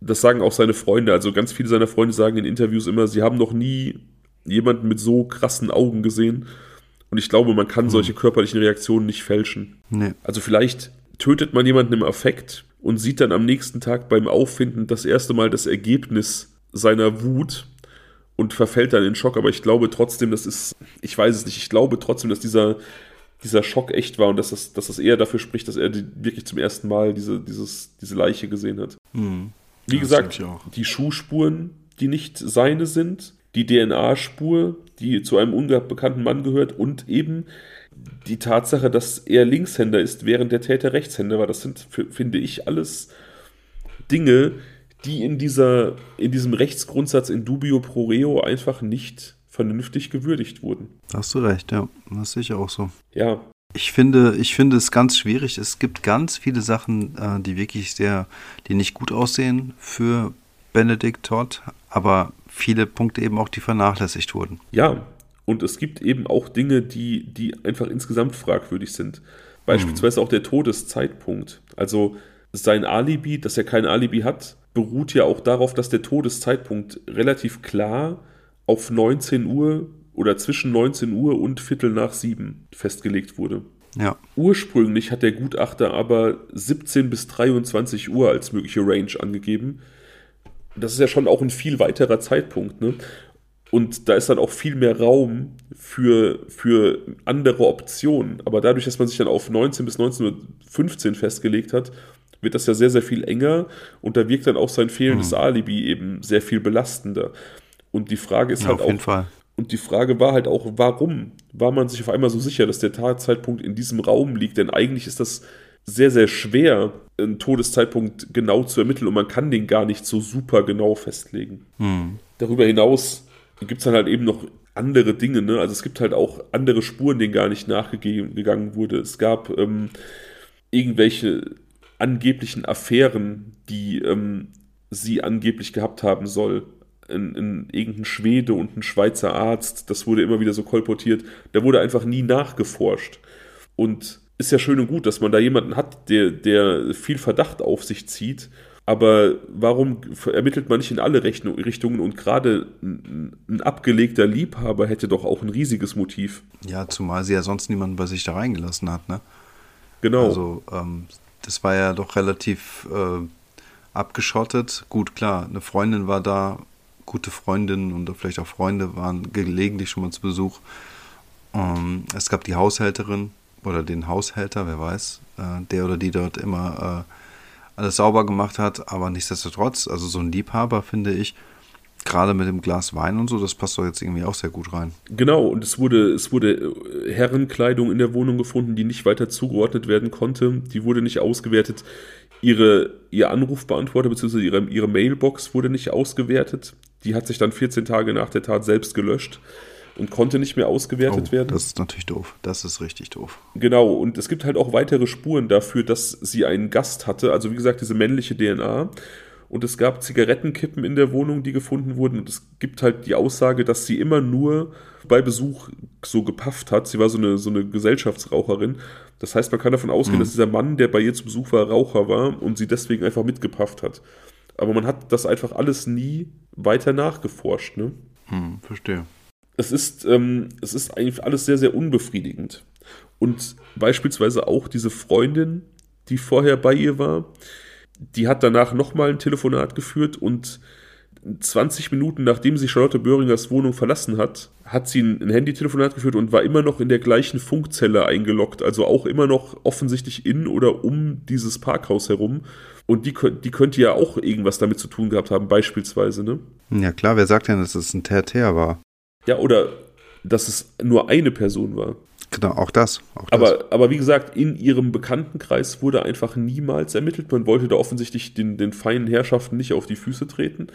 das sagen auch seine Freunde. Also ganz viele seiner Freunde sagen in Interviews immer, sie haben noch nie jemanden mit so krassen Augen gesehen. Und ich glaube, man kann hm. solche körperlichen Reaktionen nicht fälschen. Nee. Also vielleicht tötet man jemanden im Affekt und sieht dann am nächsten Tag beim Auffinden das erste Mal das Ergebnis seiner Wut und verfällt dann in Schock. Aber ich glaube trotzdem, das ist, ich weiß es nicht, ich glaube trotzdem, dass dieser, dieser Schock echt war und dass das, dass das eher dafür spricht, dass er die, wirklich zum ersten Mal diese, dieses, diese Leiche gesehen hat. Hm. Wie das gesagt, die Schuhspuren, die nicht seine sind, die DNA-Spur, die zu einem unbekannten Mann gehört und eben die Tatsache, dass er Linkshänder ist, während der Täter Rechtshänder war. Das sind, finde ich, alles Dinge, die in, dieser, in diesem Rechtsgrundsatz in dubio pro reo einfach nicht vernünftig gewürdigt wurden.
Hast du recht, ja. Das sehe ich auch so.
Ja.
Ich finde, ich finde es ganz schwierig. Es gibt ganz viele Sachen, äh, die wirklich sehr, die nicht gut aussehen für Benedikt Todd, aber viele Punkte eben auch, die vernachlässigt wurden.
Ja, und es gibt eben auch Dinge, die, die einfach insgesamt fragwürdig sind. Beispielsweise mhm. auch der Todeszeitpunkt. Also sein Alibi, dass er kein Alibi hat, beruht ja auch darauf, dass der Todeszeitpunkt relativ klar auf 19 Uhr oder zwischen 19 Uhr und Viertel nach sieben festgelegt wurde.
Ja.
Ursprünglich hat der Gutachter aber 17 bis 23 Uhr als mögliche Range angegeben. Das ist ja schon auch ein viel weiterer Zeitpunkt, ne? Und da ist dann auch viel mehr Raum für, für andere Optionen. Aber dadurch, dass man sich dann auf 19 bis 19.15 Uhr festgelegt hat, wird das ja sehr, sehr viel enger und da wirkt dann auch sein fehlendes mhm. Alibi eben sehr viel belastender. Und die Frage ist ja, halt
auf
auch. Jeden
Fall.
Und die Frage war halt auch, warum war man sich auf einmal so sicher, dass der Tatzeitpunkt in diesem Raum liegt? Denn eigentlich ist das sehr, sehr schwer, einen Todeszeitpunkt genau zu ermitteln und man kann den gar nicht so super genau festlegen. Mhm. Darüber hinaus gibt es dann halt eben noch andere Dinge, ne? Also es gibt halt auch andere Spuren, denen gar nicht nachgegangen wurde. Es gab ähm, irgendwelche angeblichen Affären, die ähm, sie angeblich gehabt haben soll. In, in irgendein Schwede und ein Schweizer Arzt, das wurde immer wieder so kolportiert. Da wurde einfach nie nachgeforscht. Und ist ja schön und gut, dass man da jemanden hat, der, der viel Verdacht auf sich zieht aber warum ermittelt man nicht in alle Richtungen? Und gerade ein abgelegter Liebhaber hätte doch auch ein riesiges Motiv.
Ja, zumal sie ja sonst niemanden bei sich da reingelassen hat, ne?
Genau.
Also, ähm, das war ja doch relativ äh, abgeschottet. Gut, klar, eine Freundin war da, gute Freundinnen und vielleicht auch Freunde waren gelegentlich schon mal zu Besuch. Ähm, es gab die Haushälterin oder den Haushälter, wer weiß, äh, der oder die dort immer äh, alles sauber gemacht hat, aber nichtsdestotrotz, also so ein Liebhaber finde ich, gerade mit dem Glas Wein und so, das passt doch jetzt irgendwie auch sehr gut rein.
Genau, und es wurde, es wurde äh, Herrenkleidung in der Wohnung gefunden, die nicht weiter zugeordnet werden konnte. Die wurde nicht ausgewertet. Ihre, ihr Anrufbeantworter bzw. Ihre, ihre Mailbox wurde nicht ausgewertet. Die hat sich dann 14 Tage nach der Tat selbst gelöscht und konnte nicht mehr ausgewertet oh, werden.
Das ist natürlich doof. Das ist richtig doof.
Genau, und es gibt halt auch weitere Spuren dafür, dass sie einen Gast hatte. Also wie gesagt, diese männliche DNA. Und es gab Zigarettenkippen in der Wohnung, die gefunden wurden. Und es gibt halt die Aussage, dass sie immer nur bei Besuch so gepafft hat. Sie war so eine, so eine Gesellschaftsraucherin. Das heißt, man kann davon ausgehen, mhm. dass dieser Mann, der bei ihr zu Besuch war, Raucher war und sie deswegen einfach mitgepafft hat. Aber man hat das einfach alles nie weiter nachgeforscht, ne?
Hm, verstehe
es ist, ähm, es ist eigentlich alles sehr, sehr unbefriedigend. Und beispielsweise auch diese Freundin, die vorher bei ihr war, die hat danach nochmal ein Telefonat geführt und 20 Minuten nachdem sie Charlotte Böhringers Wohnung verlassen hat, hat sie ein Handytelefonat geführt und war immer noch in der gleichen Funkzelle eingeloggt, also auch immer noch offensichtlich in oder um dieses Parkhaus herum. Und die, die könnte ja auch irgendwas damit zu tun gehabt haben, beispielsweise, ne?
Ja klar, wer sagt denn, dass es ein Terter war?
Ja, oder dass es nur eine Person war.
Genau, auch das. Auch das.
Aber, aber wie gesagt, in ihrem Bekanntenkreis wurde einfach niemals ermittelt. Man wollte da offensichtlich den, den feinen Herrschaften nicht auf die Füße treten.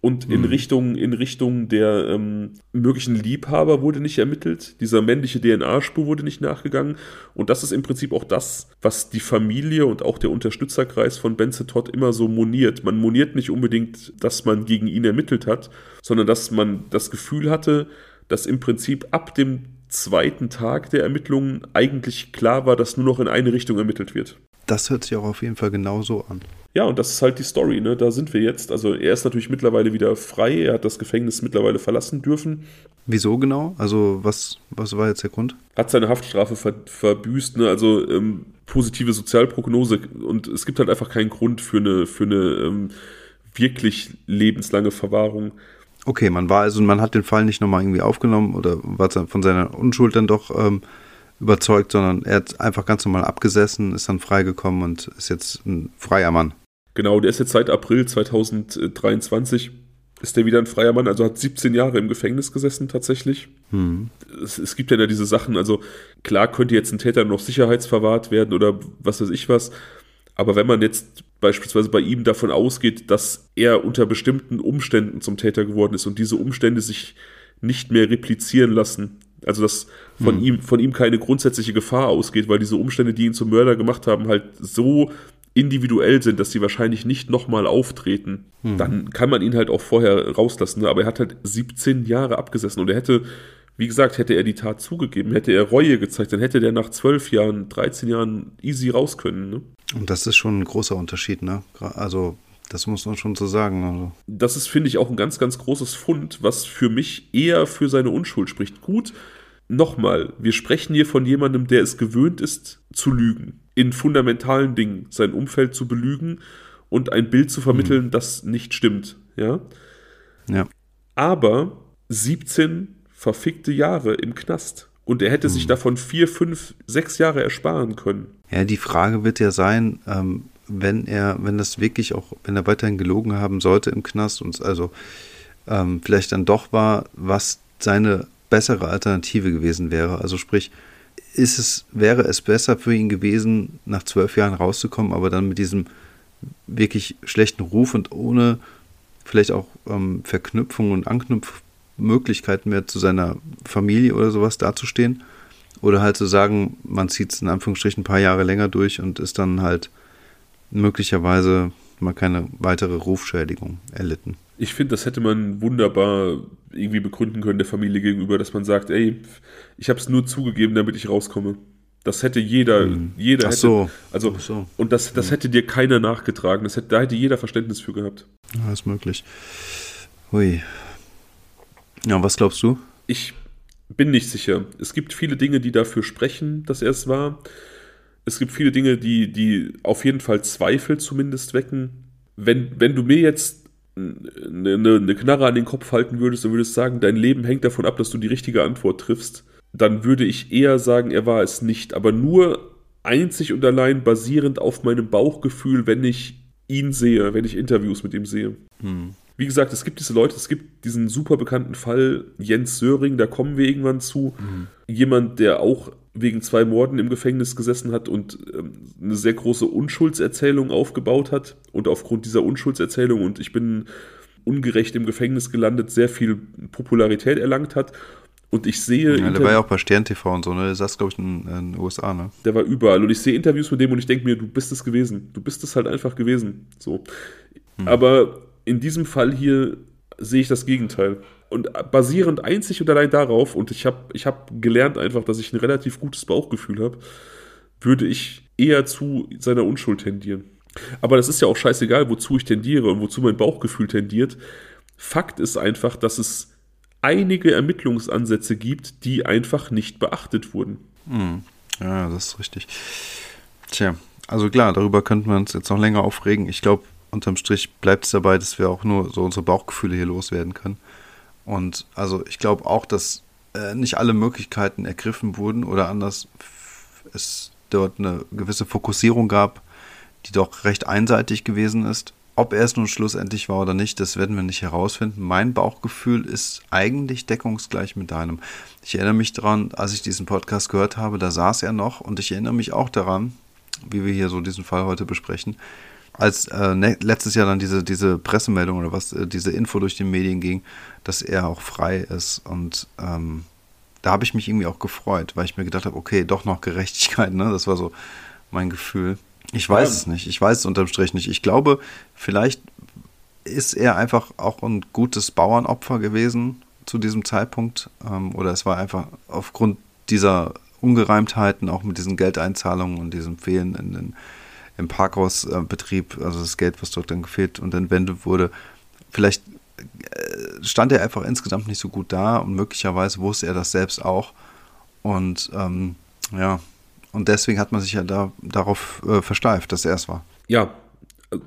Und in, mhm. Richtung, in Richtung der ähm, möglichen Liebhaber wurde nicht ermittelt. Dieser männliche DNA-Spur wurde nicht nachgegangen. Und das ist im Prinzip auch das, was die Familie und auch der Unterstützerkreis von Benze Todd immer so moniert. Man moniert nicht unbedingt, dass man gegen ihn ermittelt hat, sondern dass man das Gefühl hatte, dass im Prinzip ab dem zweiten Tag der Ermittlungen eigentlich klar war, dass nur noch in eine Richtung ermittelt wird.
Das hört sich auch auf jeden Fall genauso an.
Ja, und das ist halt die Story, ne? Da sind wir jetzt. Also er ist natürlich mittlerweile wieder frei, er hat das Gefängnis mittlerweile verlassen dürfen.
Wieso genau? Also was, was war jetzt der Grund?
Hat seine Haftstrafe ver verbüßt, ne? Also ähm, positive Sozialprognose und es gibt halt einfach keinen Grund für eine, für eine ähm, wirklich lebenslange Verwahrung.
Okay, man war also, man hat den Fall nicht nochmal irgendwie aufgenommen oder war von seiner Unschuld dann doch ähm, überzeugt, sondern er hat einfach ganz normal abgesessen, ist dann freigekommen und ist jetzt ein freier Mann.
Genau, der ist jetzt seit April 2023 ist der wieder ein freier Mann, also hat 17 Jahre im Gefängnis gesessen tatsächlich. Hm. Es, es, gibt ja diese Sachen, also klar könnte jetzt ein Täter noch sicherheitsverwahrt werden oder was weiß ich was, aber wenn man jetzt beispielsweise bei ihm davon ausgeht, dass er unter bestimmten Umständen zum Täter geworden ist und diese Umstände sich nicht mehr replizieren lassen, also dass von mhm. ihm von ihm keine grundsätzliche Gefahr ausgeht, weil diese Umstände, die ihn zum Mörder gemacht haben, halt so individuell sind, dass sie wahrscheinlich nicht nochmal auftreten, mhm. dann kann man ihn halt auch vorher rauslassen. Aber er hat halt 17 Jahre abgesessen und er hätte, wie gesagt, hätte er die Tat zugegeben, hätte er Reue gezeigt, dann hätte der nach 12 Jahren, 13 Jahren easy raus können. Ne?
Und das ist schon ein großer Unterschied, ne? Also, das muss man schon so sagen. Also.
Das ist, finde ich, auch ein ganz, ganz großes Fund, was für mich eher für seine Unschuld spricht. Gut, nochmal, wir sprechen hier von jemandem, der es gewöhnt ist, zu lügen. In fundamentalen Dingen, sein Umfeld zu belügen und ein Bild zu vermitteln, mhm. das nicht stimmt. Ja.
Ja.
Aber 17 verfickte Jahre im Knast. Und er hätte mhm. sich davon vier, fünf, sechs Jahre ersparen können.
Ja, die Frage wird ja sein, ähm, wenn er, wenn das wirklich auch, wenn er weiterhin gelogen haben sollte im Knast und also ähm, vielleicht dann doch war, was seine bessere Alternative gewesen wäre. Also sprich, ist es, wäre es besser für ihn gewesen, nach zwölf Jahren rauszukommen, aber dann mit diesem wirklich schlechten Ruf und ohne vielleicht auch ähm, Verknüpfung und Anknüpfung Möglichkeiten mehr zu seiner Familie oder sowas dazustehen. Oder halt zu sagen, man zieht es in Anführungsstrichen ein paar Jahre länger durch und ist dann halt möglicherweise mal keine weitere Rufschädigung erlitten.
Ich finde, das hätte man wunderbar irgendwie begründen können der Familie gegenüber, dass man sagt, ey, ich habe es nur zugegeben, damit ich rauskomme. Das hätte jeder, hm. jeder
Ach
hätte,
so.
also
Ach so.
und das, das hätte dir keiner nachgetragen. Das hätte, da hätte jeder Verständnis für gehabt.
Ja, ist möglich. Hui, ja, was glaubst du?
Ich bin nicht sicher. Es gibt viele Dinge, die dafür sprechen, dass er es war. Es gibt viele Dinge, die, die auf jeden Fall Zweifel zumindest wecken. Wenn, wenn du mir jetzt eine, eine Knarre an den Kopf halten würdest und würdest sagen, dein Leben hängt davon ab, dass du die richtige Antwort triffst, dann würde ich eher sagen, er war es nicht. Aber nur einzig und allein basierend auf meinem Bauchgefühl, wenn ich ihn sehe, wenn ich Interviews mit ihm sehe. Hm. Wie gesagt, es gibt diese Leute, es gibt diesen super bekannten Fall Jens Söring, da kommen wir irgendwann zu. Mhm. Jemand, der auch wegen zwei Morden im Gefängnis gesessen hat und ähm, eine sehr große Unschuldserzählung aufgebaut hat. Und aufgrund dieser Unschuldserzählung und ich bin ungerecht im Gefängnis gelandet, sehr viel Popularität erlangt hat. Und ich sehe.
Ja, der war ja auch bei Stern TV und so, ne? Der saß, glaube ich, in, den USA, ne?
Der war überall. Und ich sehe Interviews mit dem und ich denke mir, du bist es gewesen. Du bist es halt einfach gewesen. So. Hm. Aber in diesem Fall hier sehe ich das Gegenteil. Und basierend einzig und allein darauf, und ich habe ich hab gelernt einfach, dass ich ein relativ gutes Bauchgefühl habe, würde ich eher zu seiner Unschuld tendieren. Aber das ist ja auch scheißegal, wozu ich tendiere und wozu mein Bauchgefühl tendiert. Fakt ist einfach, dass es einige Ermittlungsansätze gibt, die einfach nicht beachtet wurden.
Hm. Ja, das ist richtig. Tja, also klar, darüber könnten wir uns jetzt noch länger aufregen. Ich glaube, unterm Strich bleibt es dabei, dass wir auch nur so unsere Bauchgefühle hier loswerden können. Und also ich glaube auch, dass äh, nicht alle Möglichkeiten ergriffen wurden oder anders es dort eine gewisse Fokussierung gab, die doch recht einseitig gewesen ist. Ob er es nun schlussendlich war oder nicht, das werden wir nicht herausfinden. Mein Bauchgefühl ist eigentlich deckungsgleich mit deinem. Ich erinnere mich daran, als ich diesen Podcast gehört habe, da saß er noch und ich erinnere mich auch daran, wie wir hier so diesen Fall heute besprechen, als äh, ne, letztes Jahr dann diese, diese Pressemeldung oder was, äh, diese Info durch die Medien ging, dass er auch frei ist. Und ähm, da habe ich mich irgendwie auch gefreut, weil ich mir gedacht habe, okay, doch noch Gerechtigkeit, ne? Das war so mein Gefühl. Ich weiß ja. es nicht. Ich weiß es unterm Strich nicht. Ich glaube, vielleicht ist er einfach auch ein gutes Bauernopfer gewesen zu diesem Zeitpunkt. Ähm, oder es war einfach aufgrund dieser Ungereimtheiten, auch mit diesen Geldeinzahlungen und diesem Fehlen in den, im Parkhausbetrieb, also das Geld, was dort dann gefehlt und entwendet wurde. Vielleicht äh, stand er einfach insgesamt nicht so gut da und möglicherweise wusste er das selbst auch. Und ähm, ja, und deswegen hat man sich ja da, darauf äh, versteift, dass er es war.
Ja,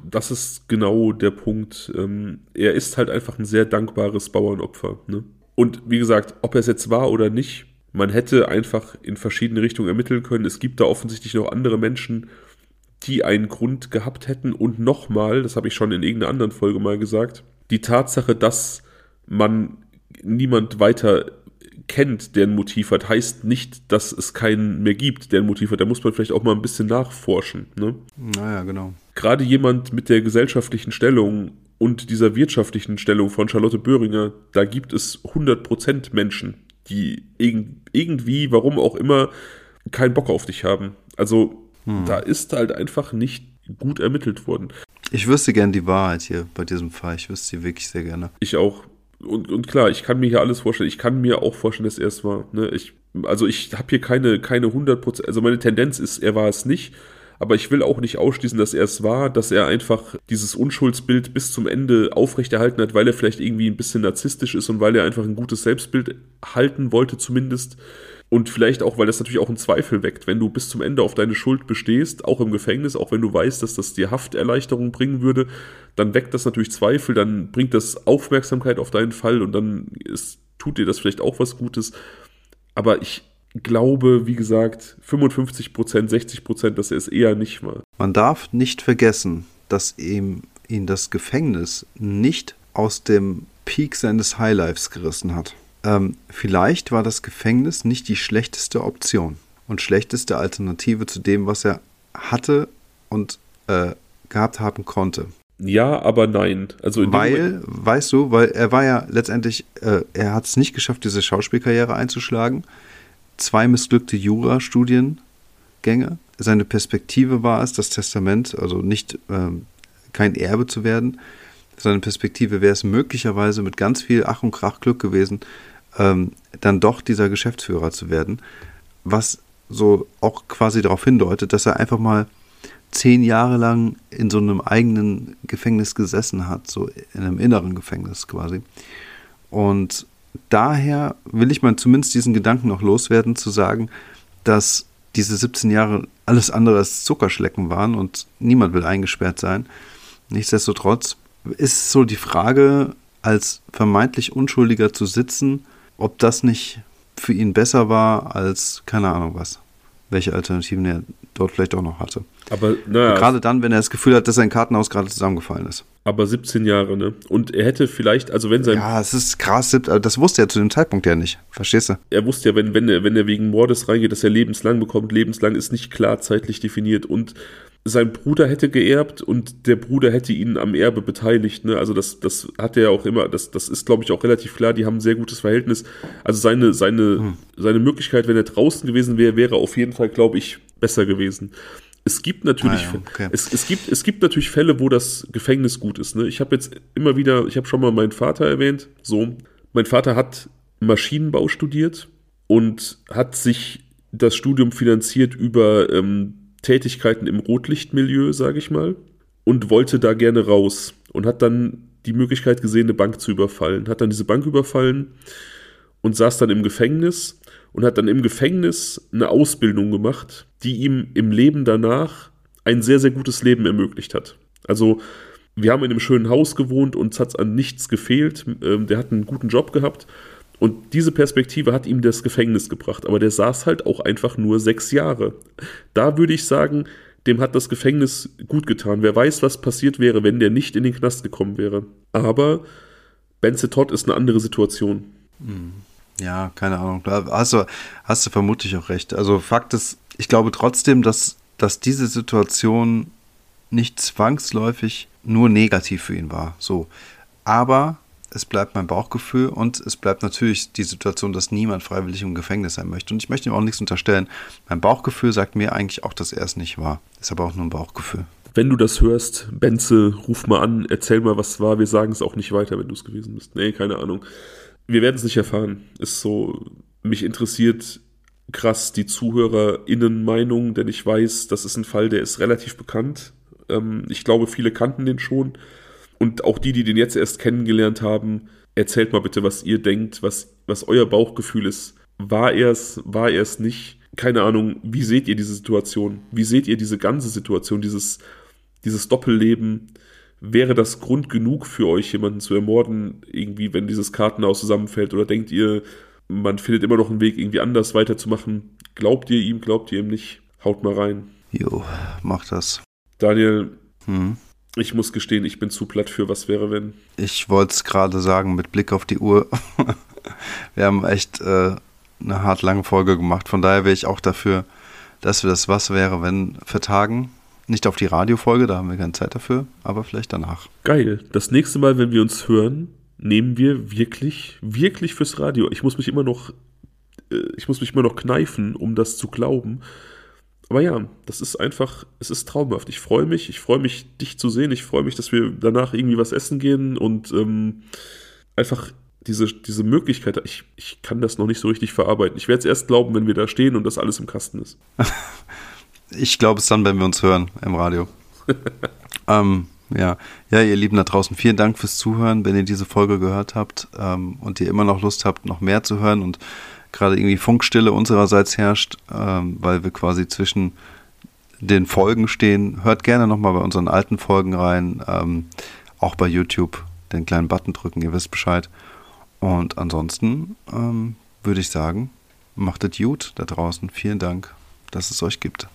das ist genau der Punkt. Ähm, er ist halt einfach ein sehr dankbares Bauernopfer. Ne? Und wie gesagt, ob er es jetzt war oder nicht, man hätte einfach in verschiedene Richtungen ermitteln können. Es gibt da offensichtlich noch andere Menschen, die einen Grund gehabt hätten. Und nochmal, das habe ich schon in irgendeiner anderen Folge mal gesagt, die Tatsache, dass man niemand weiter kennt, der ein Motiv hat, heißt nicht, dass es keinen mehr gibt, der ein Motiv hat. Da muss man vielleicht auch mal ein bisschen nachforschen. Ne?
Naja, genau.
Gerade jemand mit der gesellschaftlichen Stellung und dieser wirtschaftlichen Stellung von Charlotte Böhringer, da gibt es 100% Menschen, die irgendwie, warum auch immer, keinen Bock auf dich haben. Also hm. da ist halt einfach nicht gut ermittelt worden.
Ich wüsste gern die Wahrheit hier bei diesem Fall. Ich wüsste sie wirklich sehr gerne.
Ich auch und, und klar, ich kann mir hier alles vorstellen. Ich kann mir auch vorstellen, dass er es war. Ne? Ich, also ich habe hier keine, keine 100%, also meine Tendenz ist, er war es nicht. Aber ich will auch nicht ausschließen, dass er es war, dass er einfach dieses Unschuldsbild bis zum Ende aufrechterhalten hat, weil er vielleicht irgendwie ein bisschen narzisstisch ist und weil er einfach ein gutes Selbstbild halten wollte zumindest. Und vielleicht auch, weil das natürlich auch einen Zweifel weckt, wenn du bis zum Ende auf deine Schuld bestehst, auch im Gefängnis, auch wenn du weißt, dass das dir Hafterleichterung bringen würde, dann weckt das natürlich Zweifel, dann bringt das Aufmerksamkeit auf deinen Fall und dann ist, tut dir das vielleicht auch was Gutes. Aber ich glaube, wie gesagt, 55 Prozent, 60 Prozent, dass er es eher nicht war.
Man darf nicht vergessen, dass ihm ihn das Gefängnis nicht aus dem Peak seines Highlifes gerissen hat ähm, vielleicht war das Gefängnis nicht die schlechteste Option und schlechteste Alternative zu dem, was er hatte und äh, gehabt haben konnte.
Ja, aber nein. Also
weil, weißt du, weil er war ja letztendlich, äh, er hat es nicht geschafft, diese Schauspielkarriere einzuschlagen. Zwei missglückte Jurastudiengänge. Seine Perspektive war es, das Testament, also nicht ähm, kein Erbe zu werden. Seine Perspektive wäre es möglicherweise mit ganz viel Ach und Krach Glück gewesen, ähm, dann doch dieser Geschäftsführer zu werden, was so auch quasi darauf hindeutet, dass er einfach mal zehn Jahre lang in so einem eigenen Gefängnis gesessen hat, so in einem inneren Gefängnis quasi. Und daher will ich mal zumindest diesen Gedanken noch loswerden, zu sagen, dass diese 17 Jahre alles andere als Zuckerschlecken waren und niemand will eingesperrt sein. Nichtsdestotrotz ist so die Frage, als vermeintlich Unschuldiger zu sitzen ob das nicht für ihn besser war als keine Ahnung was. Welche Alternativen er dort vielleicht auch noch hatte.
Aber naja.
Gerade dann, wenn er das Gefühl hat, dass sein Kartenhaus gerade zusammengefallen ist.
Aber 17 Jahre, ne? Und er hätte vielleicht, also wenn sein.
Ja, es ist krass, das wusste er zu dem Zeitpunkt ja nicht. Verstehst du?
Er wusste ja, wenn, wenn, er, wenn er wegen Mordes reingeht, dass er lebenslang bekommt. Lebenslang ist nicht klar zeitlich definiert. Und sein Bruder hätte geerbt und der Bruder hätte ihn am Erbe beteiligt. Ne? Also das, das hat er auch immer, das, das ist, glaube ich, auch relativ klar, die haben ein sehr gutes Verhältnis. Also seine, seine, hm. seine Möglichkeit, wenn er draußen gewesen wäre, wäre auf jeden Fall, glaube ich, besser gewesen. Es gibt natürlich, ah ja, okay. es, es, gibt, es gibt natürlich Fälle, wo das Gefängnis gut ist. Ne? Ich habe jetzt immer wieder, ich habe schon mal meinen Vater erwähnt. So, mein Vater hat Maschinenbau studiert und hat sich das Studium finanziert über ähm, Tätigkeiten im Rotlichtmilieu, sage ich mal, und wollte da gerne raus und hat dann die Möglichkeit gesehen, eine Bank zu überfallen. Hat dann diese Bank überfallen und saß dann im Gefängnis und hat dann im Gefängnis eine Ausbildung gemacht, die ihm im Leben danach ein sehr, sehr gutes Leben ermöglicht hat. Also wir haben in einem schönen Haus gewohnt, uns hat es an nichts gefehlt. Ähm, der hat einen guten Job gehabt. Und diese Perspektive hat ihm das Gefängnis gebracht. Aber der saß halt auch einfach nur sechs Jahre. Da würde ich sagen, dem hat das Gefängnis gut getan. Wer weiß, was passiert wäre, wenn der nicht in den Knast gekommen wäre. Aber Benze Todd ist eine andere Situation.
Hm. Ja, keine Ahnung. Da hast du, hast du vermutlich auch recht. Also Fakt ist, ich glaube trotzdem, dass, dass diese Situation nicht zwangsläufig nur negativ für ihn war. So. Aber es bleibt mein Bauchgefühl und es bleibt natürlich die Situation, dass niemand freiwillig im Gefängnis sein möchte. Und ich möchte ihm auch nichts unterstellen. Mein Bauchgefühl sagt mir eigentlich auch, dass er es nicht war. Ist aber auch nur ein Bauchgefühl.
Wenn du das hörst, Benze, ruf mal an, erzähl mal, was war. Wir sagen es auch nicht weiter, wenn du es gewesen bist. Nee, keine Ahnung. Wir werden es nicht erfahren. Ist so, mich interessiert krass die ZuhörerInnen-Meinung, denn ich weiß, das ist ein Fall, der ist relativ bekannt. Ähm, ich glaube, viele kannten den schon. Und auch die, die den jetzt erst kennengelernt haben, erzählt mal bitte, was ihr denkt, was, was euer Bauchgefühl ist. War er es, war er es nicht? Keine Ahnung, wie seht ihr diese Situation? Wie seht ihr diese ganze Situation, dieses, dieses Doppelleben? Wäre das Grund genug für euch, jemanden zu ermorden, irgendwie, wenn dieses Kartenhaus zusammenfällt? Oder denkt ihr, man findet immer noch einen Weg, irgendwie anders weiterzumachen? Glaubt ihr ihm, glaubt ihr ihm nicht? Haut mal rein.
Jo, mach das.
Daniel, hm. Ich muss gestehen, ich bin zu platt für was wäre, wenn.
Ich wollte es gerade sagen, mit Blick auf die Uhr. wir haben echt äh, eine hart lange Folge gemacht. Von daher wäre ich auch dafür, dass wir das Was wäre, wenn vertagen. Nicht auf die Radiofolge, da haben wir keine Zeit dafür, aber vielleicht danach.
Geil. Das nächste Mal, wenn wir uns hören, nehmen wir wirklich, wirklich fürs Radio. Ich muss mich immer noch, äh, ich muss mich immer noch kneifen, um das zu glauben. Aber ja, das ist einfach, es ist traumhaft. Ich freue mich, ich freue mich, dich zu sehen. Ich freue mich, dass wir danach irgendwie was essen gehen und ähm, einfach diese, diese Möglichkeit, ich, ich kann das noch nicht so richtig verarbeiten. Ich werde es erst glauben, wenn wir da stehen und das alles im Kasten ist.
ich glaube es dann, wenn wir uns hören im Radio. ähm, ja. ja, ihr Lieben da draußen, vielen Dank fürs Zuhören, wenn ihr diese Folge gehört habt ähm, und ihr immer noch Lust habt, noch mehr zu hören und gerade irgendwie Funkstille unsererseits herrscht, ähm, weil wir quasi zwischen den Folgen stehen. Hört gerne nochmal bei unseren alten Folgen rein, ähm, auch bei YouTube den kleinen Button drücken, ihr wisst Bescheid. Und ansonsten ähm, würde ich sagen, macht es gut da draußen. Vielen Dank, dass es euch gibt.